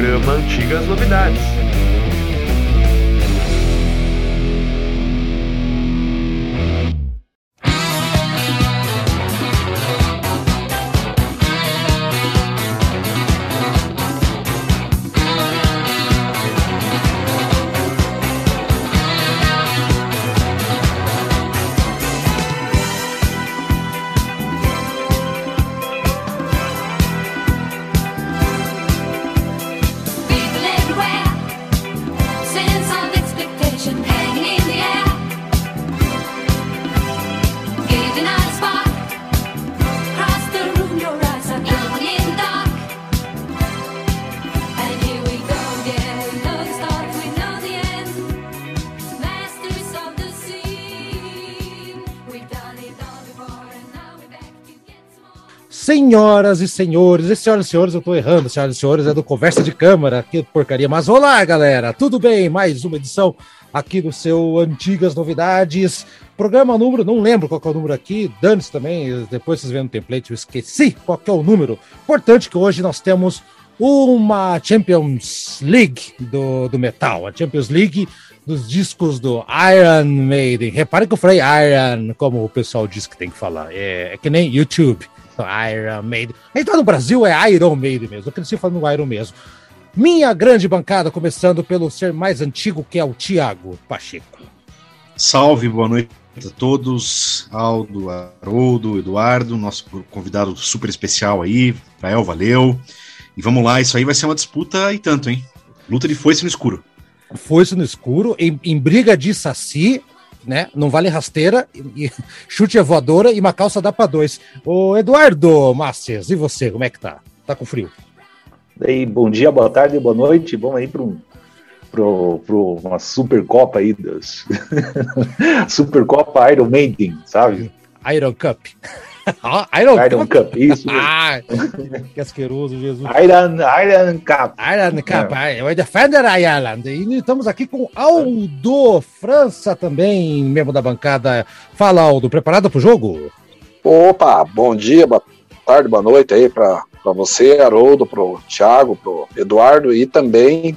programa Antigas Novidades. Senhoras e senhores, e senhoras e senhores, eu tô errando, senhoras e senhores, é do Conversa de Câmara, que porcaria. Mas olá, galera, tudo bem? Mais uma edição aqui do seu Antigas Novidades. Programa número, não lembro qual é o número aqui, dane-se também, depois vocês vêem no template, eu esqueci qual é o número. Importante que hoje nós temos uma Champions League do, do metal, a Champions League dos discos do Iron Maiden. Repare que eu falei Iron, como o pessoal diz que tem que falar, é, é que nem YouTube. Iron Maiden. Então no Brasil é Iron Maiden mesmo. Eu cresci falando Iron mesmo. Minha grande bancada, começando pelo ser mais antigo, que é o Tiago Pacheco. Salve, boa noite a todos. Aldo, Haroldo, Eduardo, nosso convidado super especial aí. Rael, valeu. E vamos lá, isso aí vai ser uma disputa e tanto, hein? Luta de foice no escuro. Foice no escuro, em, em briga de saci, né? Não vale rasteira, e, chute a voadora e uma calça dá para dois. Ô Eduardo Masters, e você, como é que tá? Tá com frio? Daí, bom dia, boa tarde, boa noite. Vamos aí para um pro, pro uma Supercopa aí das Supercopa Iron Maiden, sabe? Iron Cup. Ah, Iron, Iron Cup. Cup. isso. Ah, que asqueroso, Jesus. Iron, Iron Cup. Iron Cup, é. o Defender Ireland. E estamos aqui com Aldo França também, membro da bancada. Fala, Aldo, preparado para o jogo? Opa, bom dia, boa tarde, boa noite aí para você, Haroldo, para o Thiago, para o Eduardo e também,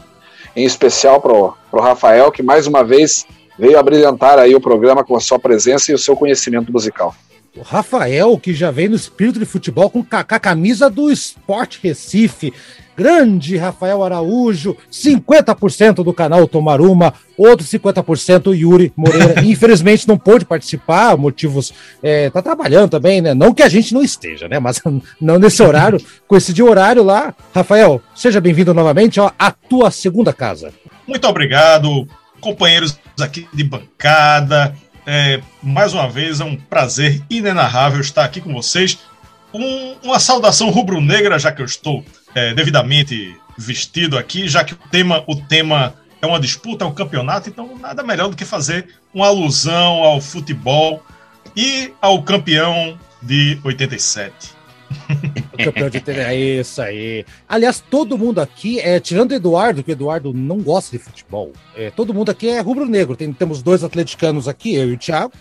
em especial, para o Rafael, que mais uma vez veio abrilhantar aí o programa com a sua presença e o seu conhecimento musical. O Rafael, que já vem no espírito de futebol com a, camisa do Sport Recife. Grande Rafael Araújo, 50% do canal Tomaruma, outro 50% Yuri Moreira. Infelizmente não pôde participar, motivos. É, tá trabalhando também, né? Não que a gente não esteja, né? Mas não nesse horário, coincidiu horário lá. Rafael, seja bem-vindo novamente ó, à tua segunda casa. Muito obrigado, companheiros aqui de bancada, é, mais uma vez, é um prazer inenarrável estar aqui com vocês. Um, uma saudação rubro-negra, já que eu estou é, devidamente vestido aqui, já que o tema, o tema é uma disputa, é um campeonato, então nada melhor do que fazer uma alusão ao futebol e ao campeão de 87. Campeão de é isso aí. Aliás, todo mundo aqui, é, tirando o Eduardo, que o Eduardo não gosta de futebol, é, todo mundo aqui é rubro-negro. Tem, temos dois atleticanos aqui, eu e o Thiago.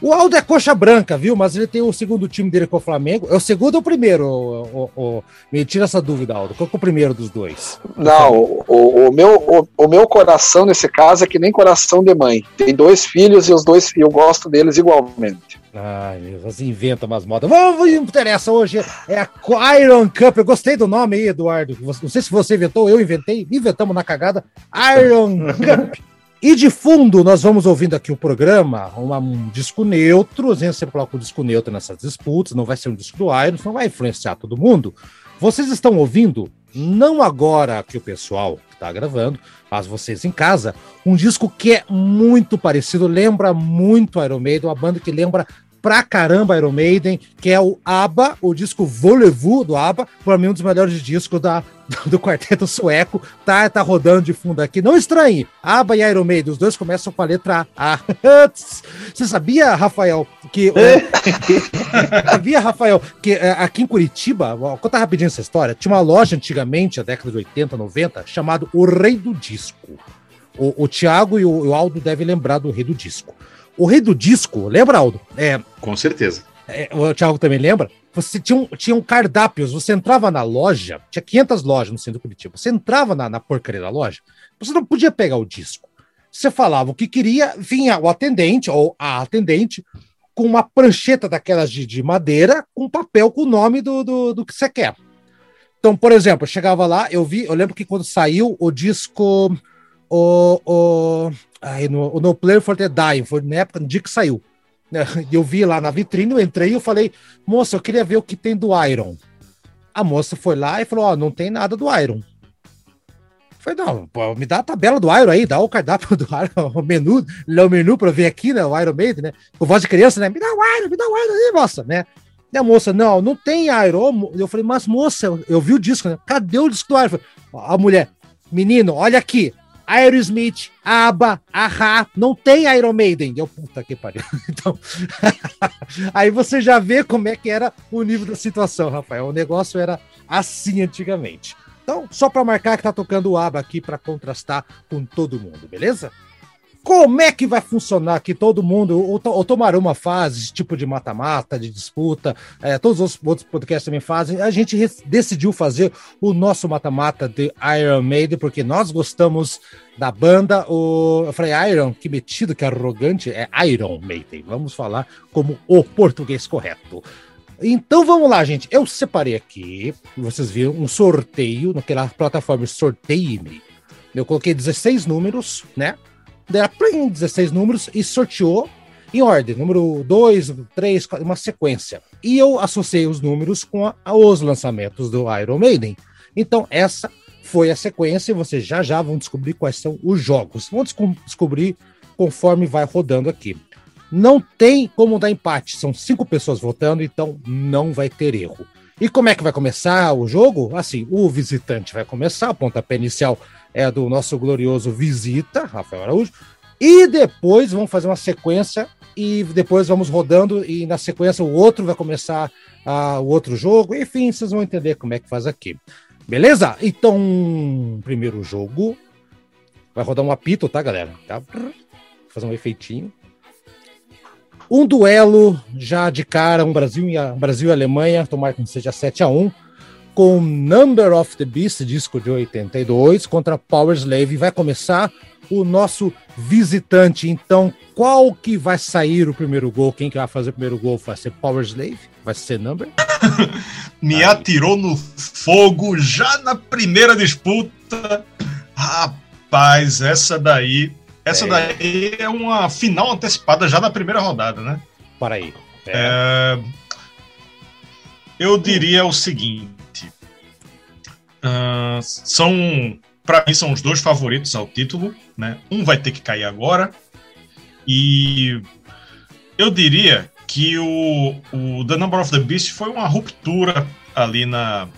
O Aldo é coxa branca, viu? Mas ele tem o segundo time dele com o Flamengo. É o segundo ou o primeiro? O, o, o... Me tira essa dúvida, Aldo. Qual é o primeiro dos dois? Não, o, meu, o, o, meu coração nesse caso é que nem coração de mãe. Tem dois filhos e os dois eu gosto deles igualmente. Ai, meu Deus, inventa umas modas. Vamos, interessa hoje. É a Iron Cup. Eu gostei do nome aí, Eduardo. Não sei se você inventou, eu inventei. Inventamos na cagada. Iron Cup. E de fundo, nós vamos ouvindo aqui o programa, uma, um disco neutro. A sempre coloca o um disco neutro nessas disputas. Não vai ser um disco do Iron, não vai influenciar todo mundo. Vocês estão ouvindo, não agora que o pessoal está gravando, mas vocês em casa, um disco que é muito parecido, lembra muito Iron Maiden, uma banda que lembra pra caramba Iron Maiden, que é o ABBA, o disco Volevu do ABBA, para mim um dos melhores discos da, do quarteto sueco, tá, tá rodando de fundo aqui. Não estranhe, ABBA e Iron Maiden, os dois começam com a letra A. Você sabia, Rafael, que... sabia, Rafael, que é, aqui em Curitiba, vou contar rapidinho essa história, tinha uma loja antigamente, na década de 80, 90, chamado O Rei do Disco. O, o Thiago e o, o Aldo devem lembrar do Rei do Disco. O rei do disco, lembra, Aldo? É, Com certeza. é, o Thiago também lembra, você tinha, um, tinha um cardápios, você entrava na loja, tinha 500 lojas no centro de Curitiba, você entrava na, na porcaria da loja, você não podia pegar o disco. Você falava o que queria, vinha o atendente ou a atendente com uma prancheta daquelas de, de madeira, com papel com o nome do, do, do que você quer. Então, por exemplo, eu chegava lá, eu vi, eu lembro que quando saiu o disco, o, o, aí no, o No Player for the Dying, foi na época, no dia que saiu. Eu vi lá na vitrine, eu entrei e eu falei, moça, eu queria ver o que tem do Iron. A moça foi lá e falou, ó, oh, não tem nada do Iron. Falei, não, pô, me dá a tabela do Iron aí, dá o cardápio do Iron, o menu, o menu pra ver aqui, né? O Iron Maiden, né? Com voz de criança, né? Me dá o Iron, me dá o Iron aí, moça, né? E a moça, não, não tem Iron. Eu falei, mas moça, eu, eu vi o disco, né? Cadê o disco do Iron? A mulher, menino, olha aqui. Aerosmith, ABBA, Aha, não tem Iron Maiden. Eu, puta que pariu. Então, aí você já vê como é que era o nível da situação, Rafael. O negócio era assim antigamente. Então, só para marcar que tá tocando o aba aqui para contrastar com todo mundo, beleza? Como é que vai funcionar aqui todo mundo? Ou, ou tomar uma fase, tipo de mata-mata, de disputa, é, todos os outros podcasts também fazem. A gente decidiu fazer o nosso mata-mata de Iron Maiden, porque nós gostamos da banda. O, eu falei Iron, que metido, que arrogante, é Iron Maiden. Vamos falar como o português correto. Então vamos lá, gente. Eu separei aqui, vocês viram, um sorteio naquela plataforma Sorteio-me. Eu coloquei 16 números, né? Dei plim, 16 números e sorteou em ordem, número 2, 3, uma sequência. E eu associei os números com a, os lançamentos do Iron Maiden. Então, essa foi a sequência e vocês já já vão descobrir quais são os jogos. Vão descobrir conforme vai rodando aqui. Não tem como dar empate. São cinco pessoas votando, então não vai ter erro. E como é que vai começar o jogo? Assim, o visitante vai começar, o pontapé inicial é do nosso glorioso Visita, Rafael Araújo, e depois vamos fazer uma sequência e depois vamos rodando e na sequência o outro vai começar uh, o outro jogo, enfim, vocês vão entender como é que faz aqui. Beleza? Então, primeiro jogo vai rodar um apito, tá, galera? Tá? Fazer um efeitinho. Um duelo já de cara, um Brasil e, um Brasil e Alemanha, tomara que seja 7 a 1 com Number of the Beast, disco de 82, contra Power Slave. Vai começar o nosso visitante. Então, qual que vai sair o primeiro gol? Quem que vai fazer o primeiro gol? Vai ser Power Slave? Vai ser Number? Me Aí. atirou no fogo já na primeira disputa. Rapaz, essa daí essa é. daí é uma final antecipada já na primeira rodada, né? Para aí. É. É... Eu diria o seguinte: uh, são, para mim, são os dois favoritos ao título, né? Um vai ter que cair agora e eu diria que o, o The Number of the Beast foi uma ruptura ali na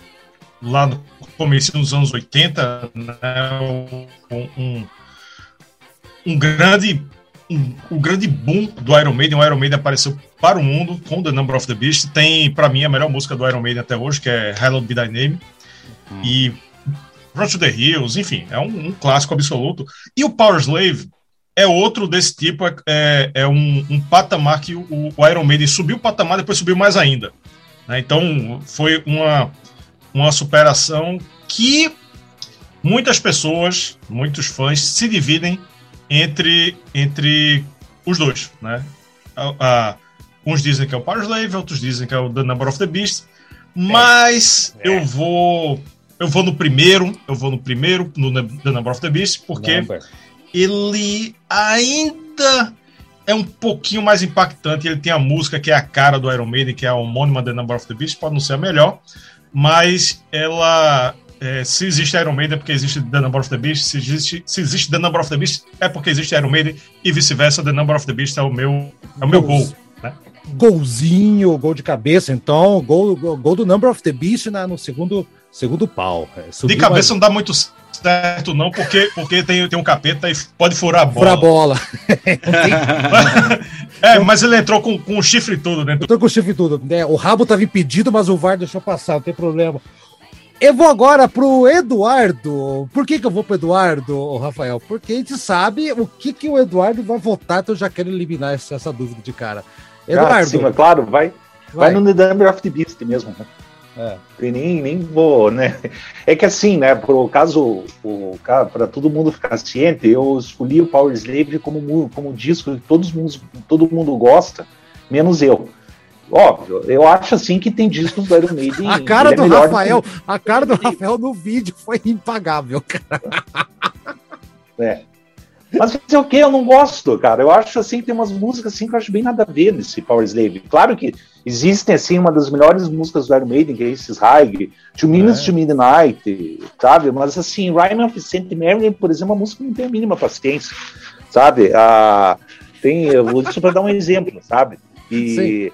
lá no começo dos anos 80, né? um, um um grande um, um, grande boom do Iron Maiden. O Iron Maiden apareceu para o mundo com The Number of the Beast. Tem, para mim, a melhor música do Iron Maiden até hoje, que é Hallowed Be Thy Name. Uhum. E Run to the Hills, enfim, é um, um, clássico absoluto. E o Power Slave é outro desse tipo, é, é, é um, um, patamar que o, o, Iron Maiden subiu o patamar, depois subiu mais ainda. Né? Então, foi uma, uma superação que muitas pessoas, muitos fãs se dividem entre, entre os dois, né? uns dizem que é o Power Slave, outros dizem que é o The Number of the Beast, mas é. eu vou eu vou no primeiro, eu vou no primeiro, no The Number of the Beast, porque Number. ele ainda é um pouquinho mais impactante. Ele tem a música que é a cara do Iron Maiden, que é a homônima The Number of the Beast, pode não ser a melhor, mas ela é, se existe Iron Maiden é porque existe The Number of the Beast, se existe, se existe The Number of the Beast é porque existe Iron Maiden e vice-versa, The Number of the Beast é o meu, é o meu gol. Né? Golzinho, gol de cabeça, então, gol, gol do Number of the Beast na, no segundo, segundo pau. É, de cabeça mais... não dá muito certo, não, porque, porque tem, tem um capeta e pode furar a bola. Furar a bola. é, mas ele entrou com, com o chifre tudo dentro. Entrou com o chifre tudo. Né? O rabo estava impedido, mas o VAR deixou passar, não tem problema. Eu vou agora pro Eduardo. Por que, que eu vou pro Eduardo, Rafael? Porque a gente sabe o que, que o Eduardo vai votar, então eu já quero eliminar essa, essa dúvida de cara. Eduardo. Ah, sim, claro, vai. vai, vai no The Number of the Beast mesmo, né? É. E nem, nem vou, né? É que assim, né? Por caso, para todo mundo ficar ciente, eu escolhi o Power Slave como, como disco que todos mundo, todo mundo gosta, menos eu. Óbvio, eu acho assim que tem discos do Iron Maiden. a cara do é Rafael, que... a cara do Rafael no vídeo foi impagável, cara. É. Mas fazer o que? Eu não gosto, cara. Eu acho assim, tem umas músicas assim que eu acho bem nada a ver nesse Power Slave. Claro que existem assim uma das melhores músicas do Iron Maiden, que é esses High, Two Minutes é. to Midnight, sabe? Mas assim, Rhyme of Saint Mary, por exemplo, é uma música que não tem a mínima paciência, sabe? Ah, tem, eu vou só para dar um exemplo, sabe? E,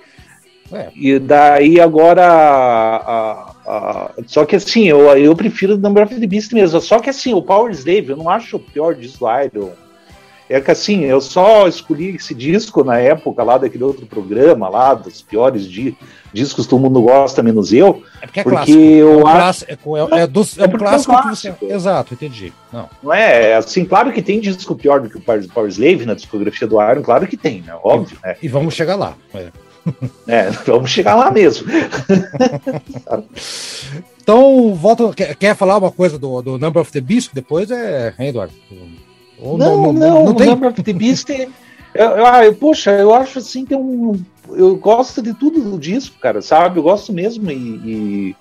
é. e daí agora a, a, só que assim, eu, eu prefiro o Number of the Beast mesmo. Só que assim, o Power Slave, eu não acho o pior disco do Iron é que assim, eu só escolhi esse disco na época lá daquele outro programa lá, dos piores di discos que todo mundo gosta, menos eu. É porque é porque clássico. Eu é, um acho... é, é, é, é, um clássico, é clássico. Você... Exato, entendi. Não. não é, assim, claro que tem disco pior do que o Power Slave na discografia do Iron, claro que tem, né? Óbvio, e, né? E vamos chegar lá. É, é vamos chegar lá mesmo. então, volta. Quer, quer, falar uma coisa do, do Number of the Beast? Depois é, hein, Eduardo? Ou não, não, não, não, tem... Number of the Beast é, eu, eu, poxa, eu acho assim que um. Eu gosto de tudo do disco, cara, sabe? Eu gosto mesmo e. e,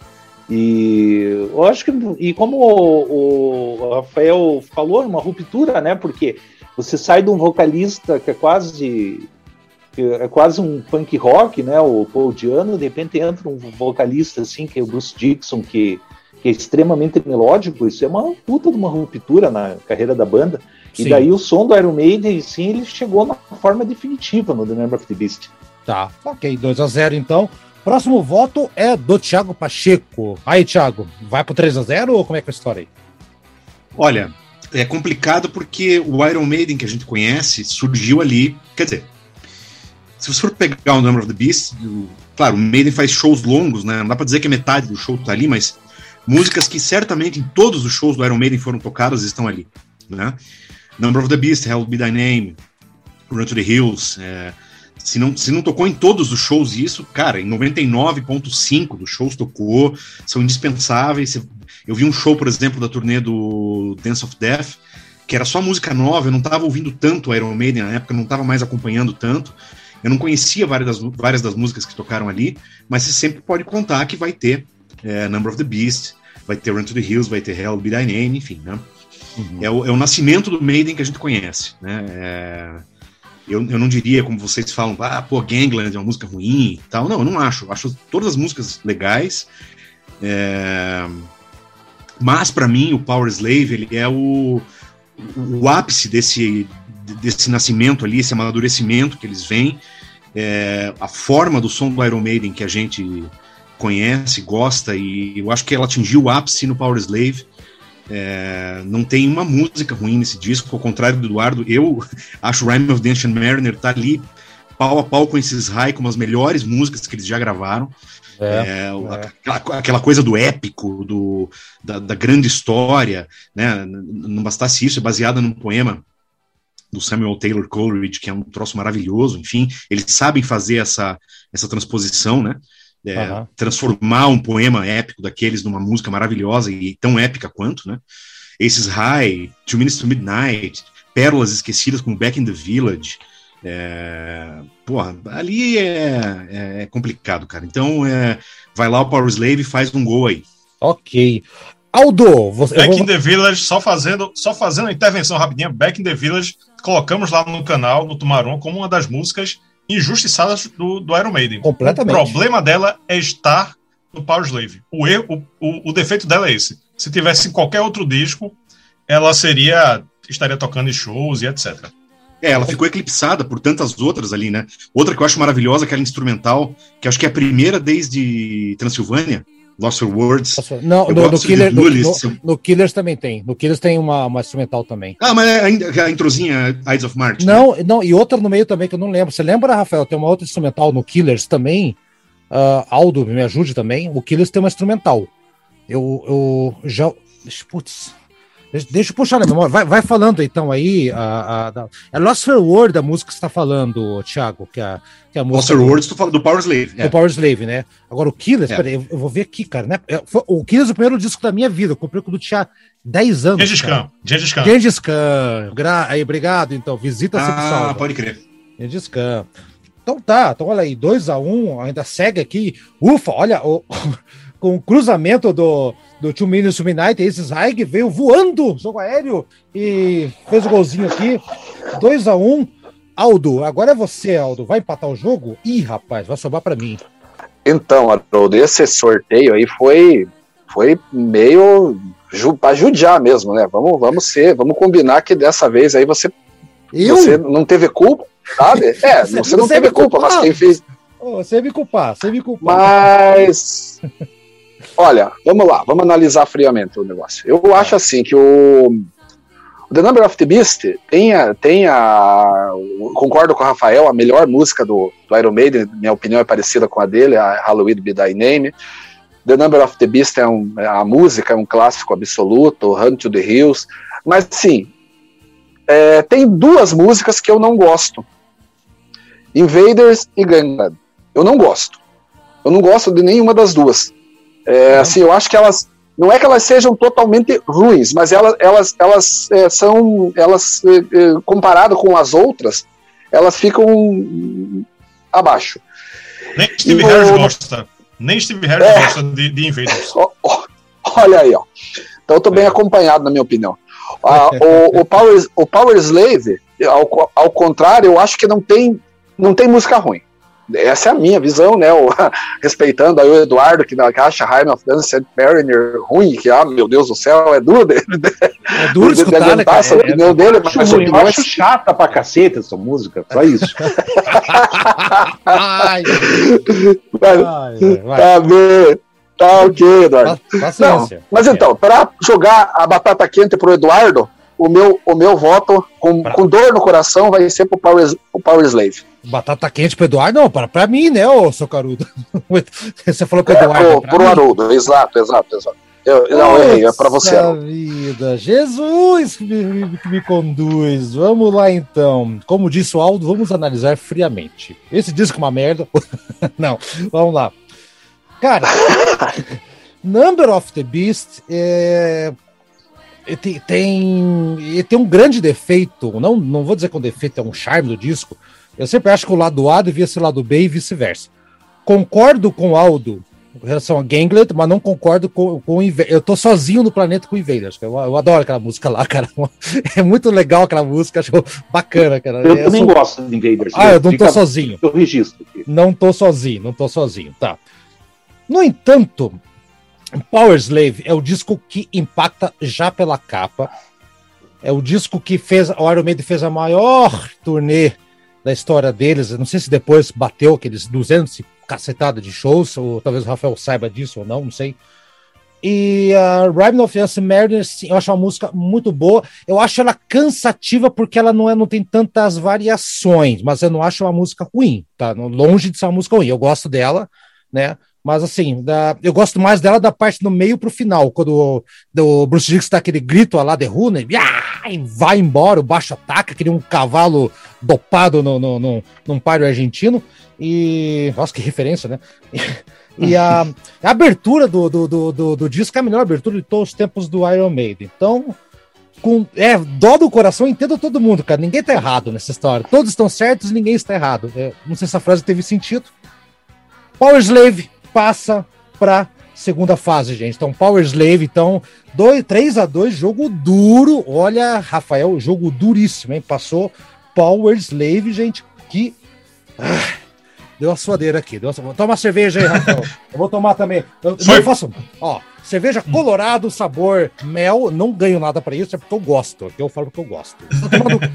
e eu acho que. E como o, o, Rafael falou, é uma ruptura, né? Porque você sai de um vocalista que é quase. é quase um punk rock, né? O Paul Diano, de repente entra um vocalista assim, que é o Bruce Dixon, que, que é extremamente melódico. Isso é uma puta de uma ruptura na carreira da banda. Sim. E daí o som do Iron Maiden, sim, ele chegou na forma definitiva no The Number of the Beast. Tá, ok, 2 a 0 então. Próximo voto é do Thiago Pacheco. Aí, Thiago, vai pro 3 a 0 ou como é que é a história aí? Olha, é complicado porque o Iron Maiden que a gente conhece surgiu ali. Quer dizer, se você for pegar o Number of the Beast, o, claro, o Maiden faz shows longos, né? Não dá pra dizer que é metade do show tá ali, mas músicas que certamente em todos os shows do Iron Maiden foram tocadas estão ali, né? Number of the Beast, Hell Be Thy Name, Run to the Hills. É, se, não, se não tocou em todos os shows isso, cara, em 99,5 dos shows tocou, são indispensáveis. Eu vi um show, por exemplo, da turnê do Dance of Death, que era só música nova, eu não estava ouvindo tanto Iron Maiden na época, não estava mais acompanhando tanto. Eu não conhecia várias das, várias das músicas que tocaram ali, mas você sempre pode contar que vai ter é, Number of the Beast, vai ter Run to the Hills, vai ter Hell Be Thy Name, enfim, né? Uhum. É, o, é, o, nascimento do Maiden que a gente conhece, né? É, eu, eu não diria, como vocês falam, ah, pô, Gangland é uma música ruim e tal. Não, eu não acho. Acho todas as músicas legais. É, mas, para mim, o Power Slave, ele é o, o, ápice desse, desse nascimento ali, esse amadurecimento que eles vêm. É, a forma do som do Iron Maiden que a gente conhece, gosta, e eu acho que ela atingiu o ápice no Power Slave. É, não tem uma música ruim nesse disco, ao contrário do Eduardo. Eu acho Rhyme of the Ancient Mariner tá ali pau a pau com esses high, com as melhores músicas que eles já gravaram. É, é, é. Aquela, aquela, coisa do épico, do, da, da, grande história, né? Não bastasse isso, é baseada num poema do Samuel Taylor Coleridge, que é um troço maravilhoso, enfim, eles sabem fazer essa, essa transposição, né? É, uhum. transformar um poema épico daqueles numa música maravilhosa e tão épica quanto, né? Esses High, Two Minutes to Midnight, Pérolas Esquecidas como Back in the Village, é, porra, ali é, é, é, complicado, cara. Então, é, vai lá o Power Slave e faz um gol aí. Ok. Aldo, você. Back vou... in the Village, só fazendo, só fazendo uma intervenção rapidinha. Back in the Village, colocamos lá no canal, no Tumaron, como uma das músicas injustiçadas do, do Iron Maiden. Completamente. O problema dela é estar no Power Slave. O, erro, o, o, o defeito dela é esse. Se tivesse em qualquer outro disco, ela seria estaria tocando em shows e etc. É, ela ficou eclipsada por tantas outras ali, né? Outra que eu acho maravilhosa, aquela instrumental, que acho que é a primeira desde Transilvânia, Lost Words. Não, no, no, Killer, no, no, Killers também tem. No Killers tem uma, uma instrumental também. Ah, mas é a, a introzinha Eyes of March. Né? Não, né? não, e outra no meio também que eu não lembro. Você lembra, Rafael? Tem uma outra instrumental no Killers também. Uh, Aldo, me ajude também. O Killers tem uma instrumental. Eu, eu já. Putz. Deixa, eu puxar na memória. Vai, vai falando então aí. A, a, a, é Lost World da música que você está falando, Thiago, que a, que a música. Lost World, tu fala do Power Slave. É. Do Power Slave, né? Agora o Killers, é. peraí, eu, eu, vou ver aqui, cara, né? É, foi, o Killers é o primeiro disco da minha vida. Eu comprei quando tinha 10 anos. Gengis Khan. Gengis Khan. Gengis Khan. Gra... Aí, obrigado, então. Visita ah, Ah, pode crer. Gengis Khan. Então tá, então olha aí, 2x1, um, ainda segue aqui. Ufa, olha, o, com o cruzamento do, do Two Minutes Midnight, esse Zaig veio voando, jogo aéreo, e fez o golzinho aqui. 2x1. Um. Aldo, agora é você, Aldo. Vai empatar o jogo? Ih, rapaz, vai sobrar para mim. Então, Aldo, esse sorteio aí foi, foi meio ju, pra judiar mesmo, né? Vamos, vamos ser, vamos combinar que dessa vez aí você, Eu? você não teve culpa sabe? É, você, você não teve culpa, mas quem fez. você me culpar, você me culpar. Mas. Olha, vamos lá, vamos analisar friamente o negócio. Eu acho assim que o. The Number of the Beast tem a, tem a. Concordo com o Rafael, a melhor música do, do Iron Maiden, minha opinião é parecida com a dele, a Halloween Be Thy Name. The Number of the Beast é um, a música é um clássico absoluto, Hunt to the Hills. Mas sim, é, tem duas músicas que eu não gosto. Invaders e Gangland. Eu não gosto. Eu não gosto de nenhuma das duas. É, assim, eu acho que elas não é que elas sejam totalmente ruins, mas elas, elas, elas é, são, elas é, é comparado com as outras, elas ficam abaixo. Nem Steve e Harris gosta. Nem Steve Harris é. gosta de, de Invaders. Olha aí, ó. Então eu tô bem é. acompanhado, na minha opinião. Ah, o, o, Power, o Power Slave, ao, ao contrário, eu acho que não tem não tem música ruim. Essa é a minha visão, né? O, respeitando aí o Eduardo, que, que acha Heim of Dance and Mariner ruim, que, ah, meu Deus do céu, é duro dele. É duro de, escutar, de né, cara? essa é, opinião é, dele, mas eu acho chata pra caceta essa música, só isso. ai, vai, Tá bem. Tá ok, Eduardo. Não, mas então, para jogar a batata quente pro Eduardo, o meu, o meu voto, com, pra... com dor no coração, vai ser pro Power, o Power Slave. Batata quente pro Eduardo? Não, para, pra mim, né, ô seu carudo? Você falou pro Eduardo. É, pro, pro Haroldo, exato, exato, exato. Eu, não, errei, é pra você. vida, Jesus que me, que me conduz. Vamos lá então. Como disse o Aldo, vamos analisar friamente. Esse disco é uma merda. não, vamos lá. Cara, Number of the Beast é, tem, tem, tem um grande defeito, não, não vou dizer que um defeito é um charme do disco, eu sempre acho que o lado A devia ser o lado B e vice-versa. Concordo com o Aldo em relação a Ganglet, mas não concordo com, com o Eu tô sozinho no planeta com o Invaders. Eu, eu, adoro aquela música lá, cara. É muito legal aquela música, acho bacana, cara. Eu é, também sou... gosto de Invaders. Ah, eu não tô sozinho. Eu registro. Aqui. Não tô sozinho, não tô sozinho, tá. No entanto, Power Slave é o disco que impacta já pela capa. É o disco que fez. O Iron Maiden fez a maior turnê da história deles. Eu não sei se depois bateu aqueles 200 cacetada de shows, ou talvez o Rafael saiba disso ou não, não sei. E a uh, Rhyme of Yes Murder, sim, eu acho uma música muito boa. Eu acho ela cansativa porque ela não, é, não tem tantas variações, mas eu não acho uma música ruim, tá? Longe de ser uma música ruim. Eu gosto dela, né? Mas assim, da, eu gosto mais dela da parte do meio pro final, quando o, Bruce Dix dá aquele grito lá de Runa e vai embora, o baixo ataca, aquele um cavalo dopado no, no, no, num páreo argentino. E. Nossa, que referência, né? E, a, a, abertura do, do, do, do, do disco é a melhor abertura de todos os tempos do Iron Maiden. Então, com é, dó do coração, entendo todo mundo, cara. Ninguém tá errado nessa história. Todos estão certos e ninguém está errado. É, não sei se essa frase teve sentido. Power Slave passa para segunda fase, gente. Então, Power Slave, então, 3 a 2 jogo duro. Olha, Rafael, jogo duríssimo, hein? Passou Power Slave, gente, que. Ah, deu a suadeira aqui. Deu a... Toma cerveja aí, Rafael. Eu vou tomar também. Eu, eu faço. Ó, Cerveja Colorado, sabor mel, não ganho nada para isso, é porque eu gosto. Eu falo que eu gosto.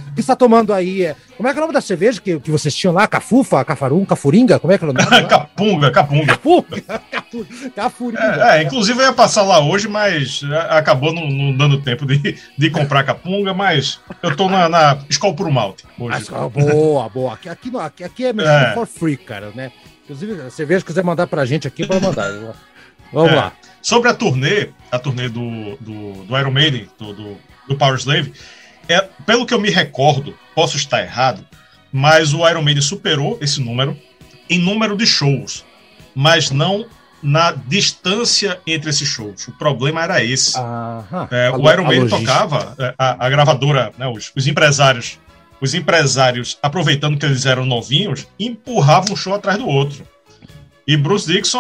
O que está tomando aí? É... Como é que é o nome da cerveja que, que vocês tinham lá? Cafufa, Cafarum, Cafuringa? Como é que é o nome? capunga, Capunga. Capunga, Cafuringa. É, é, inclusive eu ia passar lá hoje, mas é, acabou não, não dando tempo de, de comprar Capunga, mas eu tô na, na Skol por Malte hoje. Ah, boa, boa. Aqui, aqui, aqui, aqui é mexendo é. for free, cara, né? Inclusive, a cerveja quiser mandar pra gente aqui, pode mandar. Vamos é, lá. Sobre a turnê, a turnê do, do, do Iron Maiden, do, do, do Power Slave, é, pelo que eu me recordo, posso estar errado, mas o Iron Maiden superou esse número em número de shows, mas não na distância entre esses shows. O problema era esse. É, o Iron Maiden tocava, é, a, a gravadora, né, os, os, empresários, os empresários, aproveitando que eles eram novinhos, empurravam um show atrás do outro. E Bruce Dixon,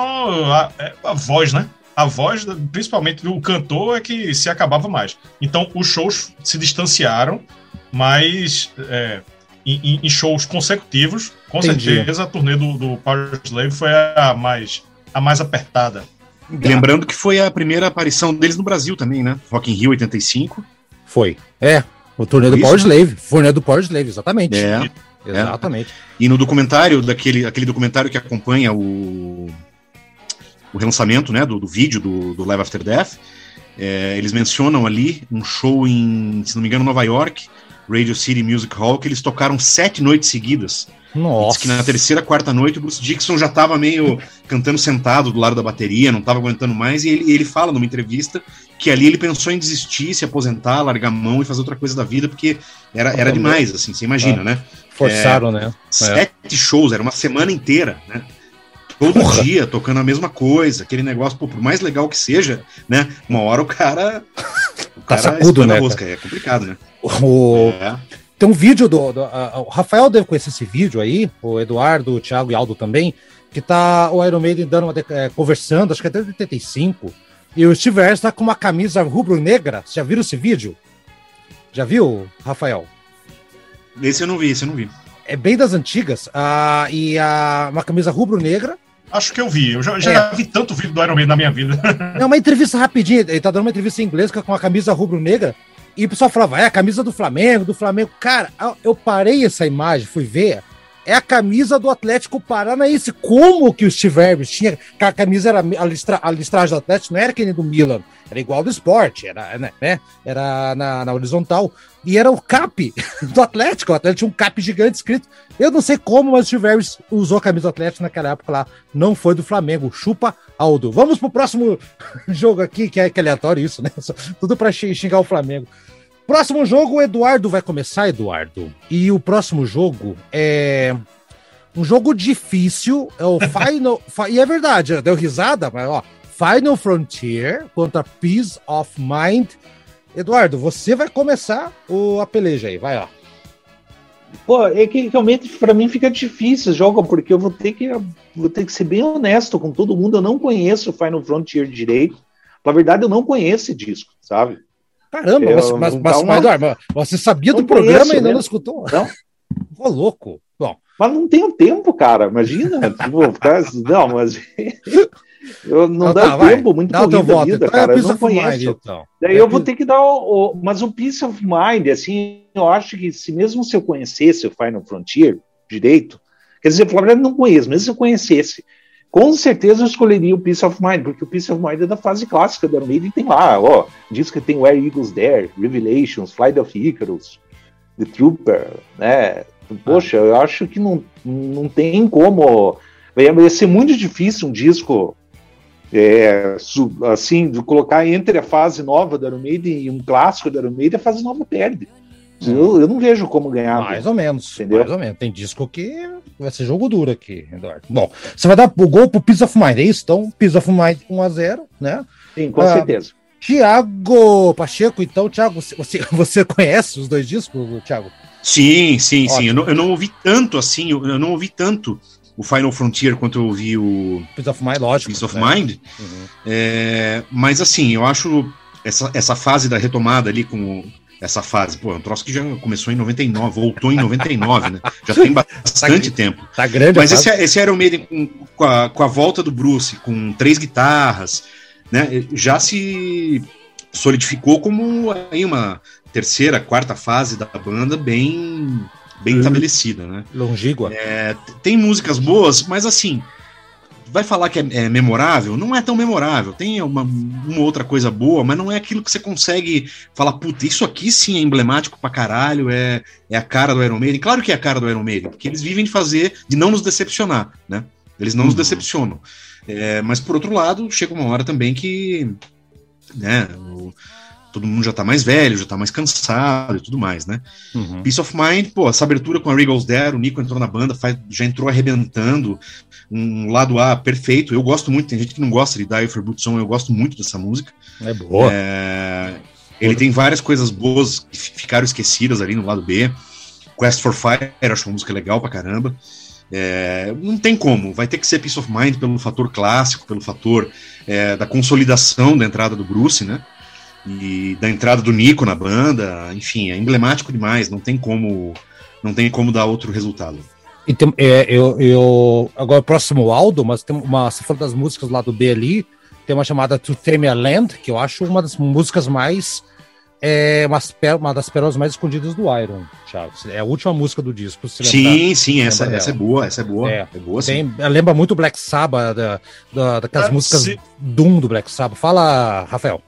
a, é, a voz, né? A voz, principalmente do cantor, é que se acabava mais. Então, os shows se distanciaram, mas é, em, em, shows consecutivos, com Entendi. certeza a turnê do, do Power Slave foi a mais a mais apertada. Lembrando que foi a primeira aparição deles no Brasil também, né? Rock in Rio 85. Foi. É, o turnê do Power Slave. Turnê do Power Slave, exatamente. É. Exatamente. É. E no documentário, daquele aquele documentário que acompanha o, o relançamento né, do, do vídeo do, do Live After Death, é, eles mencionam ali um show em, se não me engano, Nova York, Radio City Music Hall, que eles tocaram sete noites seguidas. Nossa. Diz que na terceira, quarta noite o Bruce Dixon já estava meio cantando sentado do lado da bateria, não estava aguentando mais, e ele, ele fala numa entrevista que ali ele pensou em desistir, se aposentar, largar a mão e fazer outra coisa da vida, porque era, era demais, assim, você imagina, é. né? Forçaram, é, né? Sete é. shows, era uma semana inteira, né? Todo Porra. dia tocando a mesma coisa, aquele negócio, pô, por mais legal que seja, né? Uma hora o cara. O tá cara sacudo, né? Rosca, é complicado, né? O... É. Tem um vídeo do. do o Rafael deve conhecer esse vídeo aí, o Eduardo, o Thiago e Aldo também, que tá o Iron Maiden dando uma, é, conversando, acho que até de 85. E o Steve Harris tá com uma camisa rubro-negra. Você já viram esse vídeo? Já viu, Rafael? Esse eu não vi, esse eu não vi. É bem das antigas. Uh, e uh, uma camisa rubro-negra. Acho que eu vi. Eu já, já é. vi tanto vídeo do Iron Maiden na minha vida. É uma entrevista rapidinha. Ele tá dando uma entrevista em inglês com a camisa rubro-negra. E o pessoal falava, é a camisa do Flamengo, do Flamengo. Cara, eu parei essa imagem, fui ver. É a camisa do Atlético Paranaense. Como que o Steve Harris tinha. A camisa era. A, listra, a listragem do Atlético não era que nem do Milan. Era igual do esporte. Era, né, né? Era na, na horizontal. E era o cap do Atlético. O Atlético tinha um cap gigante escrito. Eu não sei como, mas o Steve Harris usou a camisa do Atlético naquela época lá. Não foi do Flamengo. Chupa Aldo. Vamos pro próximo jogo aqui, que é, que é aleatório isso, né? Tudo para xingar o Flamengo. Próximo jogo, o Eduardo vai começar, Eduardo. E o próximo jogo é um jogo difícil. É o Final. e é verdade, deu risada, mas ó. Final Frontier contra Peace of Mind. Eduardo, você vai começar o, a peleja aí, vai ó. Pô, é que realmente para mim fica difícil jogo, porque eu vou ter que vou ter que ser bem honesto com todo mundo. Eu não conheço o Final Frontier direito. Na verdade, eu não conheço esse disco, sabe? Caramba, eu, você, mas, mas, uma... mas, você sabia do programa e não, não escutou? Não. Ficou louco. Bom. Mas não tenho tempo, cara. Imagina. tipo, não, mas. Eu não, dá tá, tempo, muito dá corrida voto. vida, então, cara. Eu não conheço. Mind, então. Daí é eu vou ter que dar o, o, Mas um Peace of Mind, assim, eu acho que se mesmo se eu conhecesse o Final Frontier direito, quer dizer, eu não conheço, mesmo se eu conhecesse, com certeza eu escolheria o Peace of Mind, porque o Peace of Mind é da fase clássica da Maiden, tem lá, ó, diz que tem Where Eagles Dare, Revelations, Flight of Icarus, The Trooper, né? Poxa, eu acho que não, não tem como. Vai ser muito difícil um disco é, assim, de colocar entre a fase nova da Iron Maiden e um clássico da Iron Maiden, a fase nova perde. Eu, eu não vejo como ganhar. Mais ou menos. Entendeu? Mais ou menos. Tem disco que vai ser jogo duro aqui, Eduardo. Bom, você vai dar o gol pro Peace of Mind, é isso? Então, Peace of Mind 1x0, né? Sim, com ah, certeza. Tiago Pacheco, então, Tiago, você, você conhece os dois discos, Tiago? Sim, sim, Ótimo. sim. Eu não, eu não ouvi tanto assim, eu, eu, não ouvi tanto o Final Frontier quanto eu ouvi o Peace of Mind, lógico. Peace of né? Mind. Uhum. É, mas assim, eu acho essa, essa fase da retomada ali com essa fase. Pô, é um troço que já começou em 99, voltou em 99, né? Já tem bastante tá, tempo. Tá grande. Mas esse, esse Iron Maiden com, com, a, com a volta do Bruce, com três guitarras, né? Já se solidificou como aí uma terceira, quarta fase da banda bem bem hum. estabelecida, né? Longígua. É, tem músicas boas, mas assim, vai falar que é, é, memorável? Não é tão memorável. Tem uma, uma, outra coisa boa, mas não é aquilo que você consegue falar, puta, isso aqui sim é emblemático pra caralho, é, é a cara do Iron Maiden. Claro que é a cara do Iron Maiden, porque eles vivem de fazer, de não nos decepcionar, né? Eles não uhum. nos decepcionam. É, mas por outro lado, chega uma hora também que né, o, todo mundo já tá mais velho, já tá mais cansado e tudo mais, né? Uhum. Peace of Mind, pô, essa abertura com a Regal's There, o Nico entrou na banda, faz, já entrou arrebentando, um lado A perfeito. Eu gosto muito, tem gente que não gosta de Die for Boot Song, eu gosto muito dessa música. É boa. É, ele tem várias coisas boas que ficaram esquecidas ali no lado B. Quest for Fire, acho uma música legal pra caramba. É, não tem como, vai ter que ser Peace of Mind pelo fator clássico, pelo fator é, da consolidação da entrada do Bruce, né? E da entrada do Nico na banda, enfim, é emblemático demais, não tem como, não tem como dar outro resultado. E tem, é, eu, eu, agora próximo Aldo, mas tem uma, você falou das músicas lá do B ali, tem uma chamada To Tame a Land, que eu acho uma das músicas mais é uma, uma, das pérolas mais escondidas do Iron, Thiago. É a última música do disco. sim, sim, essa, essa é boa, essa é boa. É, é boa. Tem, lembra muito Black Sabbath, da, da, daquelas é, músicas se... Doom do Black Sabbath. Fala, Rafael.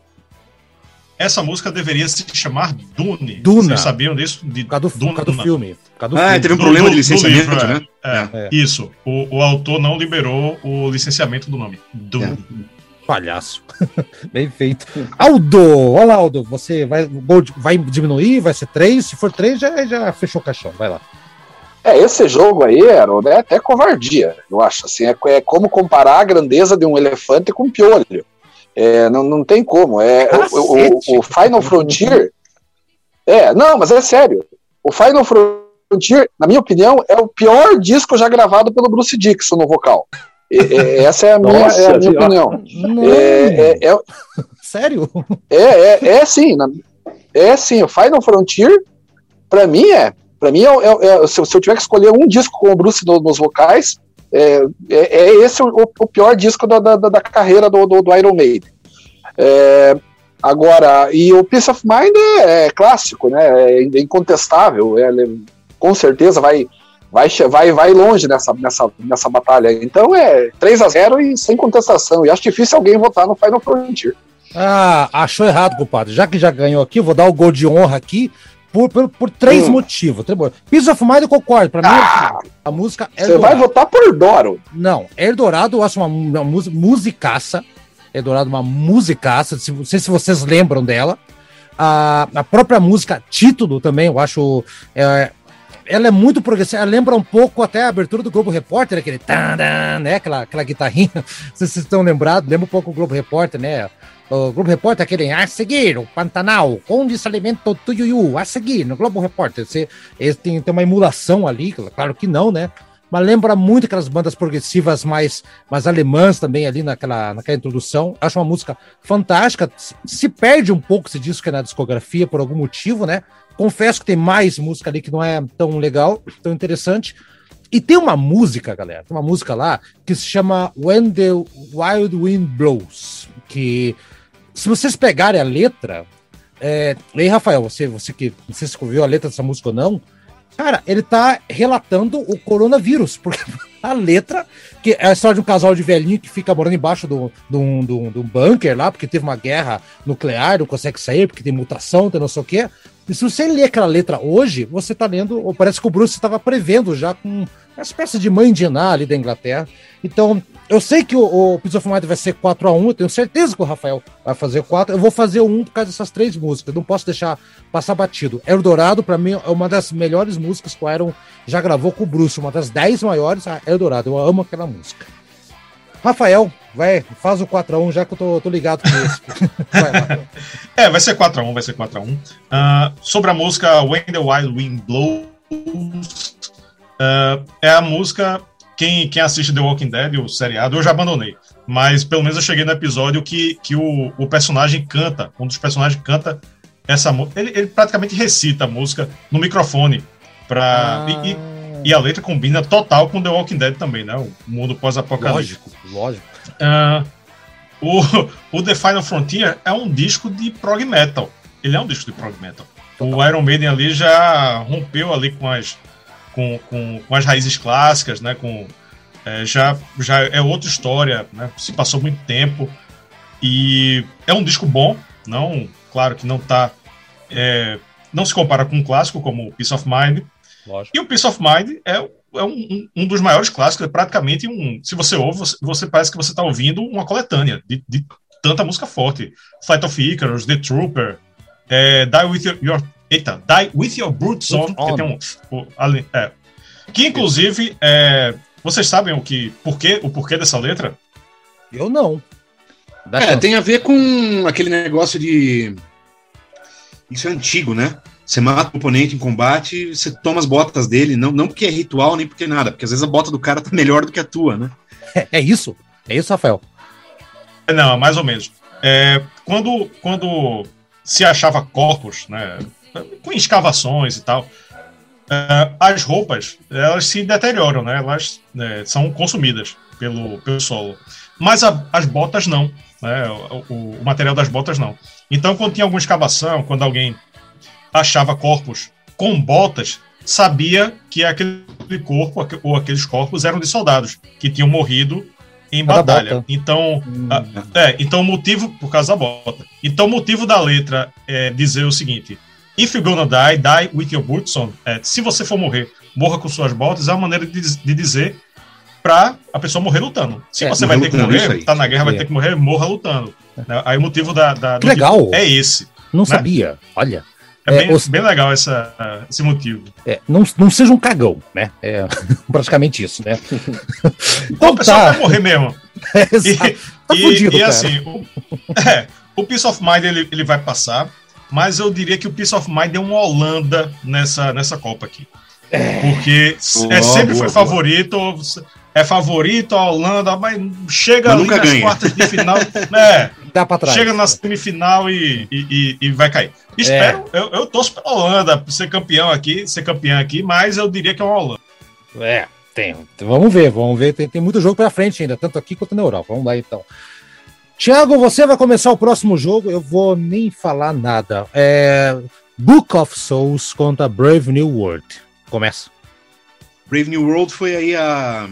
Essa música deveria se chamar Dune. Duna. Vocês sabiam disso? De, por causa do, Duna. Por causa do filme. Por causa do ah, filme. teve um problema do, de licenciamento, livro, né? É, é. Isso. O, o, autor não liberou o licenciamento do nome. Dune. É palhaço. Bem feito. Aldo, olá, Aldo. Você vai, vai diminuir? Vai ser três? Se for três, já, já fechou o caixão. Vai lá. É, esse jogo aí, Aaron, é até covardia, eu acho. Assim, é, é como comparar a grandeza de um elefante com um piolho. É, não, não tem como. É, o, o, o, Final Frontier. É, não, mas é sério. O Final Frontier, na minha opinião, é o pior disco já gravado pelo Bruce Dixon no vocal. essa é a minha, Nossa, é a minha opinião. É, é, é, Sério? É, é, é sim. É sim. O Final Frontier, para mim, é. Para mim, é, é, é se, eu tiver que escolher um disco com o Bruce no, nos vocais, é, é, esse o, o, pior disco da, da, da carreira do, do, do, Iron Maiden. agora, e o Peace of Mind é, clássico, né? É incontestável. com certeza vai vai, vai, vai longe nessa, nessa, nessa batalha. Então é 3 a 0 e sem contestação. E acho difícil alguém votar no Final Frontier. Ah, achou errado, compadre. Já que já ganhou aqui, vou dar o gol de honra aqui por, por, por três hum. motivos. Piece of Mind eu concordo. Pra mim, ah, a música é. Você vai votar por Doro? Não, Eldorado eu acho uma, uma musicaça. Eldorado, uma musicaça. Não sei se vocês lembram dela. A, a própria música, título também, eu acho. É, ela é muito progressiva, ela lembra um pouco até a abertura do Globo Repórter, aquele tan, né, aquela, aquela guitarrinha, não sei se vocês estão lembrados, lembra um pouco o Globo Repórter, né, o Globo Repórter, aquele a seguir, o Pantanal, onde se alimenta o Tuiuiu, a seguir, no Globo Repórter, você, tem, tem uma emulação ali, claro que não, né, mas lembra muito aquelas bandas progressivas mais, mais alemãs também ali naquela, naquela introdução. Acho uma música fantástica. Se perde um pouco esse disco é na discografia por algum motivo, né? Confesso que tem mais música ali que não é tão legal, tão interessante. E tem uma música, galera, tem uma música lá que se chama When the Wild Wind Blows, que se vocês pegarem a letra, é... e aí, Rafael, você, você que não sei se ouviu a letra dessa música ou não, cara, ele tá relatando o coronavírus, porque a letra, que é a história de um casal de velhinho que fica morando embaixo do, do, do, do bunker lá, porque teve uma guerra nuclear, não consegue sair, porque tem mutação, tem não sei o quê. E se você ler aquela letra hoje, você está lendo, ou parece que o Bruce estava prevendo já com uma espécie de mãe de Iná ali da Inglaterra. Então, eu sei que o, o Pizza of Mind vai ser 4x1, eu tenho certeza que o Rafael vai fazer 4. Eu vou fazer um por causa dessas três músicas, não posso deixar passar batido. Eldorado, para mim, é uma das melhores músicas que o Iron já gravou com o Bruce, uma das 10 maiores, a Eldorado. Eu amo aquela música. Rafael, vai, faz o 4x1, já que eu tô, tô ligado com isso. vai, é, vai ser 4x1, vai ser 4x1. Uh, ah, sobre a música When the Wild Wind Blows, uh, é a música. Quem, quem assiste The Walking Dead, o seriado, eu já abandonei. Mas pelo menos eu cheguei no episódio que, que o, o personagem canta, um dos personagens canta essa música. Ele, ele praticamente recita a música no microfone. Pra, ah. e, e a letra combina total com The Walking Dead também, né? O mundo pós-apocalíptico. Lógico, lógico. Uh, o, o The Final Frontier é um disco de prog metal. Ele é um disco de prog metal. Total. O Iron Maiden ali já rompeu ali com as, com, com, com as raízes clássicas, né? Com, é, já, já é outra história, né? Se passou muito tempo. E é um disco bom, não, claro que não tá. É, não se compara com um clássico como Peace of Mind, Lógico. E o Peace of Mind é é um, um, dos maiores clássicos, é praticamente um. Se você ouve, você, você parece que você está ouvindo uma coletânea de, de, tanta música forte. Flight of Icarus, The Trooper, é, Die With Your, your, Eita, Die With Your Boots On, que tem um. O, é, que inclusive, é, vocês sabem o que, porquê, o porquê dessa letra? Eu não. Dá é, chance. tem a ver com aquele negócio de. Isso é antigo, né? Você mata o oponente em combate, você toma as botas dele, não, não porque é ritual, nem porque nada, porque às vezes a bota do cara tá melhor do que a tua, né? É, é isso? É isso, Rafael? Não, mais ou menos. É, quando, quando se achava corpos, né, com escavações e tal, é, as roupas elas se deterioram, né? Elas é, são consumidas pelo, pelo solo. Mas a, as botas não, né? O, o, o, material das botas não. Então, quando tinha alguma escavação, quando alguém achava corpos com botas, sabia que aquele corpo ou aqueles corpos eram de soldados que tinham morrido em batalha. Então, hum. a, é, então o motivo por causa da bota. Então o motivo da letra é dizer o seguinte: If you're gonna die, die with your boots on. É, se você for morrer, morra com suas botas. É uma maneira de, de dizer para a pessoa morrer lutando. Se é, você vai ter que morrer, tá na guerra, vai ter que morrer, morra lutando. É. Aí o motivo da, da legal. é esse. Não né? sabia. Olha. É, bem, é, os... bem legal essa, esse motivo. É, não, não seja um cagão, né? É praticamente isso, né? então, o pessoal tá. vai morrer mesmo. É, e, tá e, fudido, e assim, o, é, o Peace of Mind ele, ele vai passar, mas eu diria que o Peace of Mind é uma Holanda nessa, nessa Copa aqui. É. Porque boa, é, sempre boa, foi boa. favorito, é favorito a Holanda, mas chega mas ali nas ganha. quartas de final, né? Dá pra trás. Chega na semifinal e, e, e, vai cair. Espero, é. eu, eu torço pra Holanda ser campeão aqui, ser campeão aqui, mas eu diria que é uma Holanda. É, tem. Vamos ver, vamos ver. Tem, tem muito jogo pra frente ainda, tanto aqui quanto na Europa. Vamos lá então. Tiago, você vai começar o próximo jogo. Eu vou nem falar nada. É Book of Souls contra Brave New World. Começa. Brave New World foi aí a,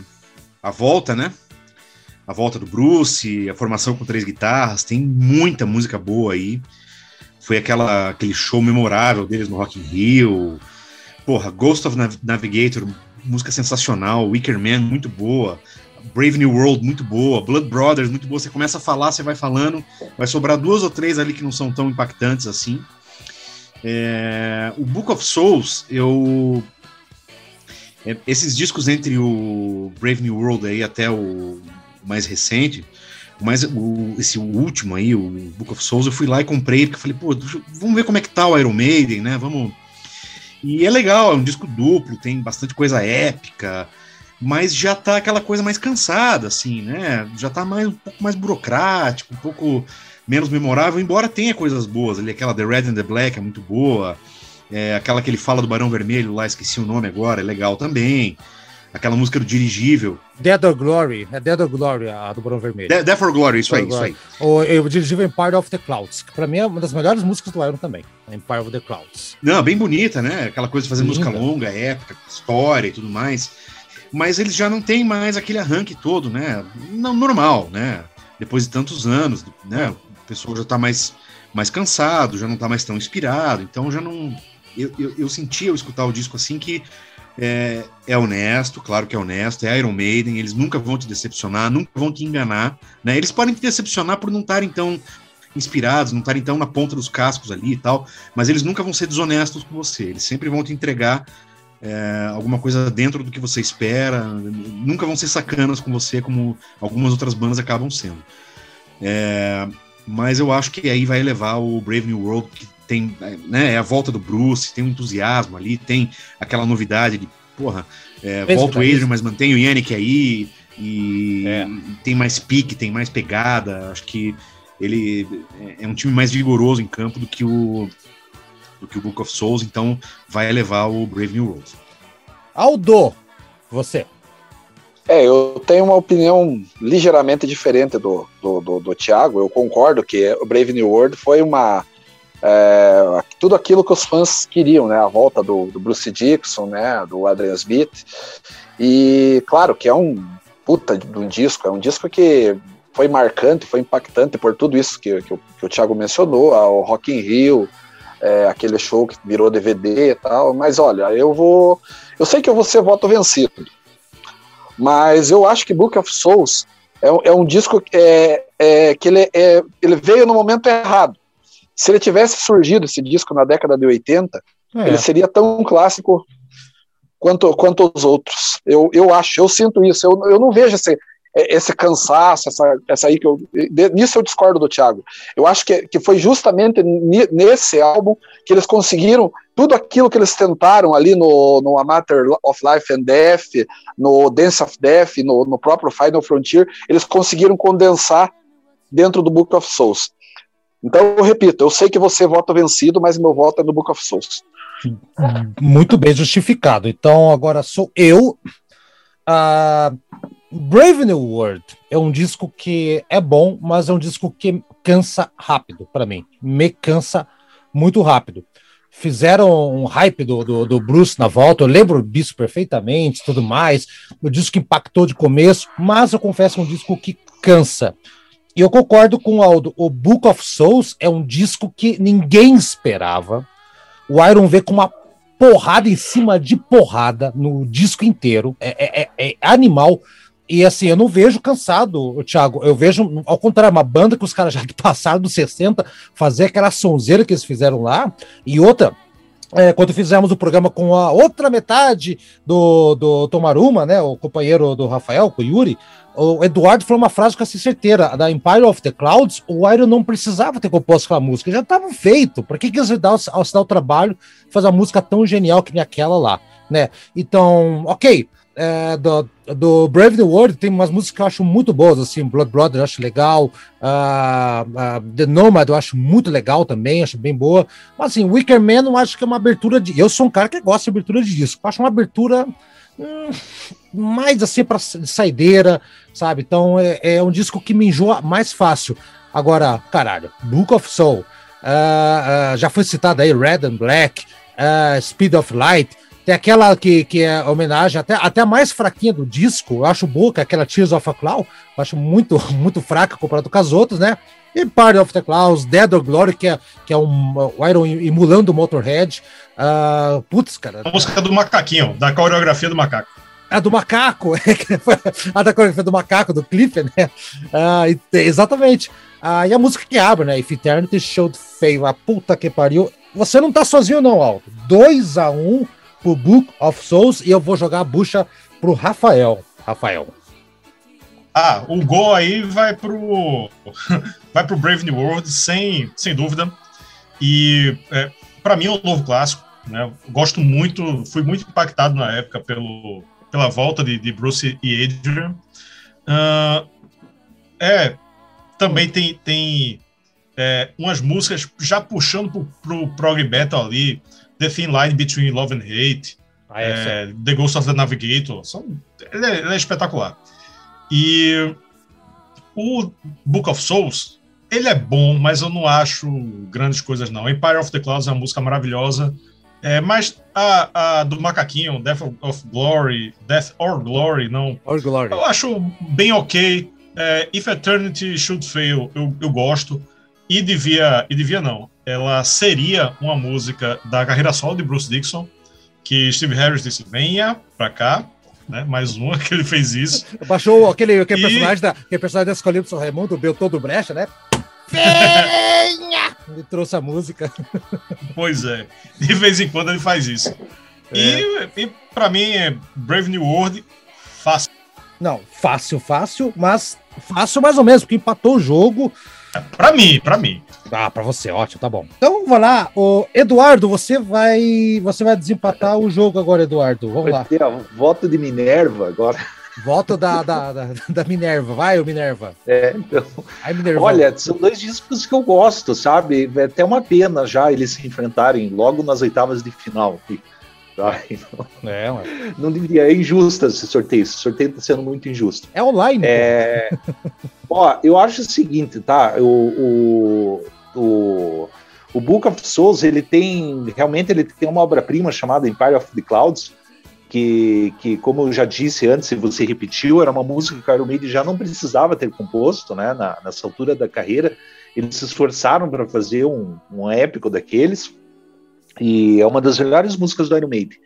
a volta, né? a volta do Bruce, a formação com três guitarras, tem muita música boa aí. Foi aquela, aquele show memorável deles no Rock in Rio. Porra, Ghost of Navigator, música sensacional. Wicker Man, muito boa. Brave New World, muito boa. Blood Brothers, muito boa. Você começa a falar, você vai falando. Vai sobrar duas ou três ali que não são tão impactantes assim. É, o Book of Souls, eu. É, esses discos entre o Brave New World aí até o mais recente, mas o, esse último aí, o Book of Souls, eu fui lá e comprei, porque eu falei, pô, vamos ver como é que tá o Iron Maiden, né? Vamos. E é legal, é um disco duplo, tem bastante coisa épica, mas já tá aquela coisa mais cansada, assim, né? Já tá mais, um pouco mais burocrático, um pouco menos memorável, embora tenha coisas boas ali, aquela The Red and the Black é muito boa, é, aquela que ele fala do Barão Vermelho lá, esqueci o nome agora, é legal também aquela música do dirigível. Dead or Glory, é Dead or Glory, a do Barão Vermelho. Dead, Death or Glory, isso Dead aí, isso aí. O, o dirigível Empire of the Clouds, que pra mim é uma das melhores músicas do Iron também, Empire of the Clouds. Não, bem bonita, né? Aquela coisa de fazer Linda. música longa, épica, história e tudo mais. Mas eles já não têm mais aquele arranque todo, né? Não, normal, né? Depois de tantos anos, né? O pessoal já tá mais, mais cansado, já não tá mais tão inspirado, então já não... Eu, eu, eu sentia ao escutar o disco assim que é, é, honesto, claro que é honesto, é Iron Maiden, eles nunca vão te decepcionar, nunca vão te enganar, né? Eles podem te decepcionar por não estarem tão inspirados, não estarem tão na ponta dos cascos ali e tal, mas eles nunca vão ser desonestos com você, eles sempre vão te entregar é, alguma coisa dentro do que você espera, nunca vão ser sacanas com você como algumas outras bandas acabam sendo. É, mas eu acho que aí vai levar o Brave New World, que tem né, é a volta do Bruce, tem um entusiasmo ali, tem aquela novidade de, porra, é, volta o Adrian, mas mantém o Yannick aí, e, é. tem mais pique, tem mais pegada, acho que ele é, é um time mais vigoroso em campo do que o do que o Book of Souls, então vai levar o Brave New World. Aldo, você. É, eu tenho uma opinião ligeiramente diferente do, do, do, do Thiago. Eu concordo que o Brave New World foi uma é, tudo aquilo que os fãs queriam, né? A volta do, do Bruce Dixon, né? Do Adrian Smith. E claro que é um puta de um disco, é um disco que foi marcante, foi impactante por tudo isso que, que, o, que o Thiago mencionou, o Rock in Rio, é, aquele show que virou DVD e tal. Mas olha, eu vou. Eu sei que eu vou ser voto vencido, mas eu acho que Book of Souls é, é um disco que, é, é, que ele, é, ele veio no momento errado. Se ele tivesse surgido esse disco na década de 80, é. ele seria tão clássico quanto, quanto os outros. Eu, eu acho, eu sinto isso. Eu, eu não vejo esse, esse cansaço, essa, essa aí que eu. Nisso eu discordo do Thiago. Eu acho que, que foi justamente nesse álbum que eles conseguiram tudo aquilo que eles tentaram ali no, no Matter of Life and Death, no Dance of Death, no, no próprio Final Frontier, eles conseguiram condensar dentro do Book of Souls. Então, eu repito, eu sei que você vota vencido, mas meu voto é no Book of Souls. Muito bem justificado. Então, agora sou eu. Uh, Brave New World é um disco que é bom, mas é um disco que cansa rápido para mim. Me cansa muito rápido. Fizeram um hype do, do, do, Bruce na volta, eu lembro disso perfeitamente, tudo mais. O disco impactou de começo, mas eu confesso é um disco que cansa. E eu concordo com o Aldo. O Book of Souls é um disco que ninguém esperava. O Iron V com uma porrada em cima de porrada no disco inteiro. É, é, é, é animal. E assim, eu não vejo cansado, Thiago. Eu vejo, ao contrário, uma banda que os caras já passaram dos 60, fazer aquela sonzeira que eles fizeram lá. E outra, é, quando fizemos o programa com a outra metade do, do Tomaruma, né, o companheiro do Rafael, com o Yuri, o Eduardo falou uma frase com essa certeira, da Empire of the Clouds, o Iron não precisava ter composto aquela música, já estava feito, por que que eles dar, se dar o trabalho fazer uma música tão genial que nem aquela lá, né? Então, ok, é, do, do Brave the World tem umas músicas que eu acho muito boas, assim, Blood Brother eu acho legal, uh, uh, The Nomad eu acho muito legal também, acho bem boa, mas assim, Wicker Man eu acho que é uma abertura de... Eu sou um cara que gosta de abertura de disco, eu acho uma abertura hum, mais assim para saideira, sabe? Então é, é, um disco que me enjoa mais fácil. Agora, caralho, Book of Soul, uh, já foi citado aí Red and Black, Speed of Light, tem aquela que, que é homenagem, até, até a mais fraquinha do disco, eu acho boa, que é aquela Tears of a Cloud, eu acho muito, muito fraca comparado com as outras, né? E Party of the Clouds, Dead or Glory, que é, que é um, o Iron emulando o Motorhead. Uh, putz, cara. A música do macaquinho, da coreografia do macaco. A do macaco, a da coreografia do macaco, do Cliff, né? Uh, exatamente. Uh, e a música que abre, né? If Eternity Showed Fail, a puta que pariu. Você não tá sozinho, não, Alto. 2 a 1 um pro Book of Souls e eu vou jogar a bucha pro Rafael. Rafael. Ah, o gol aí vai pro vai pro Brave New World sem, sem dúvida. E é, para mim é um novo clássico, né? Gosto muito, fui muito impactado na época pelo pela volta de, de Bruce e Adrian. Uh, é, também tem tem é, umas músicas já puxando pro, pro prog metal ali, The Thin Line Between Love and Hate, ah, é, é, The Ghost of the Navigator. São, ele, é, ele é espetacular. E o Book of Souls, ele é bom, mas eu não acho grandes coisas, não. Empire of the Clouds é uma música maravilhosa. É, mas a, a, do Macaquinho, Death of Glory, Death or Glory, não. Or Glory. Eu acho bem ok. É, If Eternity Should Fail, eu, eu gosto. E devia, e devia não ela seria uma música da carreira solo de Bruce Dixon, que Steve Harris disse: venha pra cá, né? Mais uma que ele fez isso. Baixou aquele, aquele, e... personagem, da, aquele personagem da Escolinha do São Raimundo, o Belton do Brecha, né? Venha! Ele trouxe a música. Pois é, de vez em quando ele faz isso. É. E, e para mim é Brave New World fácil. Não, fácil, fácil, mas fácil mais ou menos, porque empatou o jogo. Para mim, para mim. Ah, para você, ótimo, tá bom. Então vamos lá, o Eduardo, você vai, você vai desempatar o jogo agora, Eduardo. Vamos lá. Ter, voto de Minerva agora. Voto da, da, da, da, Minerva, vai, o Minerva. É, então. Aí, Minerva. Olha, são dois discos que eu gosto, sabe? É até uma pena já eles se enfrentarem logo nas oitavas de final. Tá? Não, é, não deveria, é injusto esse sorteio. Esse sorteio está sendo muito injusto. É online. É... Ó, eu acho o seguinte, tá? O, o, o, o Book of Souls, ele tem, realmente ele tem uma obra-prima chamada Empire of the Clouds, que, que, como eu já disse antes, e você repetiu, era uma música que o Iron Maiden já não precisava ter composto, né, na, nessa altura da carreira. Eles se esforçaram para fazer um, um épico daqueles, E é uma das melhores músicas do Iron Maiden.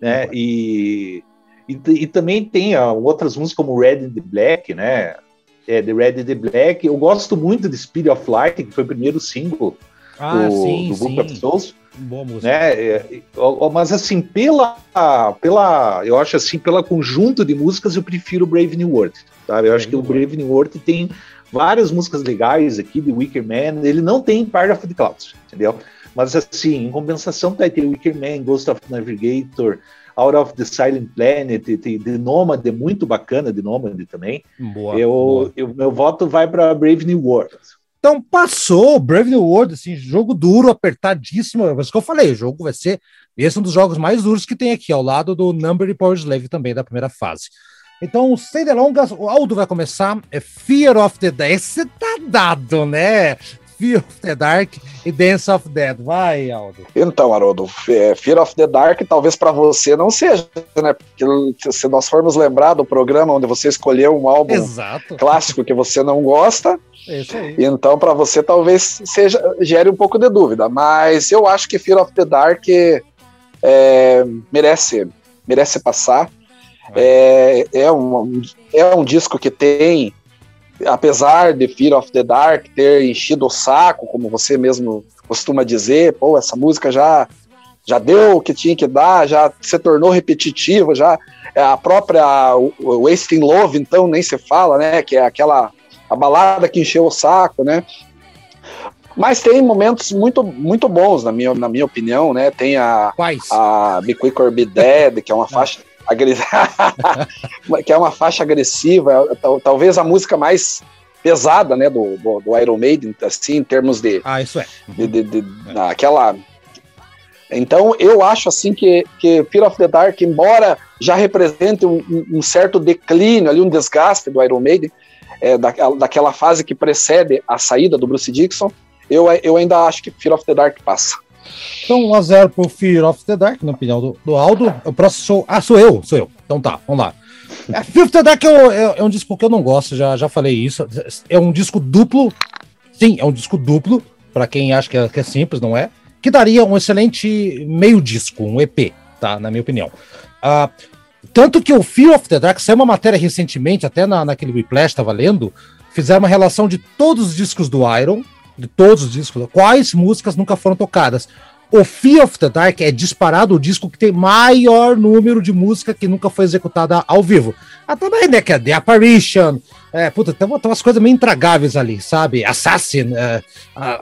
Né? E, e, e, também tem ó, outras músicas como Red and the Black, né? É, the Red and the Black. Eu gosto muito de Speed of Light, que foi o primeiro single ah, do, sim, do Book of Souls. Boa música. Né? É, mas assim, pela, pela, eu acho assim, pela conjunto de músicas, eu prefiro Brave New World. Sabe? Eu acho que o Brave New World tem várias músicas legais aqui de Wicker Man. Ele não tem Part of the Clouds, entendeu? Mas assim, em compensação, vai ter Wicker Man, Ghost of Navigator, Out of the Silent Planet, tem The Nomad, é muito bacana, The Nomad também. Boa, eu, boa. eu meu voto vai para Brave New World. Então passou Brave New World, assim, jogo duro, apertadíssimo. É isso que eu falei, o jogo vai ser esse é um dos jogos mais duros que tem aqui, ao lado do Number e Power Slave também da primeira fase. Então, sem delongas, o Aldo vai começar. É Fear of the Dead. Esse tá dado, né? Fear of the Dark e Dance of Dead. Vai, Aldo. Então, Haroldo, Fear of the Dark talvez para você não seja, né? Porque se nós formos lembrar do programa onde você escolheu um álbum Exato. clássico que você não gosta, então para você talvez seja gere um pouco de dúvida, mas eu acho que Fear of the Dark é, merece merece passar. É, é, um, é um disco que tem, apesar de Fear of the Dark ter enchido o saco, como você mesmo costuma dizer, pô, essa música já já deu o que tinha que dar, já se tornou repetitiva, já é a própria Wasting Love, então nem se fala, né, que é aquela a balada que encheu o saco, né? Mas tem momentos muito, muito bons, na minha, na minha opinião, né? Tem a, Quais? a Be Quick or Be Dead, que é uma faixa que é uma faixa agressiva, talvez a música mais pesada, né, do, do, do, Iron Maiden, assim, em termos de... Ah, isso é. De, de, de, é. Aquela... Então, eu acho, assim, que, que Fear of the Dark, embora já represente um, um certo declínio, ali, um desgaste do Iron Maiden, é, da, daquela fase que precede a saída do Bruce Dixon, eu, eu ainda acho que Fear of the Dark passa. Então, 1x0 pro Fear of the Dark, na opinião do, do Aldo. O próximo sou. Ah, sou eu, sou eu. Então tá, vamos lá. É, Fear of the Dark é, é, é, um disco que eu não gosto, já, já falei isso. É um disco duplo. Sim, é um disco duplo. para quem acha que é, que é simples, não é? Que daria um excelente meio disco, um EP, tá? Na minha opinião. Uh, tanto que o Fear of the Dark saiu uma matéria recentemente, até na, naquele Whiplash, estava lendo, fizeram uma relação de todos os discos do Iron de todos os discos, quais músicas nunca foram tocadas. O Fear of the Dark é disparado o disco que tem maior número de música que nunca foi executada ao vivo. Ah, também, né? Que é The Apparition, é, puta, tem, tem umas coisas meio intragáveis ali, sabe? Assassin. É,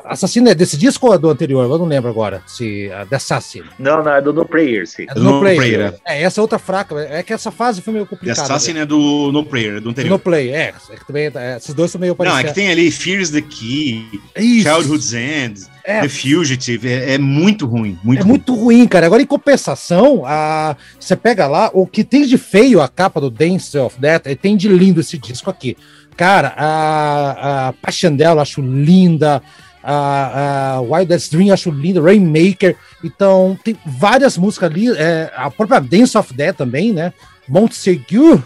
Assassin é desse disco ou é do anterior? Eu não lembro agora. Se, uh, The Assassin. Não, não, é do No Prayer, sim. É do No, no Prayer. Prayer. É. é, essa é outra fraca. É que essa fase foi meio complicada. The Assassin né? é do No Prayer, é do anterior. No Play, é. é que também, é, esses dois são meio parecidos. Não, é que tem ali Fears the Key, Isso. Childhood's End. É. The Fugitive é, é, muito ruim. Muito é ruim. muito ruim, cara. Agora, em compensação, a, você pega lá, o que tem de feio a capa do Dance of Death, tem de lindo esse disco aqui. Cara, a, a Passion dela acho linda, a, a Wildest Dream acho linda, Rainmaker. Então, tem várias músicas ali, é, a própria Dance of Death também, né? Montsegur.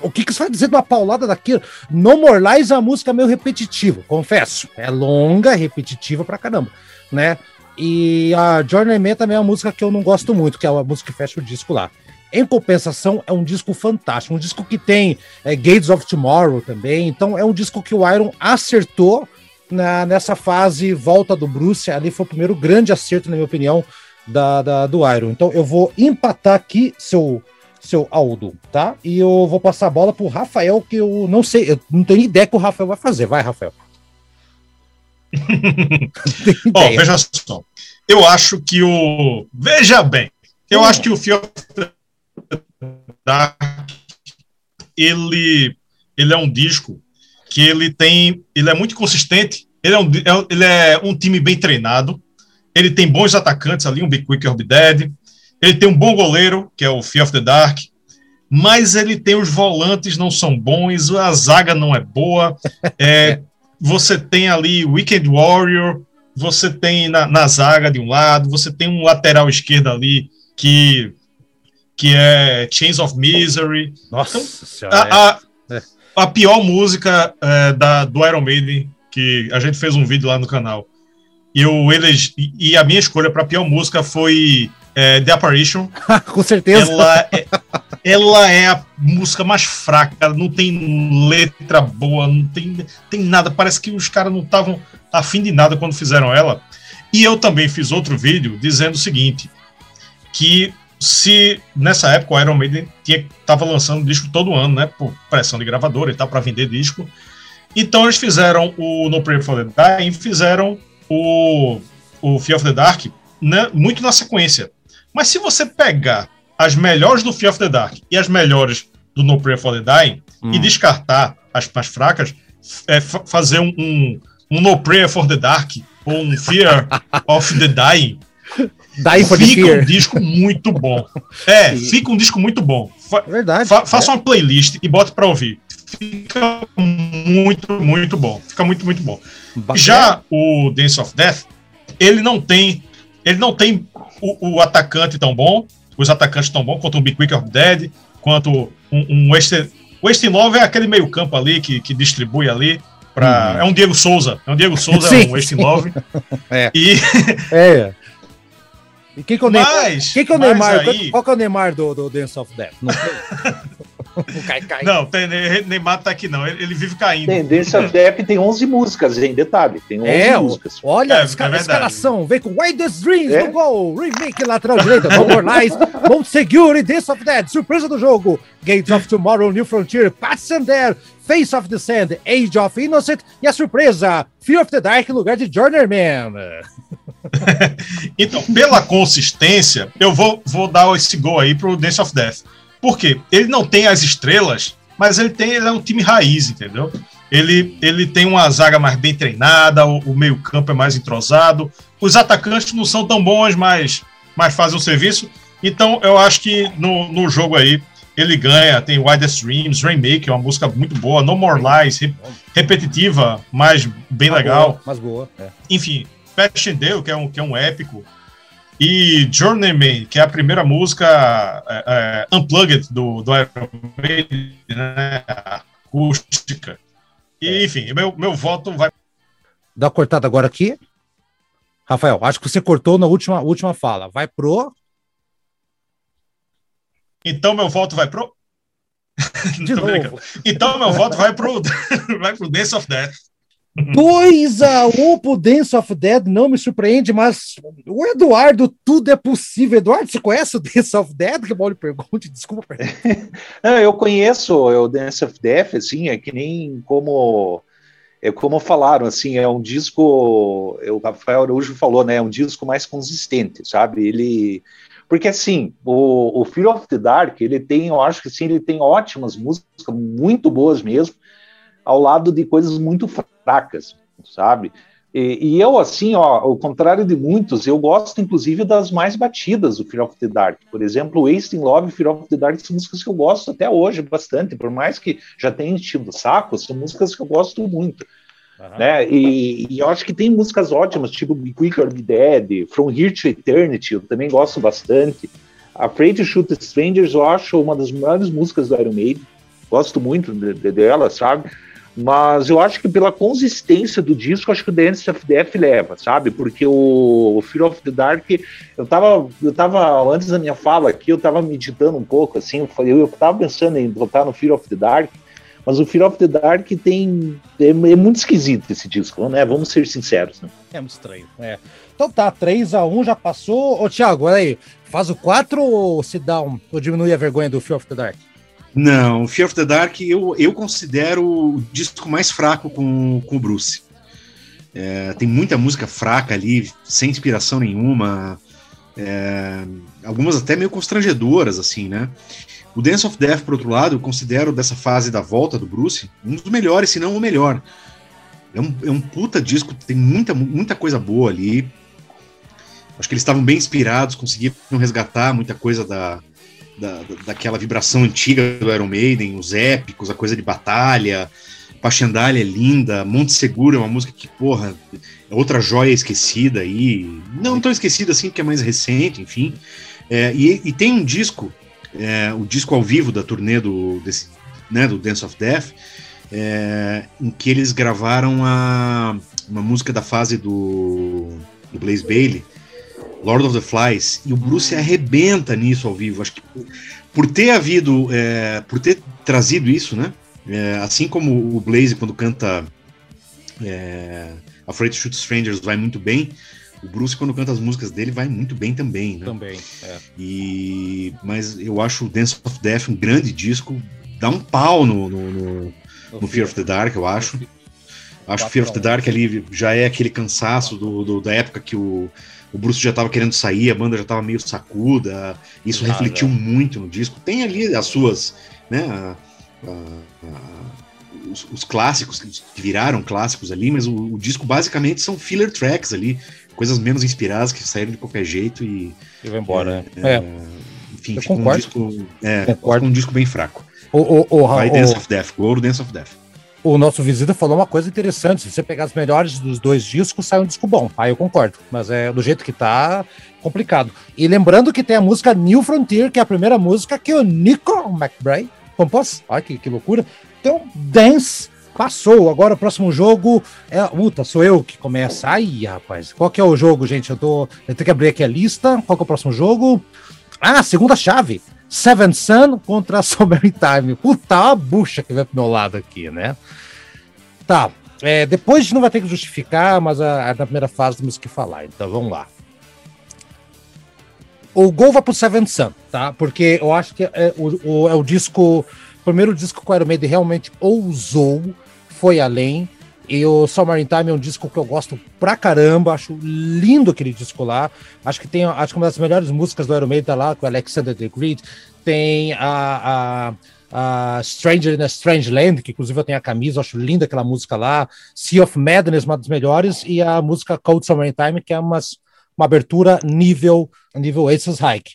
O que, que você vai dizer de uma paulada daquilo? No More Lies é uma música meio repetitiva, confesso. É longa, repetitiva pra caramba, né? E a Journeyman também é uma música que eu não gosto muito, que é a música que fecha o disco lá. Em compensação, é um disco fantástico, um disco que tem é, Gates of Tomorrow também. Então, é um disco que o Iron acertou na, nessa fase volta do Bruce. Ali foi o primeiro grande acerto, na minha opinião, da, da, do Iron. Então, eu vou empatar aqui seu, seu Aldo, tá? E eu vou passar a bola pro Rafael, que eu não sei, eu não tenho ideia que o Rafael vai fazer. Vai, Rafael. Ó, oh, veja só. Eu acho que o. Veja bem, eu hum. acho que o Fiore ele, ele é um disco que ele tem, ele é muito consistente, ele é um, é ele é um time bem treinado, ele tem bons atacantes ali, um Big Quick Be Dead, ele tem um bom goleiro, que é o Fear of the Dark, mas ele tem os volantes não são bons, a zaga não é boa, é, você tem ali Weekend Warrior, você tem na, na zaga de um lado, você tem um lateral esquerdo ali que que é Chains of Misery. Nossa então, senhora, a, a, é. a, pior música é, da, do Iron Maiden, que a gente fez um vídeo lá no canal. eu elegi, e a minha escolha para a pior música foi é, The Apparition. Com certeza. Ela é, ela é a música mais fraca, não tem letra boa, não tem, tem nada. Parece que os caras não estavam afim de nada quando fizeram ela. E eu também fiz outro vídeo dizendo o seguinte: que se nessa época o Iron Maiden estava lançando disco todo ano, né? Por pressão de gravadora e tal, para vender disco. Então eles fizeram o No Prayer for the Dying, fizeram o, o Fear of the Dark né, muito na sequência. Mas se você pegar as melhores do Fear of the Dark e as melhores do No Prayer for the Dying hum. e descartar as mais fracas, é, fazer um, um, um, No Prayer for the Dark ou um Fear of the Dying, Dying for fica um disco muito bom. É, fica um disco muito bom. Fa Verdade. Fa faça é. uma playlist e bote para ouvir. Fica muito, muito bom. Fica muito, muito bom. Bacana. Já o Dance of Death, ele não tem, ele não tem o, o atacante tão bom, os atacantes tão bons quanto o Big Quick of Dead, quanto um, um Western, Western Love é aquele meio campo ali que, que distribui ali para uhum. é um Diego Souza, é um Diego Souza, sim, é um Western Love. é. E é. E quem que é o Neymar? Quem que é o Neymar? Aí... Qual que é o Neymar do, do Dance of Death? Não o cai, cai. Não, tem, Neymar tá aqui não, ele, ele vive caindo. Of Death tem 11 músicas, em detalhe, tem 11 é, músicas. Olha, é, a esca é escalação, vem com Wildest Dreams é? no gol, remake lateral direita, No More Lies, Mount Secure, Dance of Death, surpresa do jogo, Gates of Tomorrow, New Frontier, Pats and There, Face of the Sand, Age of Innocent e a surpresa, Fear of the Dark, lugar de Journeyman. então, pela consistência, eu vou, vou dar esse gol aí pro Dance of Death. Por quê? Ele não tem as estrelas, mas ele tem ele é um time raiz, entendeu? Ele, ele tem uma zaga mais bem treinada, o, o meio-campo é mais entrosado. Os atacantes não são tão bons, mas, mas fazem o serviço. Então, eu acho que no, no jogo aí ele ganha. Tem Widest Dreams, Rainmaker, uma música muito boa. No More Lies, re, repetitiva, mas bem mais legal. Boa, mais boa. É. Enfim, Passchendaele, que é um, que é um épico. E Journeyman, que é a primeira música é, é, unplugged do, do Iron Maiden, né? acústica. E, é. enfim, meu, meu voto vai. Dá uma cortada agora aqui. Rafael, acho que você cortou na última, última fala. Vai pro. Então meu voto vai pro. De novo. Então meu voto vai pro, vai pro Dance of Death. 2 a 1 pro Dance of Dead, não me surpreende, mas o Eduardo, tudo é possível. Eduardo, você conhece o Dance of Dead? Que mal pergunte, desculpa. não, eu conheço o Dance of Death, assim, é que nem como é como falaram, assim, é um disco, o Rafael Araújo falou, né, é um disco mais consistente, sabe? Ele porque assim, o, o Fear of the Dark, ele tem, eu acho que sim, ele tem ótimas músicas, muito boas mesmo, ao lado de coisas muito fracas, sabe? E, e, eu, assim, ó, ao contrário de muitos, eu gosto, inclusive, das mais batidas do Fear of the Dark. Por exemplo, Wasting Love e Fear of the Dark são músicas que eu gosto até hoje bastante, por mais que já tenha enchido o saco, são músicas que eu gosto muito. Uhum. Né? E, e, eu acho que tem músicas ótimas, tipo Be Quick or Be Dead, From Here to Eternity, eu também gosto bastante. Afraid to Shoot Strangers, eu acho uma das melhores músicas do Iron Maiden. Gosto muito de, de, dela, sabe? Mas eu acho que pela consistência do disco, acho que o Dance of Death leva, sabe? Porque o, o Fear of the Dark, eu tava, eu tava, antes da minha fala aqui, eu tava meditando um pouco, assim, eu, falei, eu tava pensando em botar no Fear of the Dark, mas o Fear of the Dark tem. É, é muito esquisito esse disco, né? Vamos ser sinceros, né? É muito estranho, é. Então tá, 3x1 já passou. Ô, Thiago, olha aí. Faz o 4 ou se dá um, ou diminui a vergonha do Fear of the Dark? Não, Fear of the Dark eu, eu considero o disco mais fraco com, com o Bruce. É, tem muita música fraca ali, sem inspiração nenhuma. É, algumas até meio constrangedoras, assim, né? O Dance of Death, por outro lado, eu considero dessa fase da volta do Bruce um dos melhores, se não o melhor. É um, é um puta disco, tem muita, muita coisa boa ali. Acho que eles estavam bem inspirados, conseguiram resgatar muita coisa da, da, daquela vibração antiga do Iron Maiden, os épicos, a coisa de batalha. Pachandalha é linda, Monte Seguro é uma música que, porra, é outra joia esquecida aí. Não tão esquecida assim, porque é mais recente, enfim. É, e, e, tem um disco, é, o disco ao vivo da turnê do, desse, né, do Dance of Death, é, em que eles gravaram a, uma música da fase do do Blaze Bailey, Lord of the Flies, e o Bruce arrebenta nisso ao vivo. Acho que por ter havido, é, por ter trazido isso, né? É, assim como o Blaze, quando canta é, Afraid to Shoot Strangers, vai muito bem, o Bruce, quando canta as músicas dele, vai muito bem também, né? Também, é. E, mas eu acho o Dance of Death um grande disco, dá um pau no, no, no, no Fear of the Dark, eu acho. Acho que Fear of the Dark ali já é aquele cansaço do, do da época que o, o Bruce já estava querendo sair, a banda já estava meio sacuda. Isso Ah, refletiu é. muito no disco. Tem ali as suas, né? a- a- a- os, os clássicos que viraram clássicos ali, mas o, o disco basicamente são filler tracks ali, coisas menos inspiradas que saíram de qualquer jeito e E vai embora, é, né? É. enfim, Eu fica um concordo. disco, é, Concordo. fica um disco bem fraco. O, o, o, Vai o- Dance of Death, Gold Dance of Death. O nosso visita falou uma coisa interessante. Se você pegar as melhores dos dois discos, sai um disco bom. Aí eu concordo. Mas é do jeito que tá, complicado. E lembrando que tem a música New Frontier, que é a primeira música que o Nico McBride compôs. Olha que, que loucura. Então, Dance passou. Agora o próximo jogo é. Puta, sou eu que começa. Ai, rapaz. Qual que é o jogo, gente? Eu tô. Eu tenho que abrir aqui a lista. Qual que é o próximo jogo? Ah, segunda chave. Seven Sun contra Summer Time. Puta, a bucha que vai pro meu lado aqui, né? Tá. É, depois não vai ter que justificar, mas a, a- na primeira fase temos que falar. Então vamos lá. O gol vai pro Seven Sun, tá? Porque eu acho que é o, o- é o disco. O primeiro disco que o Iron Maiden realmente ousou, foi além. E o Summer Time é um disco que eu gosto pra caramba, acho lindo aquele disco lá. Acho que tem, acho que uma das melhores músicas do Iron Maiden tá lá, com Alexander the Great. Tem a, a, a Stranger in a Strange Land, que inclusive eu tenho a camisa, acho linda aquela música lá. Sea of Madness, uma das melhores. E a música Cold Summer Time, que é umas, uma abertura nível, nível Aces Hike.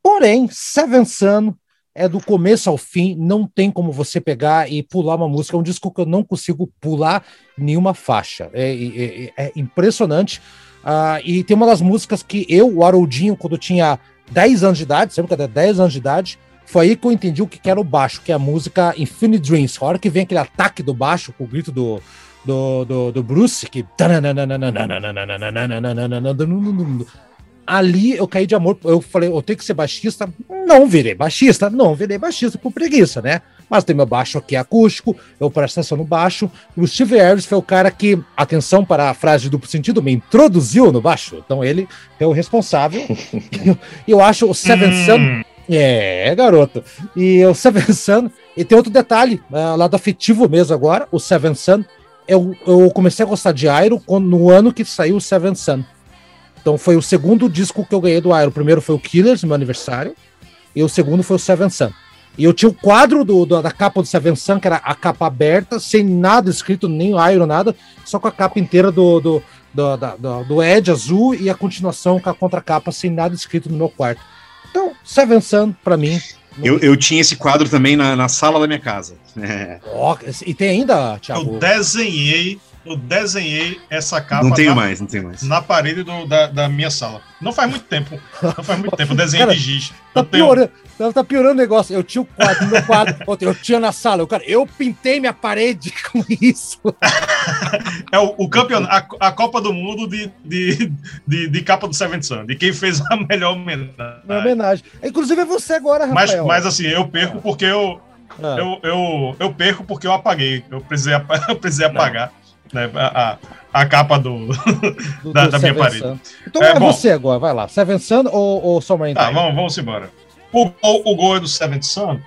Porém, Seven Sun é do começo ao fim, não tem como você pegar e pular uma música. É um disco que eu não consigo pular nenhuma faixa. É, é- é- é impressionante. Ah, e tem uma das músicas que eu, o Haroldinho, quando eu tinha 10 anos de idade, sempre que eu tinha 10 anos de idade, foi aí que eu entendi o que era o baixo, que é a música Infinite Dreams. A hora que vem aquele ataque do baixo, com o grito do, do, do, do Bruce, que. Ali eu caí de amor. Eu falei, eu tenho que ser baixista. Não virei baixista, não virei baixista por preguiça, né? Mas tem meu baixo aqui acústico, eu presto atenção no baixo. O Steve Harris foi o cara que, atenção para a frase de duplo sentido, me introduziu no baixo. Então ele é o responsável. E eu acho o Seven Hum, Sun é, garoto. E o Seven Sun, e tem outro detalhe, uh, lado afetivo mesmo agora, o Seven Sun, eu, eu comecei a gostar de Iron quando- no ano que saiu o Seven Sun. Então foi o segundo disco que eu ganhei do Iron. O primeiro foi o Killers, meu aniversário, e o segundo foi o Seven Sun. E eu tinha o quadro do, do- da capa do Seven Sun, que era a capa aberta, sem nada escrito, nem Iron, nada, só com a capa inteira do, do, do, da- do, do Edge azul e a continuação com a contracapa, sem nada escrito no meu quarto. Então, Seven Sun, pra mim. Eu, eu tinha esse quadro também na, na sala da minha casa. É, Ó, e tem ainda, Thiago? Eu desenhei, eu desenhei essa capa não tenho na, mais, não tenho mais. na parede do- da, da minha sala. Não faz muito tempo. Não faz muito tempo. Eu desenhei Cara, de giz. Tá tenho, piorando, tá, tá piorando o negócio. Eu tinha o quadro meu quadro, eu tinha na sala. Eu, cara, eu pintei minha parede com isso. é o, o campeonato, a, a Copa do Mundo de, de, de, de capa do Seven Sun, de quem fez a melhor homenagem. Na homenagem. Inclusive é você agora, Mas, Rafael. mas assim, eu perco porque eu, Ah, eu, eu, eu perco porque eu apaguei. Eu precisei, eu precisei apagar né, a, a, a capa do. do- da- do da minha Seven parede. Sun. Então É, é, bom. você agora, vai lá. Seven Sun ou, ou Summer Tá, vamos, vamos embora. O, o, o gol é do Seventh Sun,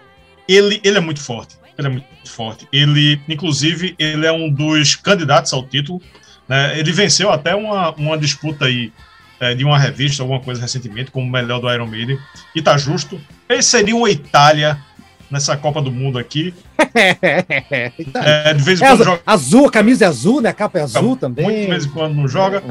ele, ele é muito forte. Ele é muito forte. Ele, inclusive, ele é um dos candidatos ao título. Né? Ele venceu até uma, uma disputa aí é, de uma revista, alguma coisa recentemente, como o melhor do Iron Maiden. E tá justo. Ele seria uma Itália nessa Copa do Mundo aqui. É, de vez em É quando azul, joga. azul, a camisa é azul, né? A capa é azul também. Muito de vez em quando não joga.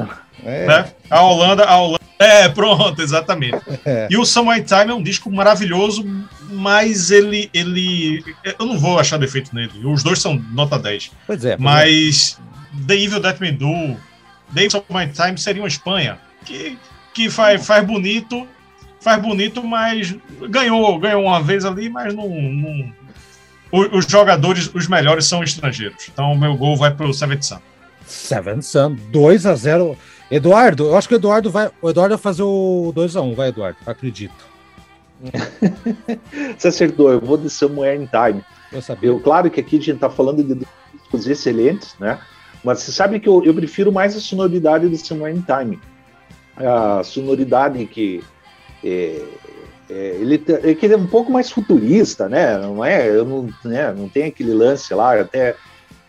É. né? A Holanda, a Holanda. É, pronto, exatamente. É. E o in Time é um disco maravilhoso, mas ele, ele. Eu não vou achar defeito nele. Os dois são nota 10. Pois é. pois é. Mas The Evil That Me Do, The Evil in Time seria uma Espanha que, que faz, faz bonito, faz bonito, mas ganhou, ganhou uma vez ali, mas não. não- o- os jogadores, os melhores são estrangeiros. Então o meu gol vai pro Seventh Sun. Seven Sun, 2 a 0 Eduardo, eu acho que o Eduardo vai. O Eduardo vai fazer o 2x1, vai, Eduardo, acredito. Você acertou, eu vou de Somewhere in Time. Eu sabia. Eu, claro que aqui a gente tá falando de discos excelentes, né? Mas você sabe que eu, eu prefiro mais a sonoridade do Somewhere in Time. A sonoridade que. É, é, ele, é, que ele é um pouco mais futurista, né? Não é? Eu não, né, não tem aquele lance lá, até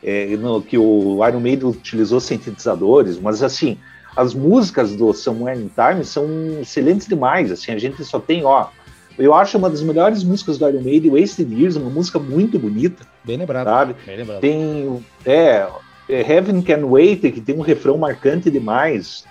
é, no, que o Iron Maiden utilizou sintetizadores, mas assim, as músicas do Somewhere in Time são excelentes demais. Assim, a gente só tem, ó, eu acho uma das melhores músicas do Iron Maiden, Wasted Years, uma música muito bonita. Bem lembrado. Sabe? Bem lembrado. Tem, é, é, Heaven Can Wait, que tem um refrão marcante demais.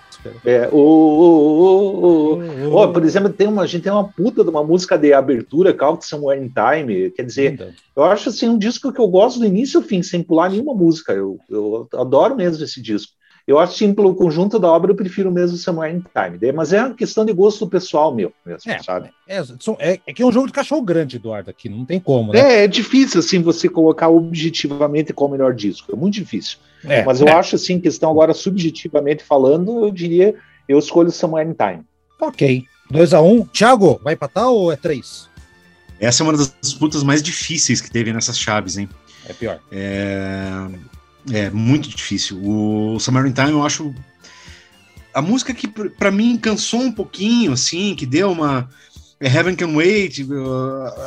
É, o, o, o, o, por exemplo, tem uma, a gente tem uma puta de uma música de abertura, Count Somewhere in Time. Quer dizer, eu acho assim um disco que eu gosto do início ao fim, sem pular nenhuma música. Eu, eu adoro mesmo esse disco. Eu acho que pelo conjunto da obra eu prefiro mesmo Somewhere in Time. Mas é uma questão de gosto pessoal meu mesmo, é, sabe? É, é, é, que é um jogo de cachorro grande, Eduardo, aqui, não tem como, né? É, é difícil assim você colocar objetivamente qual o melhor disco. É muito difícil. É, Mas eu é. acho assim, questão agora subjetivamente falando, eu diria, eu escolho Somewhere in Time. Ok. 2x1. Um. Thiago, vai empatar ou é 3? Essa é uma das disputas mais difíceis que teve nessas chaves, hein? É pior. É... É muito difícil. O in Time eu acho a música que para mim cansou um pouquinho, assim, que deu uma é Heaven Can Wait,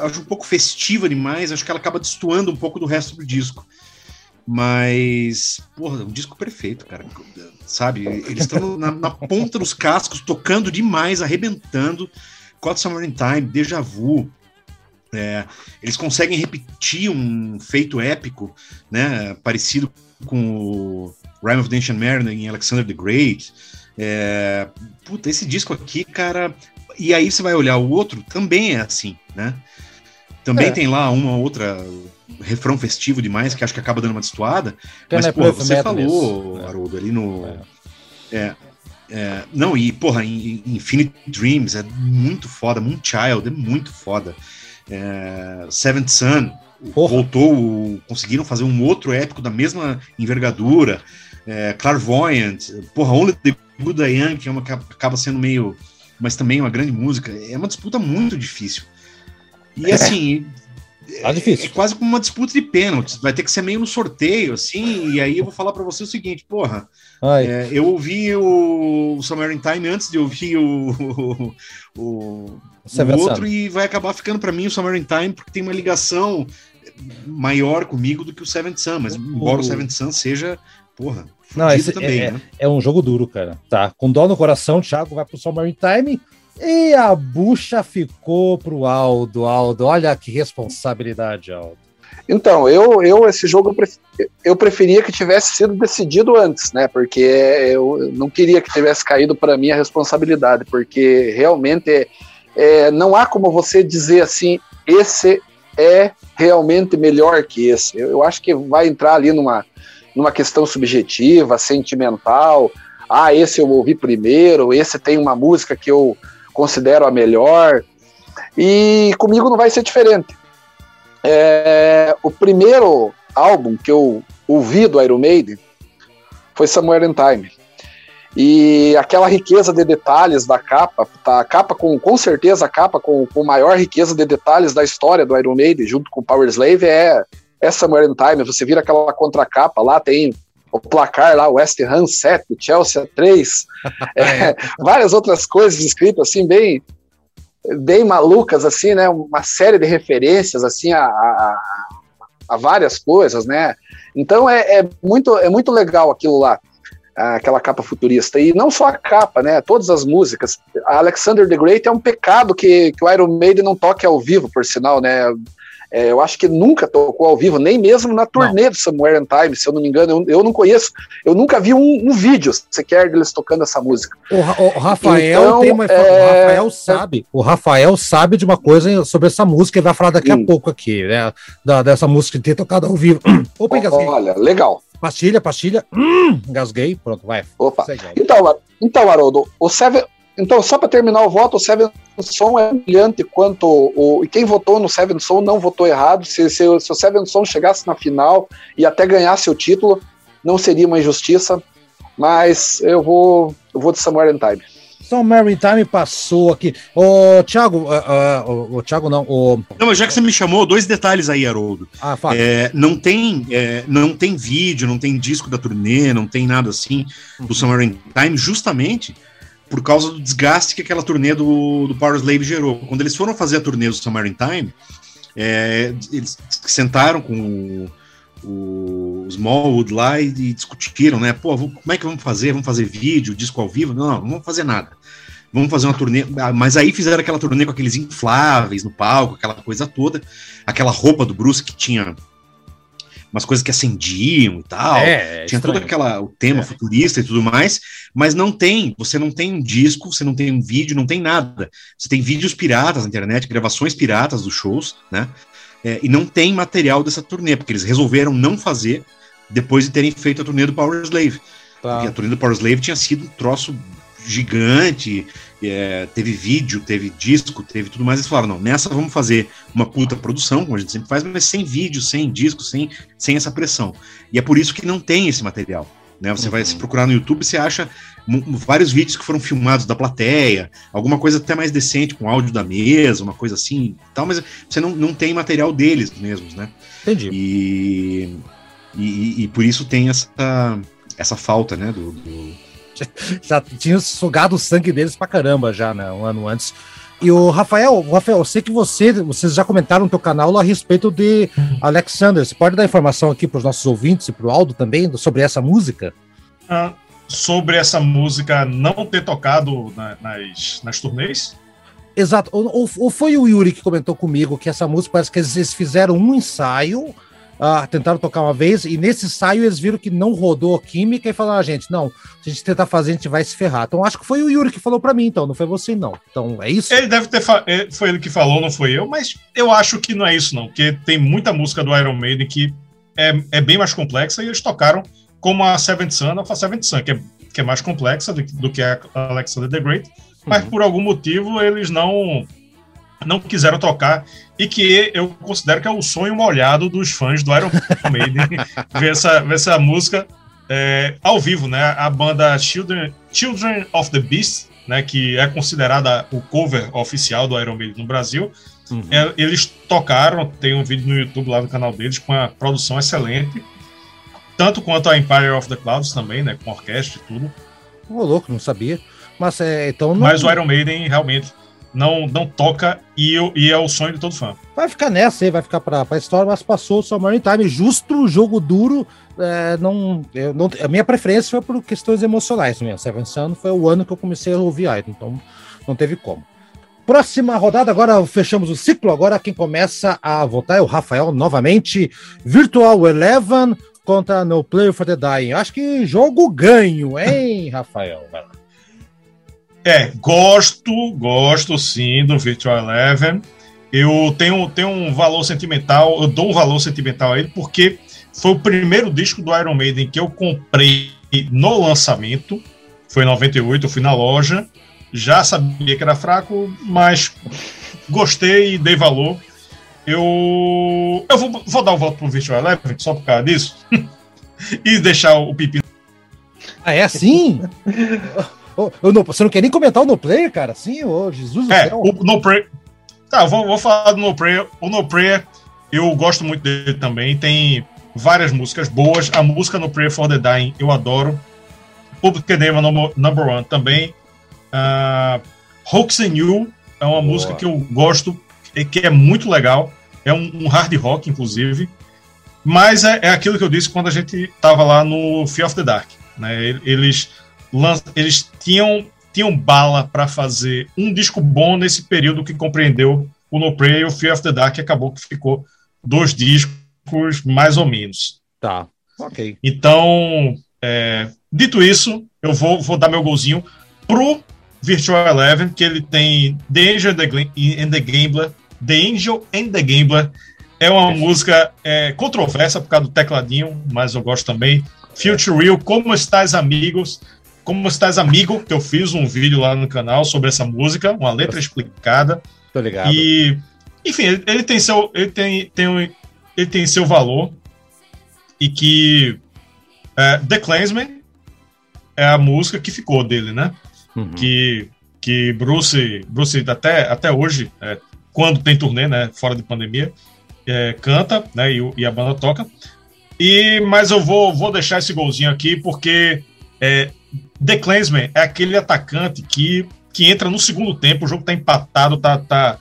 acho um pouco festiva demais, acho que ela acaba destoando um pouco do resto do disco. Mas, porra, um disco perfeito, cara. Sabe? Eles estão na, na, ponta dos cascos, tocando demais, arrebentando. Caught Summer in Time, Deja Vu, é, eles conseguem repetir um feito épico, né, parecido com o Rime of the Ancient Mariner em Alexander the Great. É, puta, esse disco aqui, cara. E aí você vai olhar o outro, também é assim, né? Também é. tem lá uma outra refrão festivo demais que acho que acaba dando uma destoada. Mas, pô, você falou, mesmo. Haroldo, ali no. É. é. É, não, e, porra, Infinite Dreams é muito foda, Moonchild é muito foda. É, Seventh Son Porra. voltou, conseguiram fazer um outro épico da mesma envergadura. É, Clairvoyant, porra, Only the I Am, que é uma que acaba sendo meio. Mas também uma grande música. É uma disputa muito difícil. E é. assim. Tá é, difícil. É quase como uma disputa de pênaltis. Vai ter que ser meio no sorteio, assim. E aí eu vou falar para você o seguinte, porra. É, eu ouvi o, o Summer in Time antes de ouvir o, o, o, o outro e vai acabar ficando para mim o Summer in Time porque tem uma ligação maior comigo do que o Seventh Sun, mas embora o Seventh Sun seja, porra, não, esse também, é, né? é um jogo duro, cara. Tá, com dó no coração, o Thiago vai pro Summer in Time e a bucha ficou pro Aldo. Aldo, olha que responsabilidade, Aldo. Então, eu, eu esse jogo eu preferia que tivesse sido decidido antes, né? Porque eu não queria que tivesse caído para mim a responsabilidade, porque realmente é, não há como você dizer assim, esse é realmente melhor que esse. Eu, eu, acho que vai entrar ali numa, numa questão subjetiva, sentimental. Ah, esse eu ouvi primeiro, esse tem uma música que eu considero a melhor. E comigo não vai ser diferente. É, o primeiro álbum que eu ouvi do Iron Maiden foi Somewhere in Time. E aquela riqueza de detalhes da capa, tá, a capa com, com certeza a capa com, com maior riqueza de detalhes da história do Iron Maiden, junto com Power Slave, é, é Somewhere in Time. Você vira aquela contracapa, lá tem o placar lá, West Ham 7, Chelsea 3, é, várias outras coisas escritas assim, bem, bem malucas, assim, né? Uma série de referências, assim, a, a, a várias coisas, né? Então é, é, muito, é muito legal aquilo lá aquela capa futurista. E não só a capa, né? Todas as músicas. A Alexander the Great é um pecado que, que o Iron Maiden não toque ao vivo, por sinal, né? É, eu acho que nunca tocou ao vivo, nem mesmo na turnê não. do Somewhere in Time, se eu não me engano. Eu, eu não conheço, eu nunca vi um, um, vídeo sequer deles tocando essa música. O, o Rafael então, tem uma, é... O Rafael sabe. O Rafael sabe de uma coisa sobre essa música e vai falar daqui a pouco aqui, né? Da, dessa música de ter tocado ao vivo. Opa, Olha, legal. Pastilha, pastilha. Hum, engasguei. Pronto, vai. Opa. Então, então, Haroldo, o Seven. Então, só para terminar o voto, o Seven Son é brilhante quanto o. E quem votou no Seven Son não votou errado. Se, se, se o Seven Son chegasse na final e até ganhasse o título, não seria uma injustiça. Mas eu vou, eu vou de in Time. Somewhere in Time passou aqui. Ô, Thiago, uh, uh, o Thiago não, o... Não, já que você me chamou, dois detalhes aí, Haroldo. Ah, fala. É, não, tem, é, não tem vídeo, não tem disco da turnê, não tem nada assim do Summer in Time, justamente por causa do desgaste que aquela turnê do, do Power Slave gerou. Quando eles foram fazer a turnê do Summer Time, é, eles sentaram com o, o Smallwood lá e, e, discutiram, né? Pô, como é que vamos fazer? Vamos fazer vídeo, disco ao vivo? Não, não, não vamos fazer nada. Vamos fazer uma turnê. Ah, mas aí fizeram aquela turnê com aqueles infláveis no palco, aquela coisa toda. Aquela roupa do Bruce que tinha umas coisas que acendiam e tal. É, é Tinha todo aquela, o tema é. futurista e tudo mais, mas não tem, você não tem um disco, você não tem um vídeo, não tem nada. Você tem vídeos piratas na internet, gravações piratas dos shows, né? É, e não tem material dessa turnê, porque eles resolveram não fazer depois de terem feito a turnê do Power Slave. Tá. Porque a turnê do Power Slave tinha sido um troço gigante, é, teve vídeo, teve disco, teve tudo mais. Eles falaram: não, nessa vamos fazer uma puta produção, como a gente sempre faz, mas sem vídeo, sem disco, sem, sem essa pressão. E é por isso que não tem esse material. Né? Você uhum. vai se procurar no YouTube, você acha vários vídeos que foram filmados da plateia, alguma coisa até mais decente, com áudio da mesa, uma coisa assim, tal, mas você não, não tem material deles mesmos, né? Entendi. E, e, e por isso tem essa, essa falta, né, do, do já tinha sugado o sangue deles pra caramba já, né? Um ano antes. E o Rafael, Rafael, eu sei que você, vocês já comentaram no teu canal a respeito de Alexander. Você pode dar informação aqui para os nossos ouvintes e para o Aldo também sobre essa música? Ah, sobre essa música não ter tocado na, nas, nas turnês? Exato. Ou, ou, ou, foi o Yuri que comentou comigo que essa música parece que eles fizeram um ensaio uh, tentaram tocar uma vez, e nesse ensaio eles viram que não rodou química e falaram, ah, gente, não, se a gente tentar fazer, a gente vai se ferrar. Então acho que foi o Yuri que falou para mim, então, não foi você, não. Então é isso? Ele deve ter. É, foi ele que falou, não foi eu, mas eu acho que não é isso, não, porque tem muita música do Iron Maiden que é, é bem mais complexa e eles tocaram como a Seventh Son of a Seventh Son, que é, que é mais complexa do, do que a Alexander the Great, mas uhum. por algum motivo eles não não quiseram tocar e que eu considero que é o sonho molhado dos fãs do Iron Maiden ver, essa, ver essa música é, ao vivo, né? A banda Children, Children of the Beast, né? Que é considerada o cover oficial do Iron Maiden no Brasil. Uhum. É, eles tocaram, tem um vídeo no YouTube lá no canal deles com a produção excelente, tanto quanto a Empire of the Clouds também, né? Com orquestra e tudo. Ô, louco, não sabia. Mas é, então não... Mas o Iron Maiden realmente não, não toca e, e é o sonho de todo fã. Vai ficar nessa aí, vai ficar pra, pra história, mas passou o Summer Time. Justo o jogo duro. É, não, eu, não, a minha preferência foi por questões emocionais mesmo. Seven Sun foi o ano que eu comecei a ouvir Idol, então não teve como. Próxima rodada, agora fechamos o ciclo. Agora quem começa a votar é o Rafael novamente. Virtual Eleven contra No Player for the Dying. Acho que jogo ganho, hein, Rafael? Vai lá. É, gosto, gosto sim do Virtual Eleven. Eu tenho, tenho um valor sentimental, eu dou um valor sentimental a ele, porque foi o primeiro disco do Iron Maiden que eu comprei no lançamento. Foi em 98, eu fui na loja. Já sabia que era fraco, mas gostei e dei valor. Eu, eu vou, vou dar o um voto pro Virtual Eleven, só por causa disso. e deixar o pipi. Ah, é assim? Oh, no, você não quer nem comentar o No Player, cara? Sim, oh, Jesus do é, céu. O No Prayer. Tá, vou, vou falar do No Prayer. O No Prayer, eu gosto muito dele também. Tem várias músicas boas. A música No Prayer for the Dying, eu adoro. Public Enema Number One também. Uh, Hoax and You é uma Boa. música que eu gosto, que é muito legal. É um, um hard rock, inclusive. Mas é, é, aquilo que eu disse quando a gente estava lá no Fear of the Dark. Né? Eles eles tinham, tinham bala para fazer um disco bom nesse período que compreendeu o No Prey e o Fear of the Dark, que acabou que ficou dois discos mais ou menos. Tá, ok. Então, é, dito isso, eu vou, vou dar meu golzinho pro Virtual Eleven, que ele tem The Angel and the, and the Gambler, The Angel and the Gambler, é uma música é, controversa por causa do tecladinho, mas eu gosto também. Future Real, Como Estás Amigos, como Estás Amigo, que eu fiz um vídeo lá no canal sobre essa música, uma letra explicada. Tô ligado. E, enfim, ele, ele tem seu, ele tem, tem um, ele tem seu valor e que é, The Clansman é a música que ficou dele, né? Uhum. Que, que Bruce, Bruce até, até hoje, é, quando tem turnê, né? Fora de pandemia, é, canta, né? E, e, a banda toca. E, mas eu vou, vou deixar esse golzinho aqui porque é, The Clansman é aquele atacante que, que entra no segundo tempo, o jogo tá empatado, tá, tá,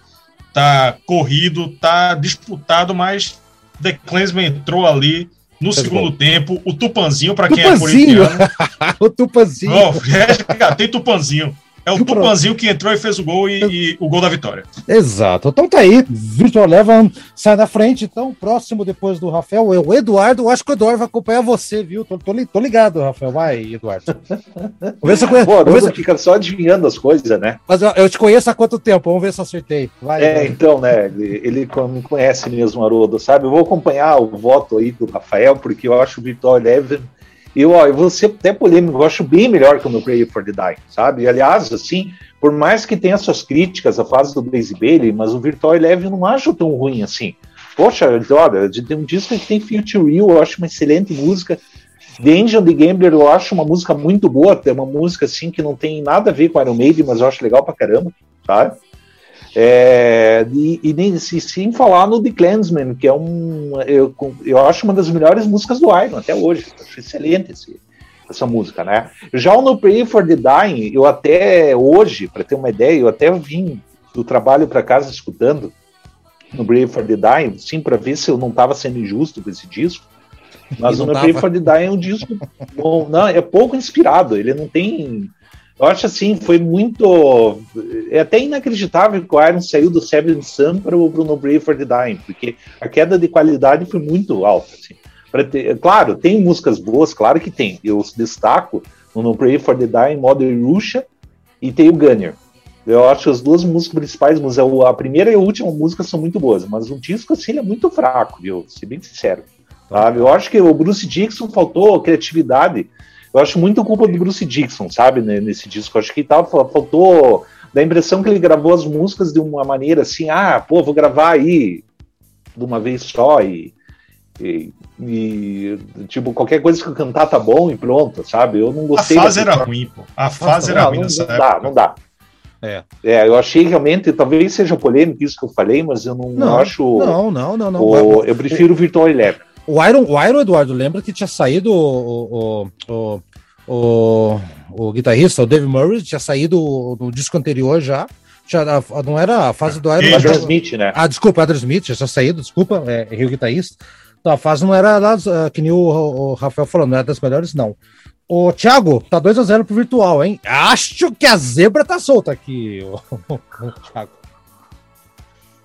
tá corrido, tá disputado, mas The Clansman entrou ali no segundo bom. tempo, o Tupanzinho, para quem é corintiano. o Tupanzinho. Oh, resgatei Tupanzinho. É o Tupanzinho que entrou e fez o gol e, e, o gol da vitória. Exato. Então tá aí. Victor Levan sai na frente. Então, próximo depois do Rafael é o Eduardo. Acho que o Eduardo vai acompanhar você, viu? Tô, tô, tô ligado, Rafael. Vai, Eduardo. Vamos ver se eu conheço. Pô, ver se... fica só adivinhando as coisas, né? Mas eu, eu, te conheço há quanto tempo? Vamos ver se eu acertei. Vai, é, vai. então, né? Ele, ele me conhece mesmo, Haroldo, sabe? Eu vou acompanhar o voto aí do Rafael, porque eu acho o Victor Levan eu, ó, eu vou ser até polêmico, eu acho bem melhor que o meu Pray for the Dying, sabe? Aliás, assim, por mais que tenha suas críticas à fase do Blaze Bailey, mas o Virtual Eleven eu não acho tão ruim assim. Poxa, olha, tem um disco que tem Future Real, eu acho uma excelente música. The Angel the Gambler eu acho uma música muito boa, é uma música assim que não tem nada a ver com Iron Maiden, mas eu acho legal pra caramba, sabe? É, e, e nem, sem falar no The Clansman, que é um. Eu, eu acho uma das melhores músicas do Iron até hoje. Acho excelente esse, essa música, né? Já o No Pray for the Dying, eu até hoje, para ter uma ideia, eu até vim do trabalho para casa escutando no Pray for the Dying, sim, para ver se eu não estava sendo injusto com esse disco. Mas o No Pray for the Dying é um disco bom, não, é pouco inspirado, ele não tem eu acho assim, foi muito. É até inacreditável que o Iron saiu do Seven Sun para o Bruno Brave for the Dying, porque a queda de qualidade foi muito alta. Assim. Ter, claro, tem músicas boas, claro que tem. Eu destaco no Brave for the Dying, Modern Russia e tem o Gunner. Eu acho as duas músicas principais, mas a primeira e a última música são muito boas, mas o disco assim é muito fraco, viu? Ser bem sincero. Sabe? Eu acho que o Bruce Dixon faltou criatividade eu acho muito culpa do Bruce Dixon, sabe, né, nesse disco. Eu acho que tava, faltou. Dá a impressão que ele gravou as músicas de uma maneira assim, ah, pô, vou gravar aí de uma vez só e, e, e, tipo, qualquer coisa que eu cantar tá bom e pronto, sabe? Eu não gostei. A fase era ruim, pô. A fase Nossa, era não, ruim não, nessa não época. Dá, não dá. É. é, eu achei realmente, talvez seja polêmico isso que eu falei, mas eu não, não acho. Não, não, não, não. O, eu prefiro o Virtual Eleven. O Iron, o Iron Eduardo, lembra que tinha saído o, o, o, o, guitarrista, o Dave Murray, tinha saído no disco anterior já. Já não era a fase do Iron. Adrian Smith, né? Ah, desculpa, Adrian Smith, já tinha saído, desculpa, é, errei o guitarrista. Então, a fase não era lá, uh, que nem o, Rafael falou, não era das melhores, não. O Thiago, tá 2x0 pro virtual, hein? Acho que a zebra tá solta aqui, o Thiago.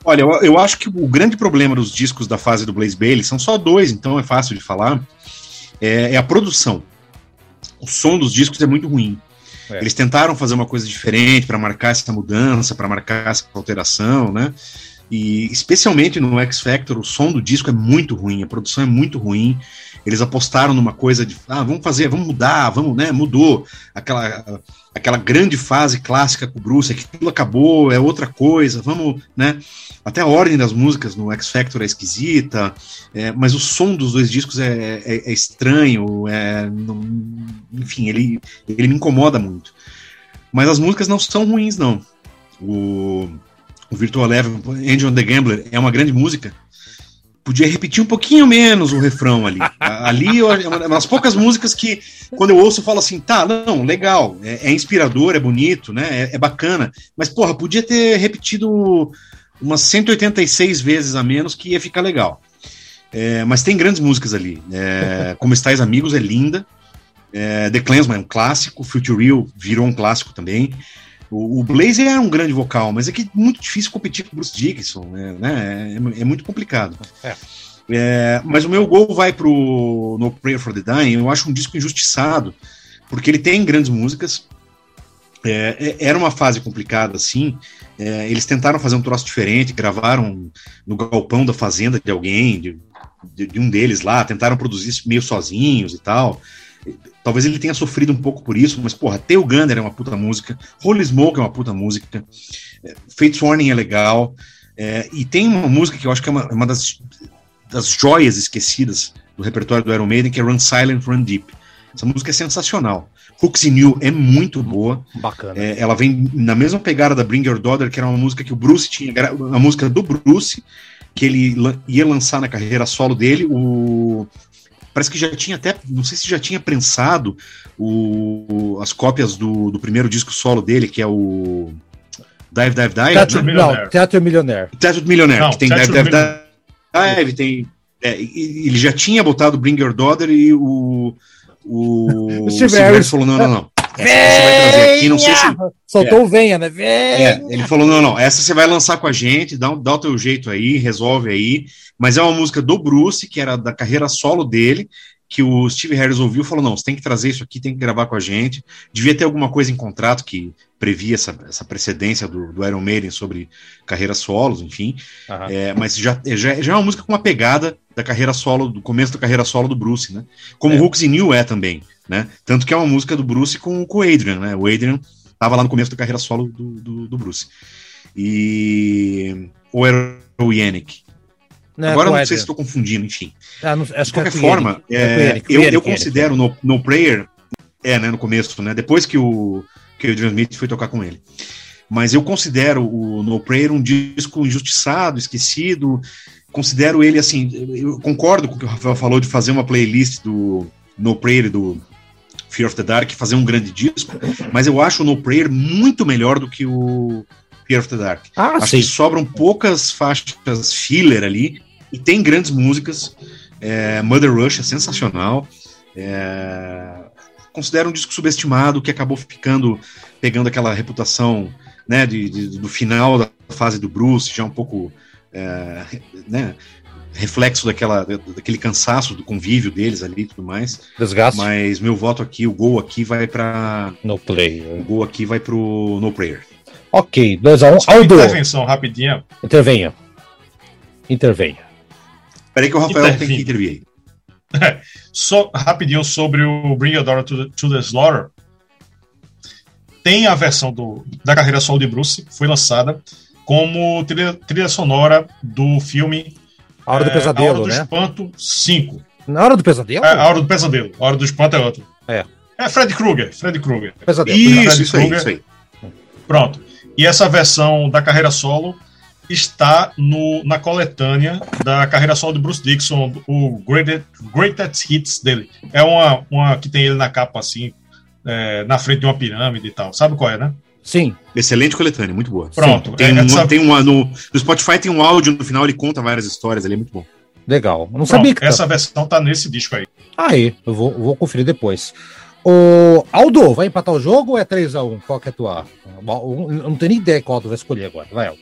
Olha, eu, eu, acho que o grande problema dos discos da fase do Blaze Bailey são só dois, então é fácil de falar. É, é a produção. O som dos discos é muito ruim. É. Eles tentaram fazer uma coisa diferente para marcar essa mudança, para marcar essa alteração, né? E especialmente no X Factor, o som do disco é muito ruim, a produção é muito ruim. Eles apostaram numa coisa de, ah, vamos fazer, vamos mudar, vamos, né? Mudou aquela aquela grande fase clássica com o Bruce, aquilo acabou, é outra coisa, vamos, né? Até a ordem das músicas no X Factor é esquisita, é, mas o som dos dois discos é, é, é estranho, é, não, enfim, ele, ele me incomoda muito. Mas as músicas não são ruins, não. O, o Virtual Eleven, Angel the Gambler, é uma grande música, podia repetir um pouquinho menos o refrão ali. ali é uma das poucas músicas que, quando eu ouço, eu falo assim, tá, não, legal, é, é inspirador, é bonito, né, é, é, bacana, mas, porra, podia ter repetido umas 186 vezes a menos que ia ficar legal. É, mas tem grandes músicas ali. É, Como Estais Amigos é linda. É, The Clansman é um clássico. Future Real virou um clássico também. O, o Blazer era um grande vocal, mas é que é muito difícil competir com o Bruce Dickinson, né? né? É, é, muito complicado. É. É, mas o meu gol vai pro No Prayer for the Dying. Eu acho um disco injustiçado, porque ele tem grandes músicas. É, é era uma fase complicada, assim. É, eles tentaram fazer um troço diferente, gravaram no galpão da fazenda de alguém, de, de, de um deles lá, tentaram produzir isso meio sozinhos e tal. Talvez ele tenha sofrido um pouco por isso, mas, porra, Theo Gunner é uma puta música, Holy Smoke é uma puta música, é, Fates Warning é legal, é, e tem uma música que eu acho que é uma, é uma das, das joias esquecidas do repertório do Iron Maiden, que é Run Silent, Run Deep. Essa música é sensacional. Hooks in You é muito boa. Bacana. É, ela vem na mesma pegada da Bring Your Daughter, que era uma música que o Bruce tinha, gra- a música do Bruce, que ele ia lançar na carreira solo dele. O parece que já tinha até, não sei se já tinha prensado o, as cópias do, do primeiro disco solo dele, que é o Dive Dive Dive, Teatro, né? Não, Teatro Milionaire. Teatro do Millionaire, Não, que tem Dive do Dive Dive, tem é, ele já tinha botado Bring Your Daughter e o o Steve Steve Harris. Harris falou não, não, não. Aqui, sei se Soltou o venha, né? Venha! é, ele falou: não, não, essa você vai lançar com a gente, dá, dá o teu jeito aí, resolve aí. Mas é uma música do Bruce, que era da carreira solo dele, que o Steve Harris ouviu e falou: não, você tem que trazer isso aqui, tem que gravar com a gente. Devia ter alguma coisa em contrato que previa essa, essa precedência do, do Iron Maiden sobre carreiras solos, enfim. Aham. É, mas já, já, já é uma música com uma pegada da carreira solo, do começo da carreira solo do Bruce, né? Como É. Hooks in You é também, né? Tanto que é uma música do Bruce com, com o Adrian, né? O Adrian tava lá no começo da carreira solo do, do, do Bruce. E. Ou era o Yannick? Não é Agora não sei se estou confundindo, enfim. Ah, não- De é qualquer forma, é, É Yannick, eu, Yannick, eu Yannick. considero no, no Prayer, é, né, no começo, né, depois que o, que o Adrian Smith foi tocar com ele. Mas eu considero o No Prayer um disco injustiçado, esquecido. Considero ele assim. Eu concordo com o que o Rafael falou de fazer uma playlist do No Prayer e do Fear of the Dark, fazer um grande disco. Mas eu acho o No Prayer muito melhor do que o Fear of the Dark. Ah, Acho sim. que sobram poucas faixas filler ali e tem grandes músicas. É, Mother Rush é sensacional. É, considero um disco subestimado que acabou ficando pegando aquela reputação né, de, de- do final da fase do Bruce, já um pouco é, né, reflexo daquela, daquele cansaço do convívio deles ali e tudo mais. Desgaste Mas meu voto aqui, o gol aqui vai para no play. o gol aqui vai pro No Prayer. Ok, 2x1. Só uma Aldo, intervenção rapidinha. intervenha. Intervenha. Peraí que o Rafael tem que intervir aí. Só rapidinho sobre o Bring Your Daughter to the, to the Slaughter. Tem a versão do, da carreira solo de Bruce, foi lançada como trilha, trilha sonora do filme A hora do é, A Hora pesadelo, do né? Espanto 5. Na hora do pesadelo? É, a Hora do Pesadelo. A Hora do Espanto é outro. É. É Fred Krueger. Fred Krueger. Pesadelo. Fred Isso, isso aí, Krueger. isso aí. Pronto. E essa versão da carreira solo está no, na coletânea da carreira solo de Bruce Dixon, o Greatest, Greatest Hits dele. É uma, uma que tem ele na capa assim, é, na frente de uma pirâmide e tal. Sabe qual é, né? Sim. Excelente coletânea, muito boa. Pronto. Tem, é, um, essa- tem uma no, no Spotify tem um áudio no final, ele conta várias histórias ali, é muito bom. Legal. Eu não pronto, sabia que. essa versão tá nesse disco aí. Aí, eu vou, vou conferir depois. O Aldo, vai empatar o jogo ou é 3x1? Qual que é a tua? Eu não tenho nem ideia qual tu vai escolher agora. Vai, Aldo.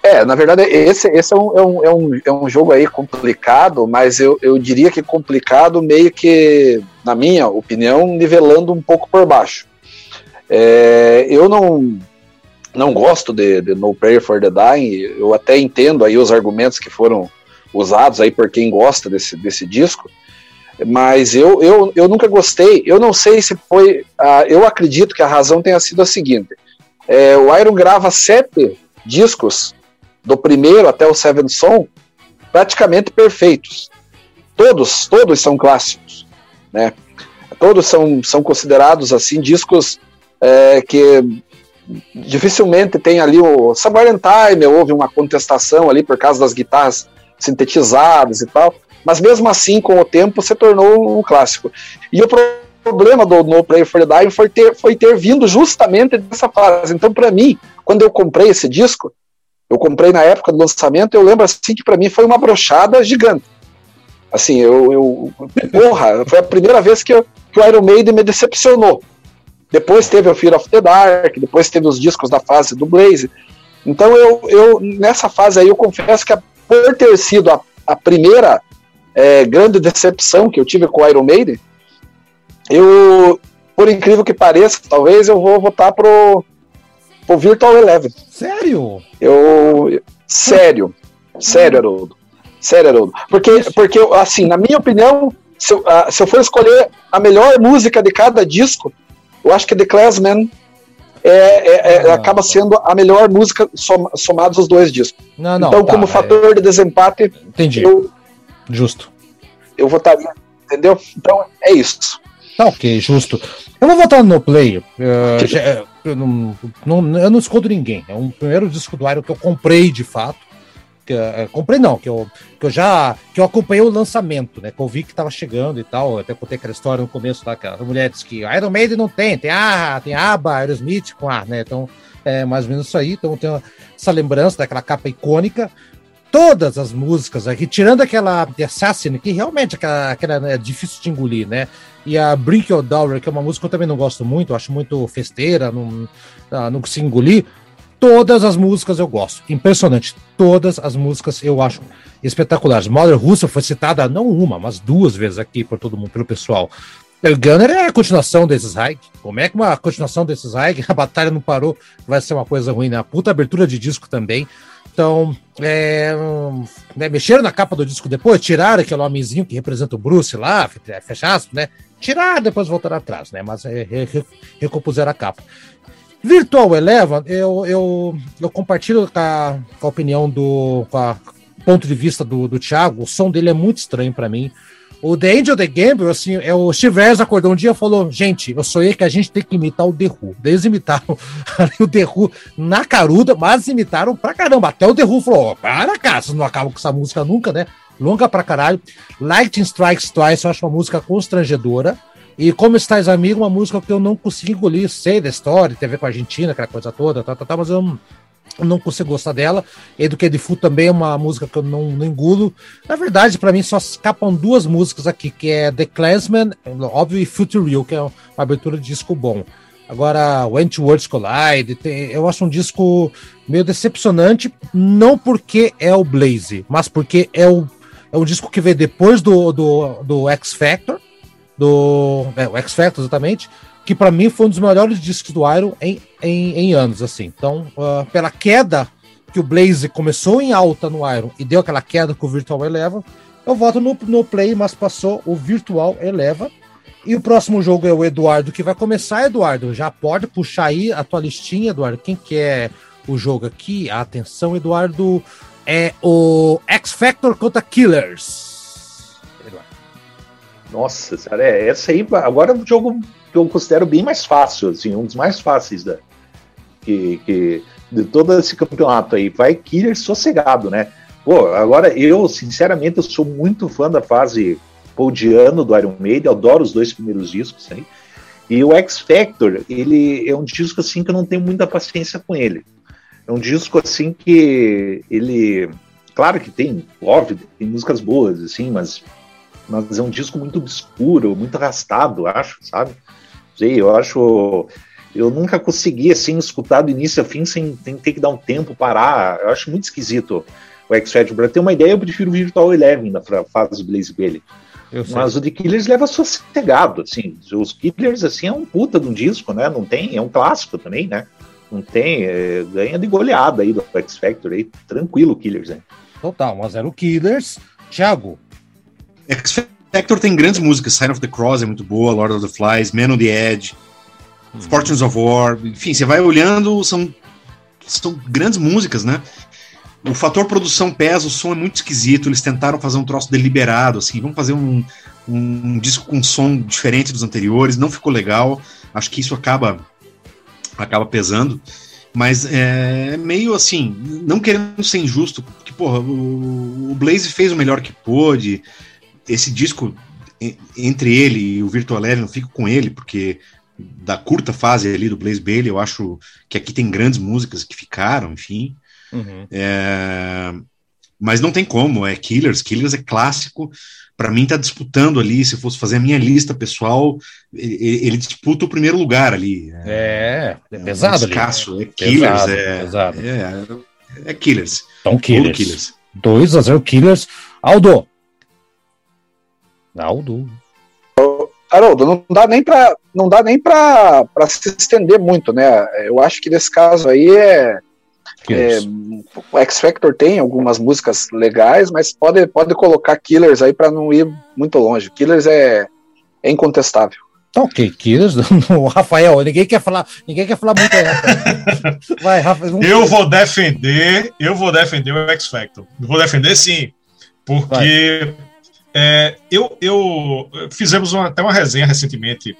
É, na verdade, esse, esse é, um, é, um, é, um, é um jogo aí complicado, mas eu, eu diria que complicado meio que, na minha opinião, nivelando um pouco por baixo. É, eu não, não gosto de, de No Prayer for the Dying, eu até entendo aí os argumentos que foram usados aí por quem gosta desse, desse disco, mas eu, eu, eu nunca gostei, eu não sei se foi, eu acredito que a razão tenha sido a seguinte, é, o Iron grava sete discos do primeiro até o Seven Son, praticamente perfeitos. Todos, todos são clássicos, né? Todos são, são considerados assim discos é, que dificilmente tem ali o in Time, houve uma contestação ali por causa das guitarras sintetizadas e tal, mas mesmo assim, com o tempo, se tornou um clássico. E o problema do No Play for Dying foi ter, foi ter vindo justamente dessa fase. Então, para mim, quando eu comprei esse disco, eu comprei na época do lançamento, eu lembro assim que para mim foi uma brochada gigante. Assim, eu, eu. Porra, foi a primeira vez que, eu, que o Iron Maiden me decepcionou. Depois teve o Fear of the Dark, depois teve os discos da fase do Blaze. Então eu, eu nessa fase aí eu confesso que por ter sido a, a primeira é, grande decepção que eu tive com o Iron Maiden, eu, por incrível que pareça, talvez eu vou votar pro, pro Virtual Eleven. Sério? Eu. Sério. Sério, Haroldo. Sério, Haroldo. Porque, porque, assim, na minha opinião, se eu, ah, se eu for escolher a melhor música de cada disco, eu acho que The Classman é, é, é, acaba sendo a melhor música som, somados os dois discos. Não, não. então, tá, como é, fator de desempate, Entendi. eu, Justo. eu votaria. Entendeu? Então, é isso. Tá ok, justo. Eu vou votar no Play. Uh, já, eu, não, não, eu não escondo ninguém. É um primeiro disco do Iron que eu comprei de fato. Que, uh, comprei não, que eu, que eu já que eu acompanhei o lançamento, né? Que eu vi que tava chegando e tal. Até contei aquela história no começo da mulher mulheres que Iron Maiden não tem, tem a tem a aba, Aerosmith com A, né? Então é mais ou menos isso aí. Então tem essa lembrança daquela capa icônica todas as músicas aqui, tirando aquela The Assassin, que realmente aquela, aquela é difícil de engolir, né? E a Brink Your Dollar, que é uma música que eu também não gosto muito, acho muito festeira, não, ah, não consigo engolir. Todas as músicas eu gosto. Impressionante. Todas as músicas eu acho espetaculares. Mother Russa foi citada não uma, mas duas vezes aqui por todo mundo, pelo pessoal. El Gunner é a continuação desses hike. Como é que uma continuação desses hike, a batalha não parou, vai ser uma coisa ruim, né? A puta abertura de disco também. Então, é, né, mexeram na capa do disco depois, tiraram aquele homenzinho que representa o Bruce lá, fecharam, né? Tiraram, depois voltaram atrás, né? Mas é, é, recompuseram a capa. Virtual Eleven, eu, eu, eu compartilho com a, com a opinião do com a ponto de vista do, do Thiago, o som dele é muito estranho para mim. O The Angel The Gamble, assim, é o Steve acordou um dia e falou: Gente, eu sonhei que a gente tem que imitar o The Who. Eles imitaram o The Who na caruda, mas imitaram pra caramba. Até o The Who falou: oh, Para cá, vocês não acabam com essa música nunca, né? Longa pra caralho. Lightning Strikes Twice, eu acho uma música constrangedora. E Como Estás Amigo, uma música que eu não consigo engolir. Sei da história, tem a ver com a Argentina, aquela coisa toda, tá, tá, tá, mas eu não consigo gostar dela. Educated Food também é uma música que eu não, não engulo. Na verdade, para mim só escapam duas músicas aqui, que é The Clansman, óbvio, e Future Real, que é uma abertura de disco bom. Agora, When Two Worlds Collide, tem, eu acho um disco meio decepcionante, não porque é o Blaze, mas porque é, o, é um disco que veio depois do, do, do X Factor, do é, o X Factor exatamente, que para mim foi um dos melhores discos do Iron em, em, em anos, assim. Então, uh, pela queda que o Blaze começou em alta no Iron e deu aquela queda com o Virtual Eleven, eu voto no, no Play, mas passou o Virtual Eleven. E o próximo jogo é o Eduardo, que vai começar, Eduardo. Já pode puxar aí a tua listinha, Eduardo. Quem quer o jogo aqui? Atenção, Eduardo. É o X Factor contra Killers. Nossa, cara, é, essa aí. Agora o jogo que eu considero bem mais fácil, assim, um dos mais fáceis da, que, que, de todo esse campeonato aí. Vai Killer sossegado, né? Pô, agora eu, sinceramente, eu sou muito fã da fase poldiano do Iron Maiden, adoro os dois primeiros discos aí. E o X Factor, ele é um disco assim que eu não tenho muita paciência com ele. É um disco assim que ele, claro que tem, óbvio, tem músicas boas assim, mas mas é um disco muito obscuro, muito arrastado, acho, sabe? sei, eu acho. Eu nunca consegui assim escutar do início ao fim sem, sem ter que dar um tempo, parar. Eu acho muito esquisito o X-Factor. Pra ter uma ideia, eu prefiro o Virtual Eleven na fase do Blaze Bailey. Mas o The Killers leva sossegado, assim. Os Killers, assim, é um puta de um disco, né? Não tem, é um clássico também, né? Não tem, é, ganha de goleada aí do X Factor aí, tranquilo Killers, né? Total, mas era o Killers. Thiago. X Hector tem grandes músicas, Sign of the Cross é muito boa, Lord of the Flies, Man on the Edge, hum. Fortunes of War, enfim, você vai olhando, são, são grandes músicas, né? O fator produção pesa, o som é muito esquisito, eles tentaram fazer um troço deliberado, assim, vamos fazer um, um, disco com som diferente dos anteriores, não ficou legal, acho que isso acaba, acaba pesando, mas é meio assim, não querendo ser injusto, porque, porra, o, o Blaze fez o melhor que pôde, esse disco, entre ele e o Virtual Eleven, eu fico com ele, porque da curta fase ali do Blaze Bailey, eu acho que aqui tem grandes músicas que ficaram, enfim. Uhum. É, mas não tem como, é Killers, Killers é clássico. Para mim, tá disputando ali. Se fosse fazer a minha lista pessoal, ele, ele disputa o primeiro lugar ali. É, é, é pesado. É escasso, é Killers, pesado, é, pesado. é, é Killers. Então, Killers. Killers. 2 a 0 Killers. Aldo, Aldo. Haroldo, não dá nem para não dá nem para se estender muito, né? Eu acho que nesse caso aí é, é o X Factor tem algumas músicas legais, mas pode, pode colocar Killers aí para não ir muito longe. Killers é, é incontestável. Tá ok, Killers, o Rafael, ninguém quer falar, ninguém quer falar muito aí, Vai, Rafael. Eu vou defender, eu vou defender o X Factor. Vou defender sim, porque Vai É, eu, eu fizemos uma, até uma resenha recentemente,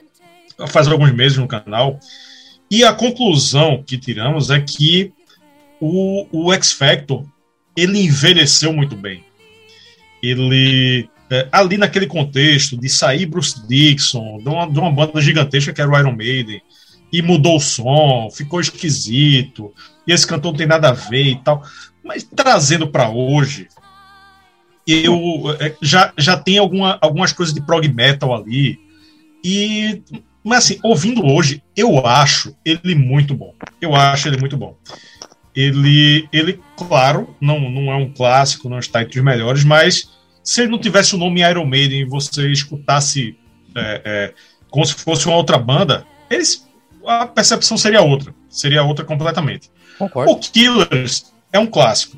faz alguns meses no canal, e a conclusão que tiramos é que o, o X Factor ele envelheceu muito bem. Ele é, ali naquele contexto de sair Bruce Dixon, de uma, de uma banda gigantesca que era o Iron Maiden, e mudou o som, ficou esquisito, e esse cantor não tem nada a ver e tal. Mas trazendo para hoje, eu é, já, já tem alguma, algumas coisas de prog metal ali. E mas assim, ouvindo hoje, eu acho ele muito bom. Eu acho ele muito bom. Ele, ele claro, não, não é um clássico, não está entre os melhores, mas se ele não tivesse o nome Iron Maiden e você escutasse é, é, como se fosse uma outra banda, eles, a percepção seria outra. Seria outra completamente. Concordo. O Killers é um clássico.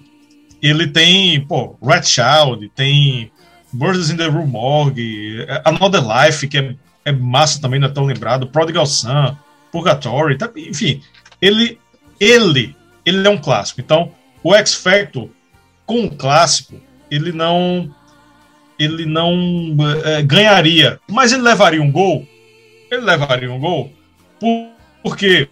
Ele tem, pô, Red Child, tem Birds in the Room Morgue, Another Life, que é, é massa também, não é tão lembrado, Prodigal Son, Purgatory, tá, enfim, ele, ele, ele é um clássico. Então, o X Factor, com o clássico, ele não ele não é, ganharia, mas ele levaria um gol. Ele levaria um gol. Por, por quê?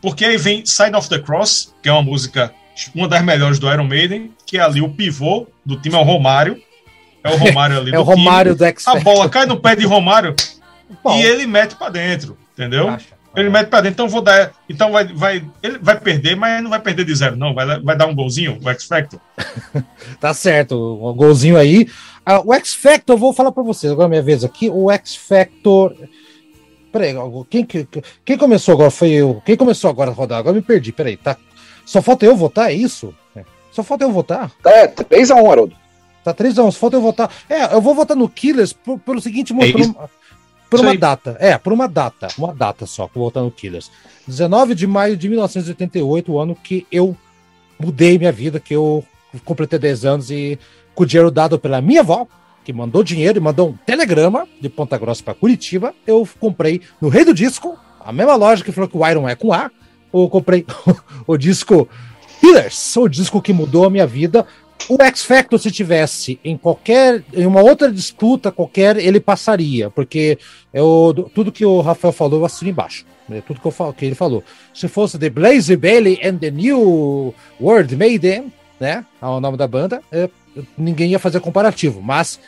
Porque aí vem Sign of the Cross, que é uma música, uma das melhores do Iron Maiden, que é ali o pivô do time, é o Romário. É o Romário ali é do o Romário time. do X A bola cai no pé de Romário Bom. e ele mete para dentro, entendeu? Ele mete para dentro, então vou dar. Então vai, vai, ele vai perder, mas não vai perder de zero, não. Vai, vai dar um golzinho, o X Factor. tá certo, um golzinho aí. Uh, o X Factor, eu vou falar para vocês, agora é minha vez aqui. O X Factor. Peraí, quem, quem começou agora foi eu. Quem começou agora a rodar? Agora me perdi, peraí, tá? Só falta eu votar, é isso? É. Só falta eu votar? É, 3x1, Haroldo. Tá 3x1, só falta eu votar. É, eu vou votar no Killers por, pelo seguinte motivo. É por, por uma data. É, por uma data. Uma data só, vou votar no Killers. 19 de maio de 1988, o ano que eu mudei minha vida, que eu completei 10 anos e com o dinheiro dado pela minha avó, que mandou dinheiro e mandou um telegrama de Ponta Grossa para Curitiba, eu comprei no Rei do Disco, a mesma loja que falou que o Iron é com A, eu comprei o disco Killers, o disco que mudou a minha vida. O X Factor, se tivesse em qualquer, em uma outra disputa qualquer, ele passaria, porque eu, tudo que o Rafael falou eu assino embaixo. Né, tudo que, eu que ele falou. Se fosse The Blaze Bailey and the New World Maiden, né? É o nome da banda, é, ninguém ia fazer comparativo, mas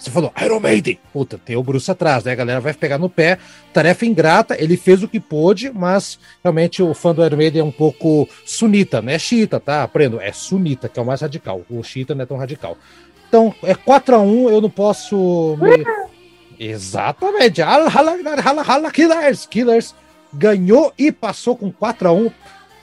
você falou Iron Maiden, puta, tem o Bruce atrás, né? A galera vai pegar no pé, tarefa ingrata, ele fez o que pôde, mas realmente o fã do Iron Maiden é um pouco sunita, não é xiita, tá? Aprendo, é sunita, que é o mais radical, o xiita não é tão radical. Então, é 4 a 1 eu não posso. Me... Exatamente, Killers, Killers ganhou e passou com 4 a 1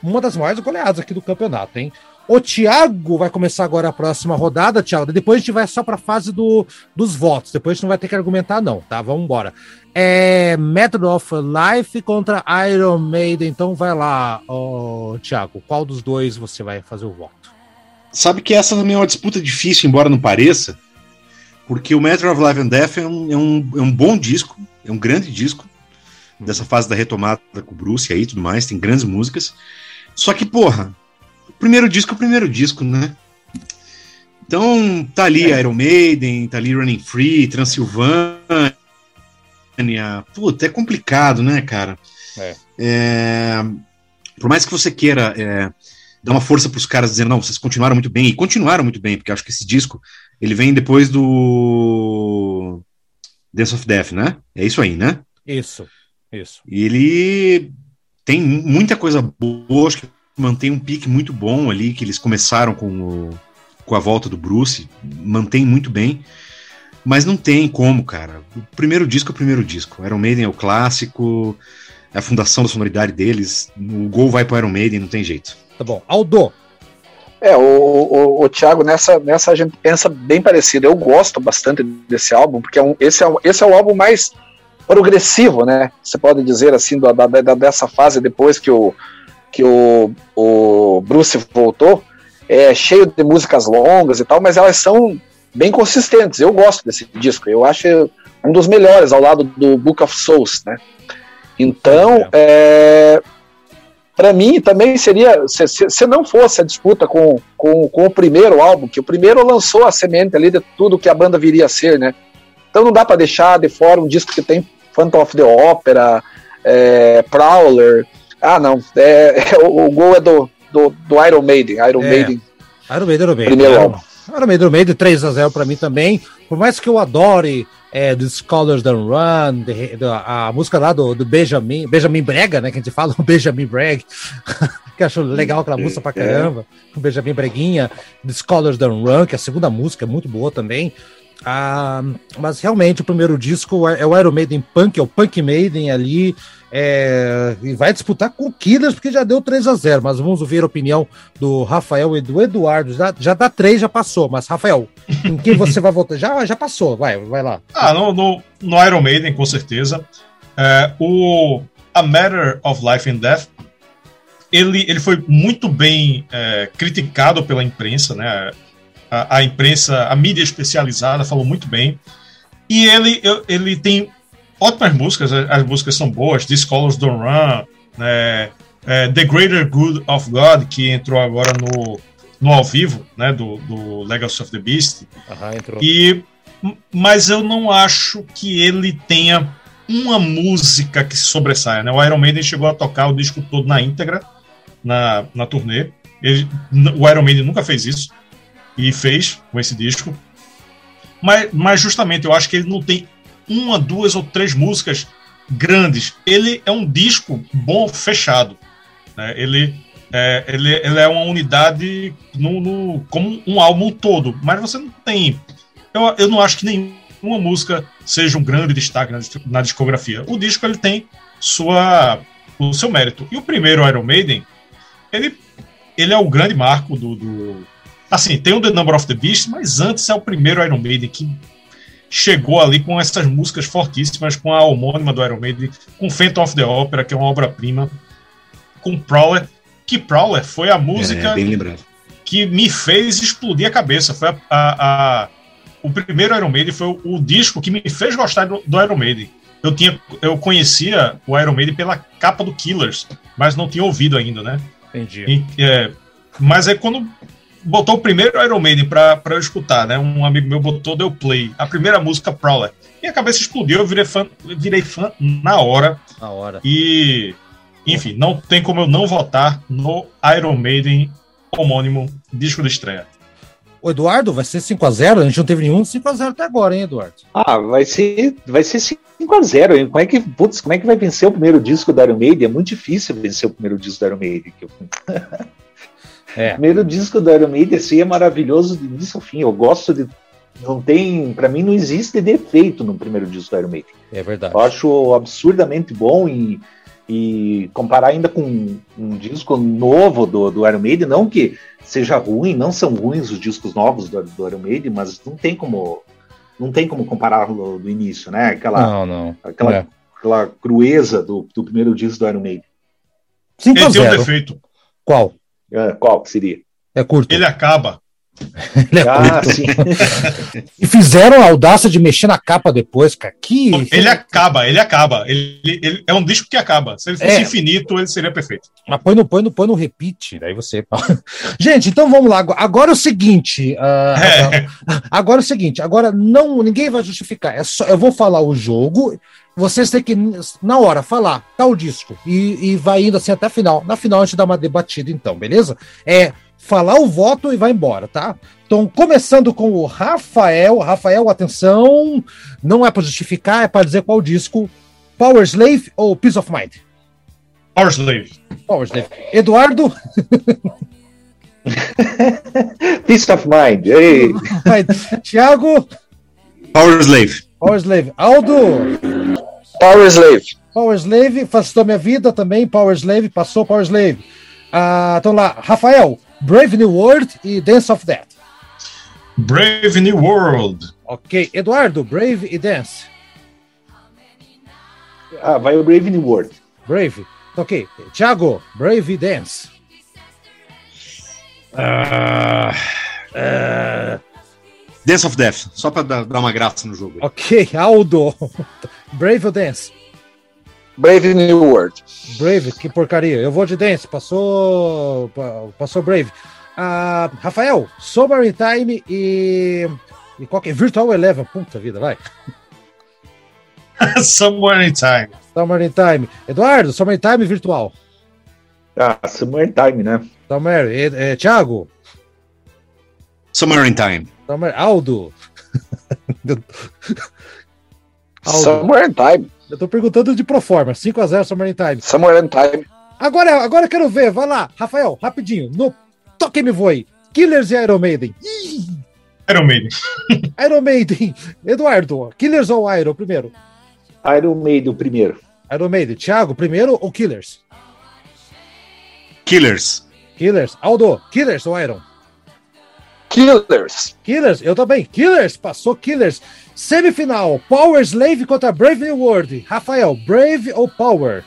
uma das maiores goleadas aqui do campeonato, hein? O Thiago vai começar agora a próxima rodada, Thiago. Depois a gente vai só para a fase do, dos votos. Depois a gente não vai ter que argumentar, não, tá? Vamos embora. É Method of Life contra Iron Maiden. Então vai lá, oh, Thiago. Qual dos dois você vai fazer o voto? Sabe que essa também é uma disputa difícil, embora não pareça, porque o Method of Life and Death é um, é um, é um bom disco, é um grande disco dessa fase da retomada com o Bruce aí e tudo mais, tem grandes músicas. Só que, porra, primeiro disco é o primeiro disco, né? Então, tá ali é. Iron Maiden, tá ali Running Free, Transilvânia. Puta, é complicado, né, cara? É. É, por mais que você queira é, dar uma força pros caras dizendo, não, vocês continuaram muito bem, e continuaram muito bem, porque acho que esse disco, ele vem depois do Dance of Death, né? É isso aí, né? Isso, isso. E ele tem muita coisa boa, acho que mantém um pique muito bom ali, que eles começaram com, o, com a volta do Bruce, mantém muito bem. Mas não tem como, cara. O primeiro disco é o primeiro disco. Iron Maiden é o clássico, é a fundação da sonoridade deles. O gol vai para Iron Maiden, não tem jeito. Tá bom. Aldo. É, o, o, o Thiago, nessa, nessa a gente pensa bem parecido. Eu gosto bastante desse álbum, porque é um, esse, é, esse é o álbum mais progressivo, né? Você pode dizer assim, da, da, dessa fase depois que o, que o, o Bruce voltou, é cheio de músicas longas e tal, mas elas são bem consistentes. Eu gosto desse disco, eu acho um dos melhores ao lado do Book of Souls, né? Então, é, para mim também seria, se, se, se, não fosse a disputa com, com, com o primeiro álbum, que o primeiro lançou a semente ali de tudo que a banda viria a ser, né? Então não dá para deixar de fora um disco que tem Phantom of the Opera, é, Prowler. Ah, não. É, é o, o, gol é do, do, do Iron Maiden. Iron É. Maiden. Iron Maiden, Iron Maiden. Primeiro Iron- álbum. Iron Maiden, Iron Maiden, 3x0 pra mim também. Por mais que eu adore é, The Scholars Don't Run, a música lá do, do Benjamin, Benjamin Brega, né, que a gente fala, o Benjamin Breg, que eu acho legal aquela música pra caramba, o Benjamin Breguinha, The Scholars Don't Run, que é a segunda música, é muito boa também. Ah, mas realmente o primeiro disco é, é o Iron Maiden Punk, é o Punk Maiden ali, é, e vai disputar com o Killers, porque já deu 3 a 0 mas vamos ouvir a opinião do Rafael e do Eduardo. Já, já dá 3, já passou, mas Rafael, em quem você vai votar? Já, já passou, vai, vai lá. Ah, no, no, no Iron Maiden, com certeza. É, o A Matter of Life and Death, ele, ele foi muito bem é, criticado pela imprensa, né? A, a imprensa, a mídia especializada falou muito bem. E ele, ele tem ótimas músicas, as, as músicas são boas, This Colors Don't Run, né? É, The Greater Good of God, que entrou agora no, no ao vivo, né? Do, do Legacy of the Beast. E, mas eu não acho que ele tenha uma música que sobressaia. Né? O Iron Maiden chegou a tocar o disco todo na íntegra, na, na turnê. Ele- o Iron Maiden nunca fez isso. E fez com esse disco. Mas, mas justamente eu acho que ele não tem uma, duas ou três músicas grandes. Ele é um disco bom fechado. né? Ele, é, ele, ele é uma unidade no, no- como um álbum todo. Mas você não tem eu, eu não acho que nenhuma música seja um grande destaque na, na discografia. O disco ele tem sua, o seu mérito. E o primeiro Iron Maiden, ele, ele é o grande marco do, do- Assim, tem o The Number of the Beast, mas antes é o primeiro Iron Maiden que chegou ali com essas músicas fortíssimas, com a homônima do Iron Maiden, com Phantom of the Opera, que é uma obra-prima, com Prowler, que Prowler foi a música É, que me fez explodir a cabeça. Foi a, a- a- o primeiro Iron Maiden foi o, o disco que me fez gostar do, do Iron Maiden. Eu, tinha, eu conhecia o Iron Maiden pela capa do Killers, mas não tinha ouvido ainda, né? Entendi. E, é, mas aí quando botou o primeiro Iron Maiden pra, pra eu escutar, né? Um amigo meu botou, deu play. A primeira música, Prowler. Minha cabeça explodiu, eu virei fã, virei fã na hora. Na hora. E, enfim, não tem como eu não votar no Iron Maiden homônimo disco de estreia. O Eduardo, vai ser 5x0? A, gente não teve nenhum 5x0 até agora, hein, Eduardo? Ah, vai ser, vai ser 5x0. hein? Como é que, putz, como é que vai vencer o primeiro disco do Iron Maiden? É muito difícil vencer o primeiro disco do Iron Maiden. É. O primeiro disco do Iron Maiden assim, é maravilhoso de início ao fim. Eu gosto de. Não tem. Pra mim, não existe defeito no primeiro disco do Iron Maiden. É verdade. Eu acho absurdamente bom e, e comparar ainda com um disco novo do, do Iron Maiden, não que seja ruim, não são ruins os discos novos do, do Iron Maiden, mas não tem como não tem como comparar do, do início, né? Aquela, Não, não. aquela, É. aquela crueza do, do primeiro disco do Iron Maiden. Ele tem um 5x0. defeito. Qual? É, qual que seria? É curto. Ele acaba. Ele é Ah, curto. sim. E fizeram a audácia de mexer na capa depois, cara. Que. Ele acaba, ele acaba. Ele, ele- é um disco que acaba. Se ele fosse É. infinito, ele seria perfeito. Mas põe no, põe no, põe no repeat, daí você. Gente, então vamos lá. Agora é o seguinte. ah, É. Agora é o seguinte, agora não, ninguém vai justificar. É só, eu vou falar o jogo, vocês têm que, na hora, falar tal disco. E, e vai indo assim até a final. Na final a gente dá uma debatida, então, beleza? É falar o voto e vai embora, tá? Então, começando com o Rafael. Rafael, atenção, não é para justificar, é para dizer qual disco. Power Slave ou Peace of Mind? Power Slave. Power Slave. Eduardo, Peace of Mind. Ei, Thiago, Power Slave. Power Slave. Aldo, Power Slave. Power Slave, facilitou minha vida também. Power Slave, passou Power Slave. Ah, então lá, Rafael, Brave New World e Dance of Death. Brave New World. Ok, Eduardo, Brave e Dance. ah, vai o Brave New World. Brave. Ok, Thiago, Brave e Dance. Ah, é, Dance of Death, só pra dar, dar uma graça no jogo. Ok, Aldo, Brave ou Dance? Brave New World. Brave, que porcaria. Eu vou de Dance, passou, pa- passou Brave. Ah, Rafael, Sober in Time e, e qual que é? Virtual Eleven, puta vida, vai. Somewhere in Time. Summer in Time. Eduardo, Summer in Time virtual. Ah, Summertime, né? Summer, é, é, Thiago. Summer in Time. Summer, Aldo. Aldo. Somewhere in Time. Eu tô perguntando de Proforma. 5x0 Summer in Time. Somewhere in Time. Agora, agora eu quero ver. Vai lá, Rafael, rapidinho. No Toque Me Voe. Killers e Iron Maiden. Ih, Iron Maiden. Iron Maiden. Eduardo, Killers ou Iron primeiro? Iron Maiden, primeiro. Iron Maiden. Thiago, primeiro ou Killers? Killers. Killers. Aldo, Killers ou Iron? Killers. Killers, eu também. Killers, passou Killers. Semifinal, Power Slave contra Brave New World. Rafael, Brave ou Power?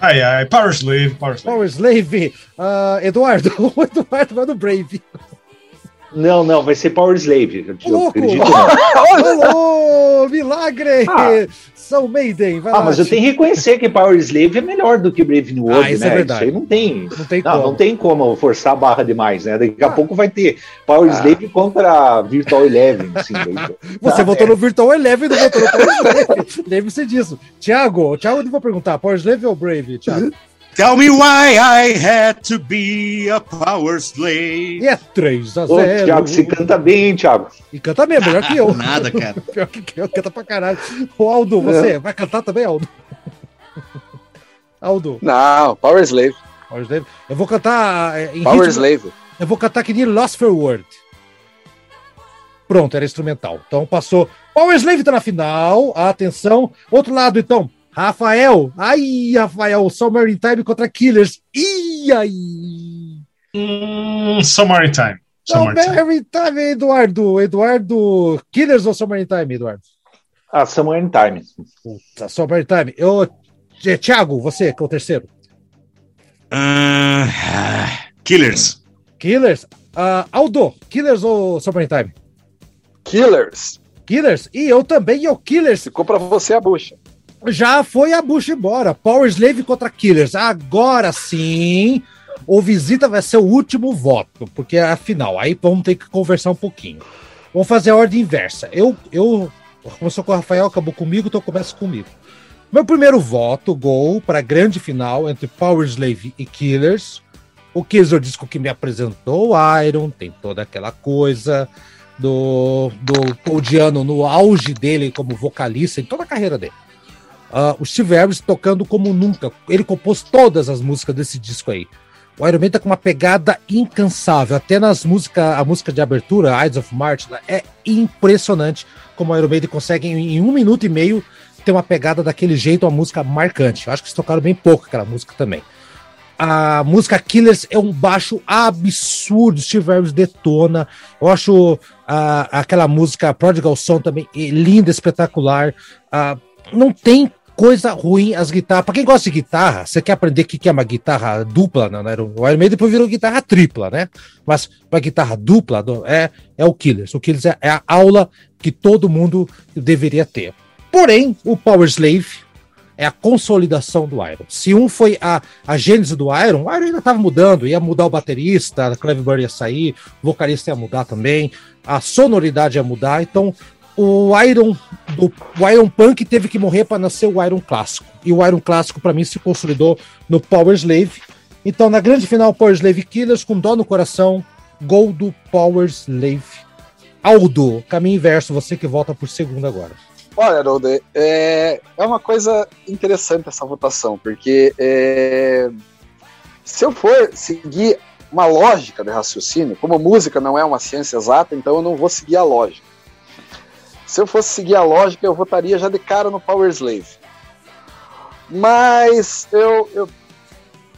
Ai, ai, Power Slave, Power Slave. Power Slave. Ah, Eduardo, o Eduardo vai no Brave. Não, não, vai ser Power Slave. Eu, Louco! acredito. Alô, milagre! Ah. São Maiden, vai Ah, lá. mas eu tenho que reconhecer que Power Slave é melhor do que Brave New World, Ah, isso né? é verdade. aí não tem. Não tem Não, como. não tem como forçar a barra demais, né? Daqui a Ah. pouco vai ter Power Slave contra Virtual Eleven. Assim. Você Ah, votou é. no Virtual Eleven e não votou no Power Slave. Lembre-se disso. Thiago, Thiago, eu vou perguntar. Power Slave ou Brave, Thiago? Tell me why I had to be a power slave. E é 3 a Ô, 0 Thiago, você canta bem, hein, Thiago? E canta mesmo, melhor que eu. Nada, cara. Pior que eu, canta pra caralho. Ô, Aldo, você vai cantar também, Aldo? Aldo, Não, Power Slave. Power Slave. Eu vou cantar é, em Power ritmo- Slave. Eu vou cantar que nem Lost for Word. Pronto, era instrumental. Então passou. Power Slave tá na final. Atenção. Outro lado, então. Rafael. Ai, Rafael. Summer in Time contra Killers. Ih, ai. Hum, Summer in Time. Summer in Time. Summer in Time, Eduardo. Eduardo. Killers ou Summer in Time, Eduardo? Ah, Summer in Time. Puta, Summer in Time. Eu, Thi- Thiago, você, que é o terceiro. Ah, Killers. Killers. Ah, Aldo. Killers ou Summer in Time? Killers. Killers. E eu também, e o Killers. Ficou pra você a bucha. Já foi a bucha embora. Power Slave contra Killers. Agora sim, o Visita vai ser o último voto, porque é a final. Aí vamos ter que conversar um pouquinho. Vamos fazer a ordem inversa. Eu, eu começou com o Rafael, acabou comigo, então começa comigo. Meu primeiro voto, gol para a grande final entre Power Slave e Killers. O o disco que me apresentou o Iron, tem toda aquela coisa do, do Diano no auge dele como vocalista em toda a carreira dele. Ah, o Steve Harris tocando como nunca. Ele compôs todas as músicas desse disco aí. O Iron Man tá com uma pegada incansável. Até nas músicas, a música de abertura, Eyes of March, é impressionante como o Iron Maiden consegue, em, um minuto e meio, ter uma pegada daquele jeito, uma música marcante. Eu acho que eles tocaram bem pouco aquela música também. A música Killers é um baixo absurdo. Steve Harris detona. Eu acho aquela música Prodigal Son também eh, linda, espetacular. Ah, não tem coisa ruim as guitarras. Pra quem gosta de guitarra, você quer aprender o que que é uma guitarra dupla? Não, não era o Iron Maiden depois virou guitarra tripla, né? Mas pra guitarra dupla é, é o Killers. O Killers é, é a aula que todo mundo deveria ter. Porém, o Power Slave é a consolidação do Iron. Se um foi a, a gênese do Iron, o Iron ainda estava mudando, ia mudar o baterista, a Cleveland ia sair, o vocalista ia mudar também, a sonoridade ia mudar, então o Iron do o Iron Punk teve que morrer para nascer o Iron clássico. E o Iron clássico para mim se consolidou no Power Slave. Então na grande final Power Slave Killers com dó no coração, gol do Power Slave. Aldo, caminho inverso, você que volta por segundo agora. Olha, Haroldo, é, é uma coisa interessante essa votação, porque é, se eu for seguir uma lógica de raciocínio, como música não é uma ciência exata, então eu não vou seguir a lógica. Se eu fosse seguir a lógica, eu votaria já de cara no Power Slave. Mas eu, eu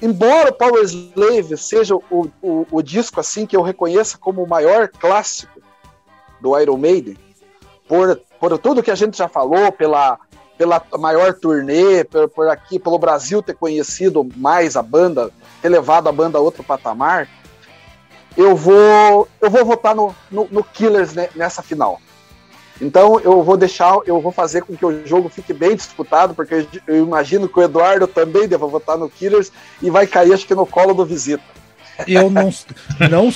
embora o Power Slave seja o, o, o disco assim que eu reconheça como o maior clássico do Iron Maiden, por, por tudo que a gente já falou, pela, pela maior turnê, por, por aqui, pelo Brasil ter conhecido mais a banda, ter levado a banda a outro patamar, eu vou eu vou votar no, no, no Killers ne- nessa final. Então eu vou deixar, eu vou fazer com que o jogo fique bem disputado, porque eu, imagino que o Eduardo também deva votar no Killers e vai cair acho que no colo do Visita. Eu não, não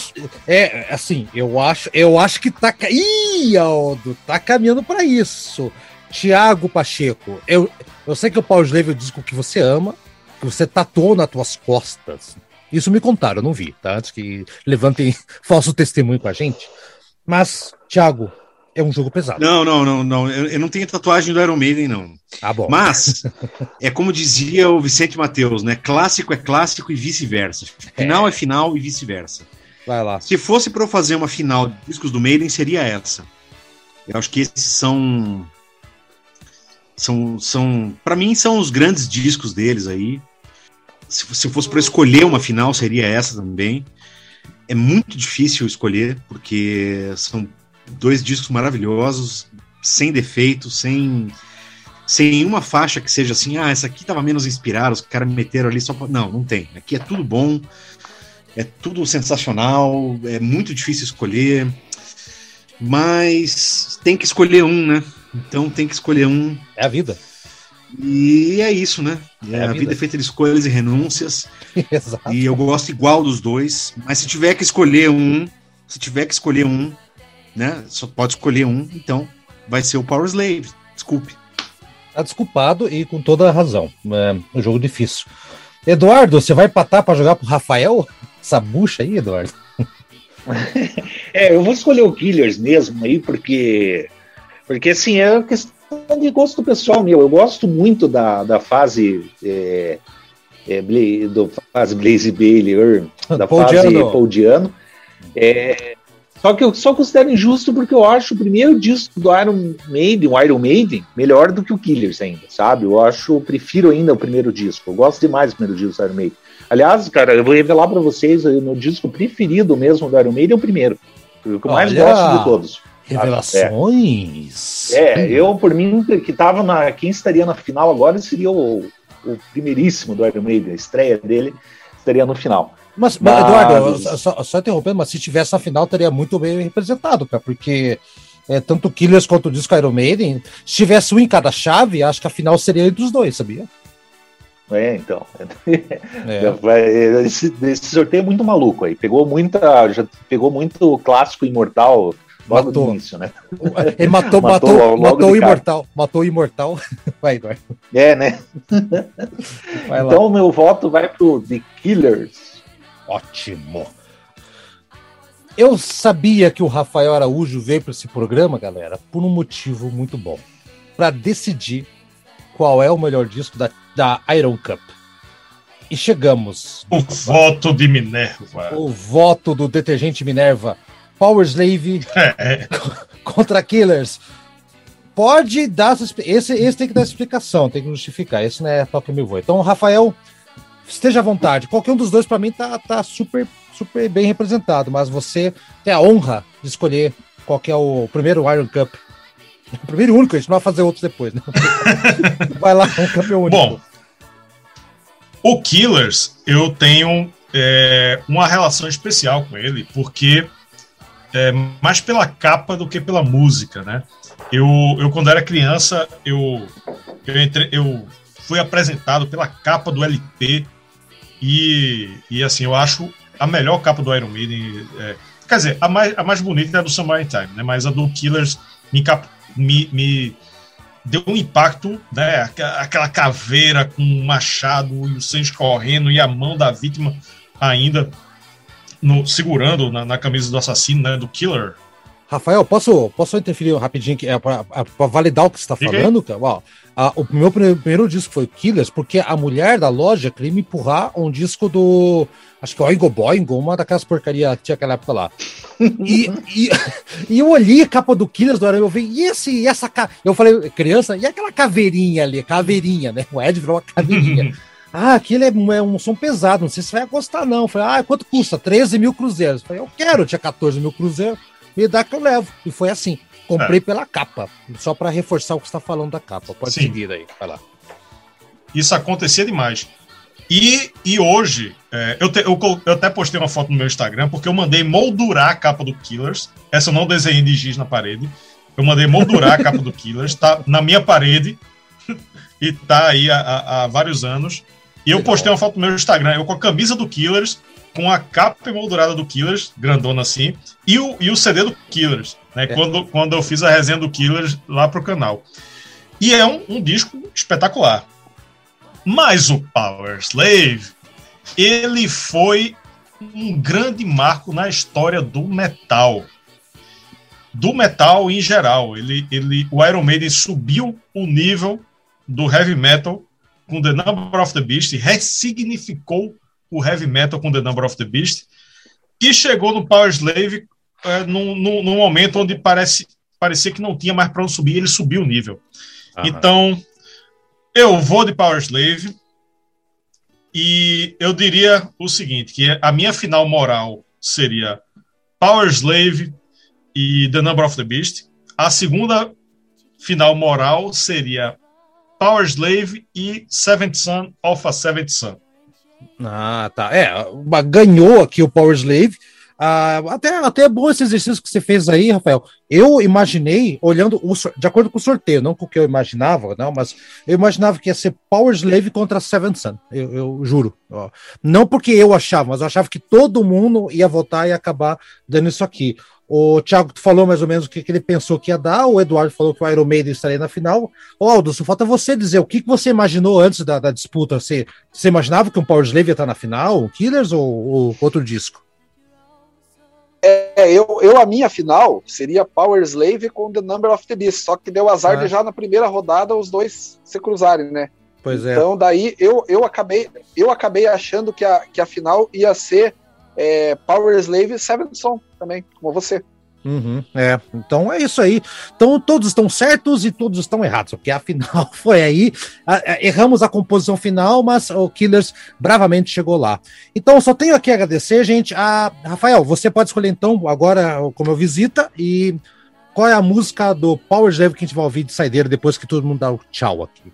é assim, eu acho, eu acho que tá, Ih, Aldo, tá caminhando para isso. Tiago Pacheco, eu, eu sei que o Power Slave é o que você ama, que você tatuou nas tuas costas. Isso me contaram, eu não vi, tá? Antes que levantem falso testemunho com a gente. Mas, Thiago, é um jogo pesado. Não, não, não, não. Eu, eu não tenho tatuagem do Iron Maiden, não. Ah, bom. Mas, é como dizia o Vicente Mateus, né? Clássico é clássico e vice-versa. Final é. é final e vice-versa. Vai lá. Se fosse para eu fazer uma final de discos do Maiden, seria essa. Eu acho que esses são. São. são para mim, são os grandes discos deles aí. Se, se fosse para escolher uma final, seria essa também. É muito difícil escolher, porque são dois discos maravilhosos, sem defeitos, sem sem uma faixa que seja assim, ah, essa aqui tava menos inspirada, os caras me meteram ali só pra... Não, não tem. Aqui é tudo bom, é tudo sensacional, é muito difícil escolher, mas tem que escolher um, né? Então tem que escolher um. É a vida. E é isso, né? É, a, vida. vida é feita de escolhas e renúncias. Exato. E eu gosto igual dos dois, mas se tiver que escolher um, se tiver que escolher um, né? Só pode escolher um, então vai ser o Power Slave. Desculpe. Tá desculpado e com toda a razão. É um jogo difícil. Eduardo, você vai patar para jogar pro Rafael? Essa bucha aí, Eduardo? é, eu vou escolher o Killers mesmo aí, porque. Porque assim, é questão de gosto pessoal meu. Eu gosto muito da, da fase. É, é, do fase Blaze Bailey, da fase Paudiano. É, só que eu só considero injusto porque eu acho o primeiro disco do Iron Maiden, o Iron Maiden, melhor do que o Killers ainda, sabe? Eu acho, eu prefiro ainda o primeiro disco. Eu gosto demais do primeiro disco do Iron Maiden. Aliás, cara, eu vou revelar para vocês o meu disco preferido mesmo do Iron Maiden é o primeiro. O que eu mais gosto de todos. Revelações. É, é, eu por mim que tava na quem estaria na final agora seria o, o primeiríssimo do Iron Maiden, a estreia dele estaria no final. Mas, mas... Eduardo, só, só, interrompendo, mas se tivesse a final, teria muito bem representado, cara, porque é, tanto Killers quanto o disco Iron Maiden, se tivesse um em cada chave, acho que a final seria entre os dois, sabia? É, então. É. Esse, esse, sorteio é muito maluco aí. Pegou muita. Já pegou muito clássico imortal logo matou. no início, né? Ele matou, matou, matou, matou o imortal. Matou o imortal. Vai, Eduardo. É, né? então o meu voto vai pro The Killers. Ótimo. Eu sabia que o Rafael Araújo veio para esse programa, galera, por um motivo muito bom. Para decidir qual é o melhor disco da, da Iron Cup. E chegamos. O voto de Minerva. O voto do detergente Minerva. Power Slave é. contra Killers. Pode dar. Esse, esse tem que dar explicação, tem que justificar. Esse não é toque meu voo. Então, Rafael, esteja à vontade. Qualquer um dos dois, para mim, tá, tá super, super bem representado, mas você tem a honra de escolher qual é o primeiro Iron Cup. O primeiro único, a gente não vai fazer outros depois, né? vai lá, um campeão único. Bom, o Killers, eu tenho é, uma relação especial com ele, porque é, mais pela capa do que pela música, né? Eu, eu quando era criança, eu, eu, entre, eu fui apresentado pela capa do LP e, e assim, eu acho a melhor capa do Iron Maiden. É, quer dizer, a mais, a mais bonita é a do Summer Time, né? Mas a do Killers me, me, me deu um impacto, né? Aquela caveira com um machado e o sangue correndo e a mão da vítima ainda no, segurando na, na camisa do assassino, né? Do Killer. Rafael, posso, posso interferir rapidinho é, para validar o que você está falando, cara? Ah, o meu primeiro, disco foi o Killers, porque a mulher da loja queria me empurrar um disco do. Acho que é o Oingo Boingo, uma daquelas porcarias que tinha aquela época lá. E, e, e, eu olhei a capa do Killers do Aranha, eu vi, e esse, e essa Eu falei, criança, e aquela caveirinha ali, caveirinha, né? O Ed virou uma caveirinha. ah, aquele é, é, um som pesado, não sei se vai gostar, não. Eu falei, ah, quanto custa? 13 mil cruzeiros. Eu falei, eu quero, eu tinha 14 mil cruzeiros, me dá que eu levo. E foi assim. Comprei é. pela capa, só para reforçar o que está falando da capa. Pode Sim. seguir aí, vai lá. Isso acontecia demais. E, e hoje, é, eu, te, eu, eu, até postei uma foto no meu Instagram, porque eu mandei moldurar a capa do Killers. Essa eu não desenhei de giz na parede. Eu mandei moldurar a capa do Killers, tá na minha parede e tá aí há, há, há vários anos. E eu postei uma foto no meu Instagram, eu com a camisa do Killers, com a capa emoldurada do Killers, grandona assim, e o, e o CD do Killers, né? É. Quando, quando eu fiz a resenha do Killers lá pro canal. E é um, um disco espetacular. Mas o Power Slave, ele foi um grande marco na história do metal. Do metal em geral. Ele, ele, o Iron Maiden subiu o nível do heavy metal com The Number of the Beast, ressignificou o heavy metal com The Number of the Beast, e chegou no Power Slave é, num, num, num, momento onde parece, parecia que não tinha mais para onde subir, ele subiu o nível. Então, eu vou de Power Slave e eu diria o seguinte, que a minha final moral seria Power Slave e The Number of the Beast. A segunda final moral seria Power Slave e Seventh Son of a Seventh Son. Ah, tá. É, ganhou aqui o Power Slave. Ah, até, até é bom esse exercício que você fez aí, Rafael. Eu imaginei, olhando o, de acordo com o sorteio, não com o que eu imaginava, não, mas eu imaginava que ia ser Power Slave contra Seven Sun. Eu, eu juro. Ó. Não porque eu achava, mas eu achava que todo mundo ia votar e acabar dando isso aqui. O Thiago falou mais ou menos o que, que, ele pensou que ia dar, o Eduardo falou que o Iron Maiden estaria na final. Ô, Aldo, só falta você dizer o que, que você imaginou antes da, da disputa. Você, você imaginava que um Power Slave ia estar na final, o Killers ou, ou outro disco? É, eu, eu, a minha final seria Power Slave com The Number of the Beast, só que deu azar é. de já na primeira rodada os dois se cruzarem, né? Pois é. Então daí eu, eu, acabei, eu acabei achando que a, que a final ia ser é, Power Slave e Seven Song também, como você. Uhum, é, então é isso aí. Então todos estão certos e todos estão errados, porque a final foi aí. erramos a composição final, mas o Killers bravamente chegou lá. Então só tenho aqui a agradecer, gente. A Rafael, você pode escolher então agora como eu visita e qual é a música do Power Slave que a gente vai ouvir de saideira depois que todo mundo dá o tchau aqui.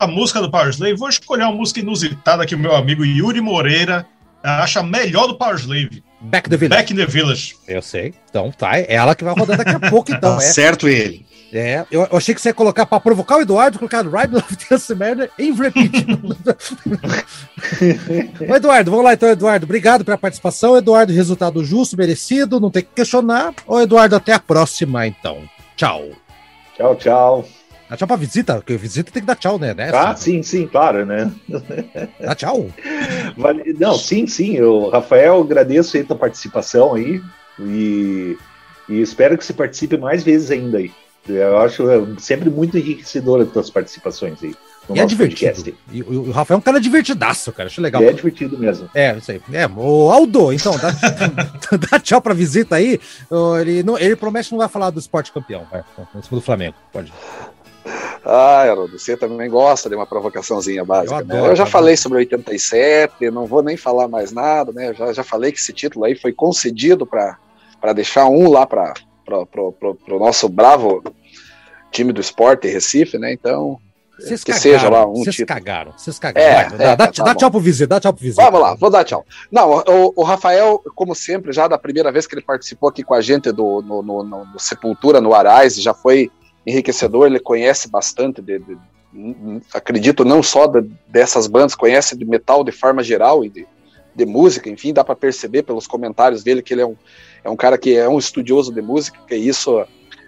A música do Power Slave, vou escolher uma música inusitada que o meu amigo Yuri Moreira acha melhor do Power Slave. Back the Village. Back in the Village. Eu sei. Então tá, é ela que vai rodar daqui a pouco, então. Tá é. certo ele. É, eu, eu, achei que você ia colocar para provocar o Eduardo, colocar Ride of Dance Merda em repeat. Eduardo, vamos lá então, Eduardo. Obrigado pela participação. Eduardo, resultado justo, merecido, não tem que questionar. Ô, Eduardo, até a próxima, então. Tchau. Tchau, tchau. Dá tchau pra visita, porque visita tem que dar tchau, né? né? Ah, sim, sim, claro, né? Dá tchau. Não, sim, sim. Eu, Rafael, agradeço aí a tua participação aí e, e espero que você participe mais vezes ainda aí. Eu acho sempre muito enriquecedora as tuas participações aí. E é divertido. E, o, o Rafael é um cara divertidaço, cara. Acho legal. é divertido mesmo. É, isso aí. É, o Aldo, então, dá, dá tchau pra visita aí. Ele, não, ele promete que não vai falar do esporte campeão, vai, do Flamengo. Pode. Ah, Haroldo, você também gosta de uma provocaçãozinha básica. Eu, adoro, né? eu já falei sobre 87, não vou nem falar mais nada, né? Já, já falei que esse título aí foi concedido para deixar um lá para o nosso bravo time do esporte Recife, né? Então, Cês que cagaram, seja lá um Vocês cagaram, vocês cagaram. É, Vai, é, dá, tá dá tchau pro Visita, dá tchau pro Visita. Vamos lá, vou dar tchau. Não, o, o, Rafael, como sempre, já da primeira vez que ele participou aqui com a gente do, no, no, no Sepultura, no Arais, já foi enriquecedor, ele conhece bastante, de, de, acredito, não só de, dessas bandas, conhece de metal de forma geral e de, de música, enfim, dá para perceber pelos comentários dele que ele é um, é um cara que é um estudioso de música, e isso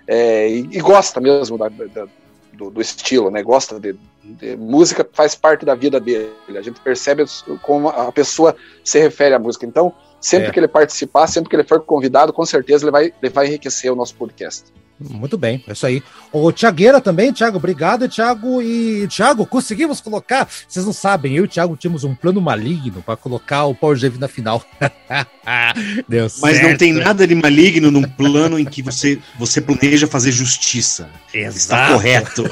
é, e, e, gosta mesmo da, da, do, do, estilo, né? Gosta de, de, música, faz parte da vida dele. A gente percebe como a pessoa se refere à música. Então, sempre é. que ele participar, sempre que ele for convidado, com certeza ele vai, ele vai enriquecer o nosso podcast. Muito bem, é isso aí. O Tiagueira também, Thiago, obrigado, Thiago. E, Thiago, conseguimos colocar. Vocês não sabem, eu e o Thiago tínhamos um plano maligno para colocar o Power Jave na final. Deu Mas certo. não tem nada de maligno num plano em que você, você planeja fazer justiça. Exato. Está correto.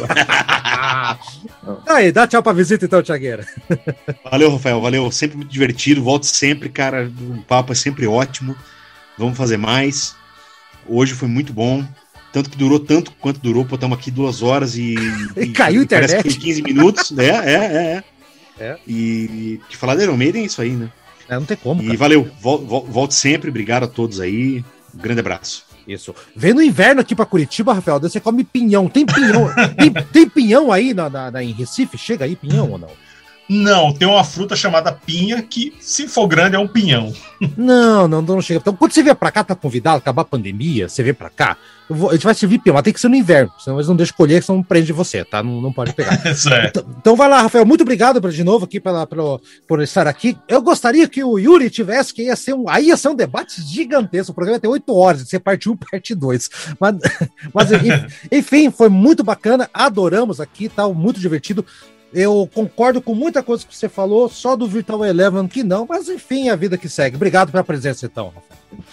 aí, dá tchau pra visita então, Tiagueira. valeu, Rafael, valeu. Sempre muito divertido. Volto sempre, cara. O papo é sempre ótimo. Vamos fazer mais. Hoje foi muito bom. Tanto que durou tanto quanto durou, pô, estamos aqui duas horas e. e caiu a internet. Parece que foi 15 minutos, né? É, é, é. é. E que falar de Iron Maiden é isso aí, né? É, não tem como. E cara. valeu, vol, vol, volte sempre, obrigado a todos aí. Um grande abraço. Isso. Vem no inverno aqui para Curitiba, Rafael, você come pinhão. Tem pinhão? tem, tem pinhão aí na, na, na, em Recife? Chega aí pinhão ou não? Não, tem uma fruta chamada pinha que, se for grande, é um pinhão. Não, não, não chega. Então, quando você vier pra cá, tá convidado, acabar a pandemia, você vem pra cá, vou, a gente vai servir pinhão, mas tem que ser no inverno, senão eles não deixam colher, senão prende você, tá? Não, não pode pegar. então, então, vai lá, Rafael, muito obrigado de novo aqui pela, pela, por estar aqui. Eu gostaria que o Yuri tivesse, que ia ser um, aí ia ser um debate gigantesco, o programa ia ter oito horas, de ser parte 1, parte 2. Mas, mas enfim, foi muito bacana, adoramos aqui, tá muito divertido. Eu concordo com muita coisa que você falou, só do Virtual Eleven que não, mas enfim, a vida que segue. Obrigado pela presença, então, Rafael.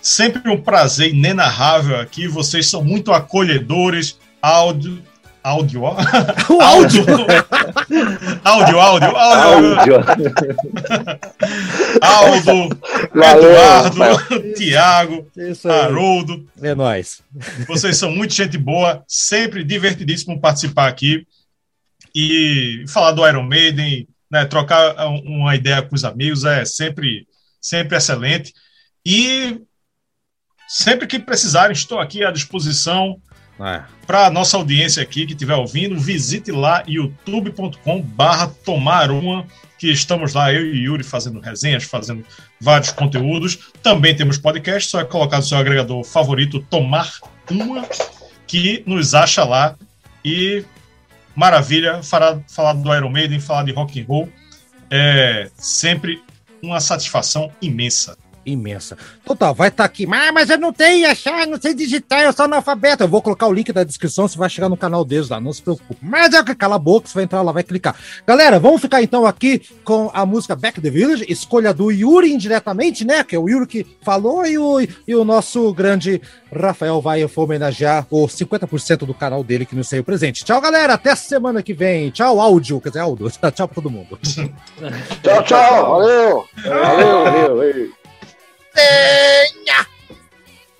Sempre um prazer inenarrável aqui. Vocês são muito acolhedores. Áudio. Áudio, ó. áudio. áudio, áudio, áudio. Aldo, Eduardo, Tiago, Haroldo. É nóis. Vocês são muito gente boa, sempre divertidíssimo participar aqui e falar do Iron Maiden, né, trocar uma ideia com os amigos é sempre, sempre excelente. E sempre que precisarem, estou aqui à disposição. É. Para nossa audiência aqui que estiver ouvindo, visite lá youtube.com barra tomar uma, que estamos lá, eu e Yuri, fazendo resenhas, fazendo vários conteúdos. Também temos podcast, só é colocar no seu agregador favorito Tomar Uma, que nos acha lá. E maravilha. Falar, falar do Iron Maiden, falar de rock and roll é sempre uma satisfação imensa imensa. Total, vai estar tá aqui. Mas, mas eu não tenho achar, não sei digitar, eu sou analfabeto. Eu vou colocar o link da descrição, você vai chegar no canal deles lá, não se preocupe. Mas é que cala a boca, você vai entrar lá, vai clicar. Galera, vamos ficar então aqui com a música Back the Village, escolha do Yuri indiretamente, né? Que é o Yuri que falou e o, e o nosso grande Rafael vai homenagear o 50% do canal dele que não saiu presente. Tchau, galera. Até semana que vem. Tchau, áudio. Quer dizer, áudio. Tchau pra todo mundo. tchau, tchau. Valeu. Valeu, valeu. valeu.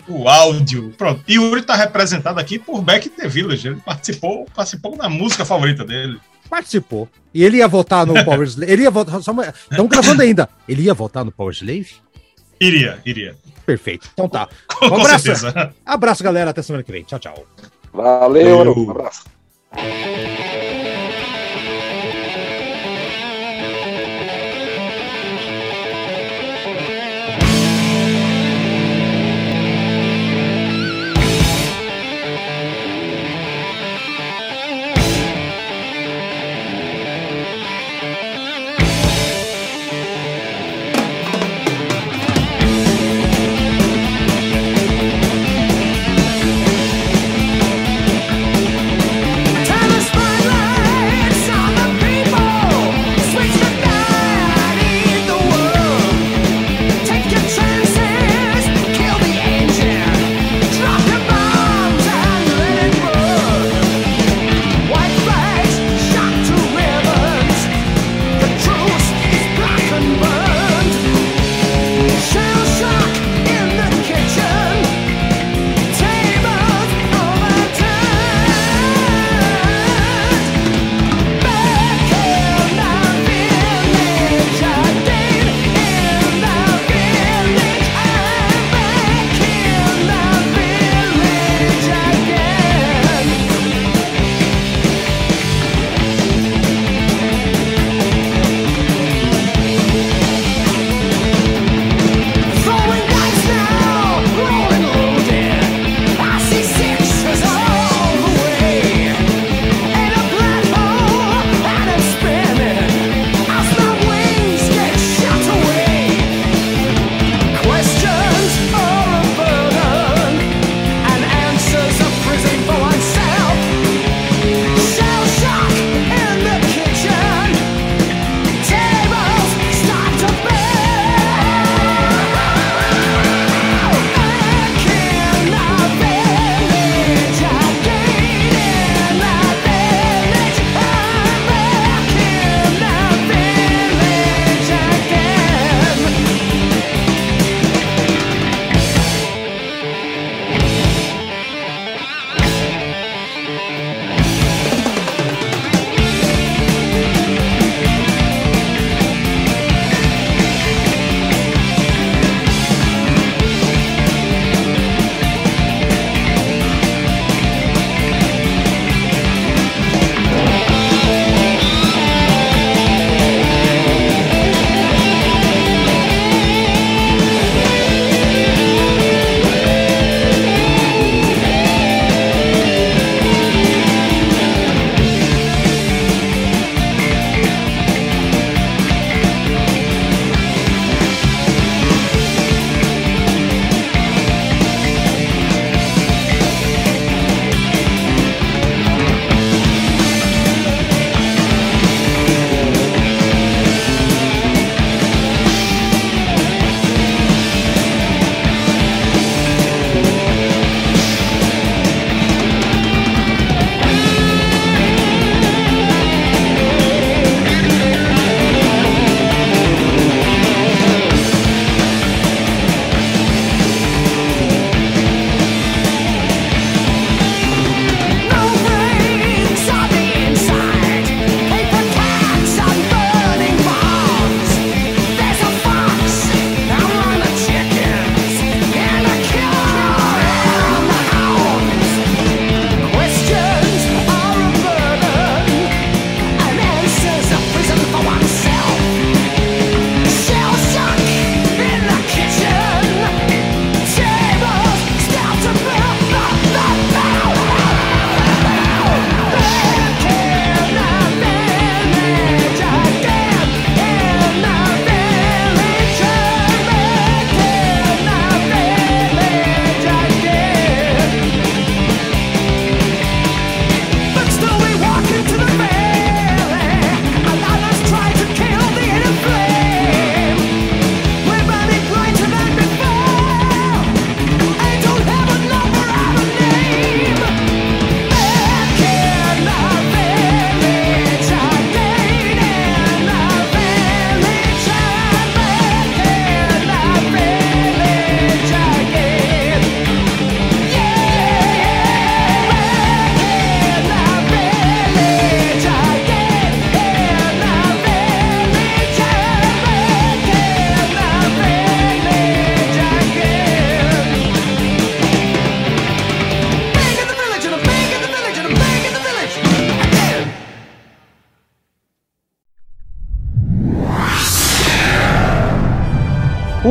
O áudio. Pronto. E o Yuri tá representado aqui por Back the Village. Ele participou, participou da música favorita dele. Participou. E ele ia votar no Power Slave. Ele ia votar. Estão gravando ainda. Ele ia votar no Power Slave? Iria, iria. Perfeito. Então tá. Um Com abraço. certeza. Abraço, galera. Até semana que vem. Tchau, tchau. Valeu, Valeu. um abraço.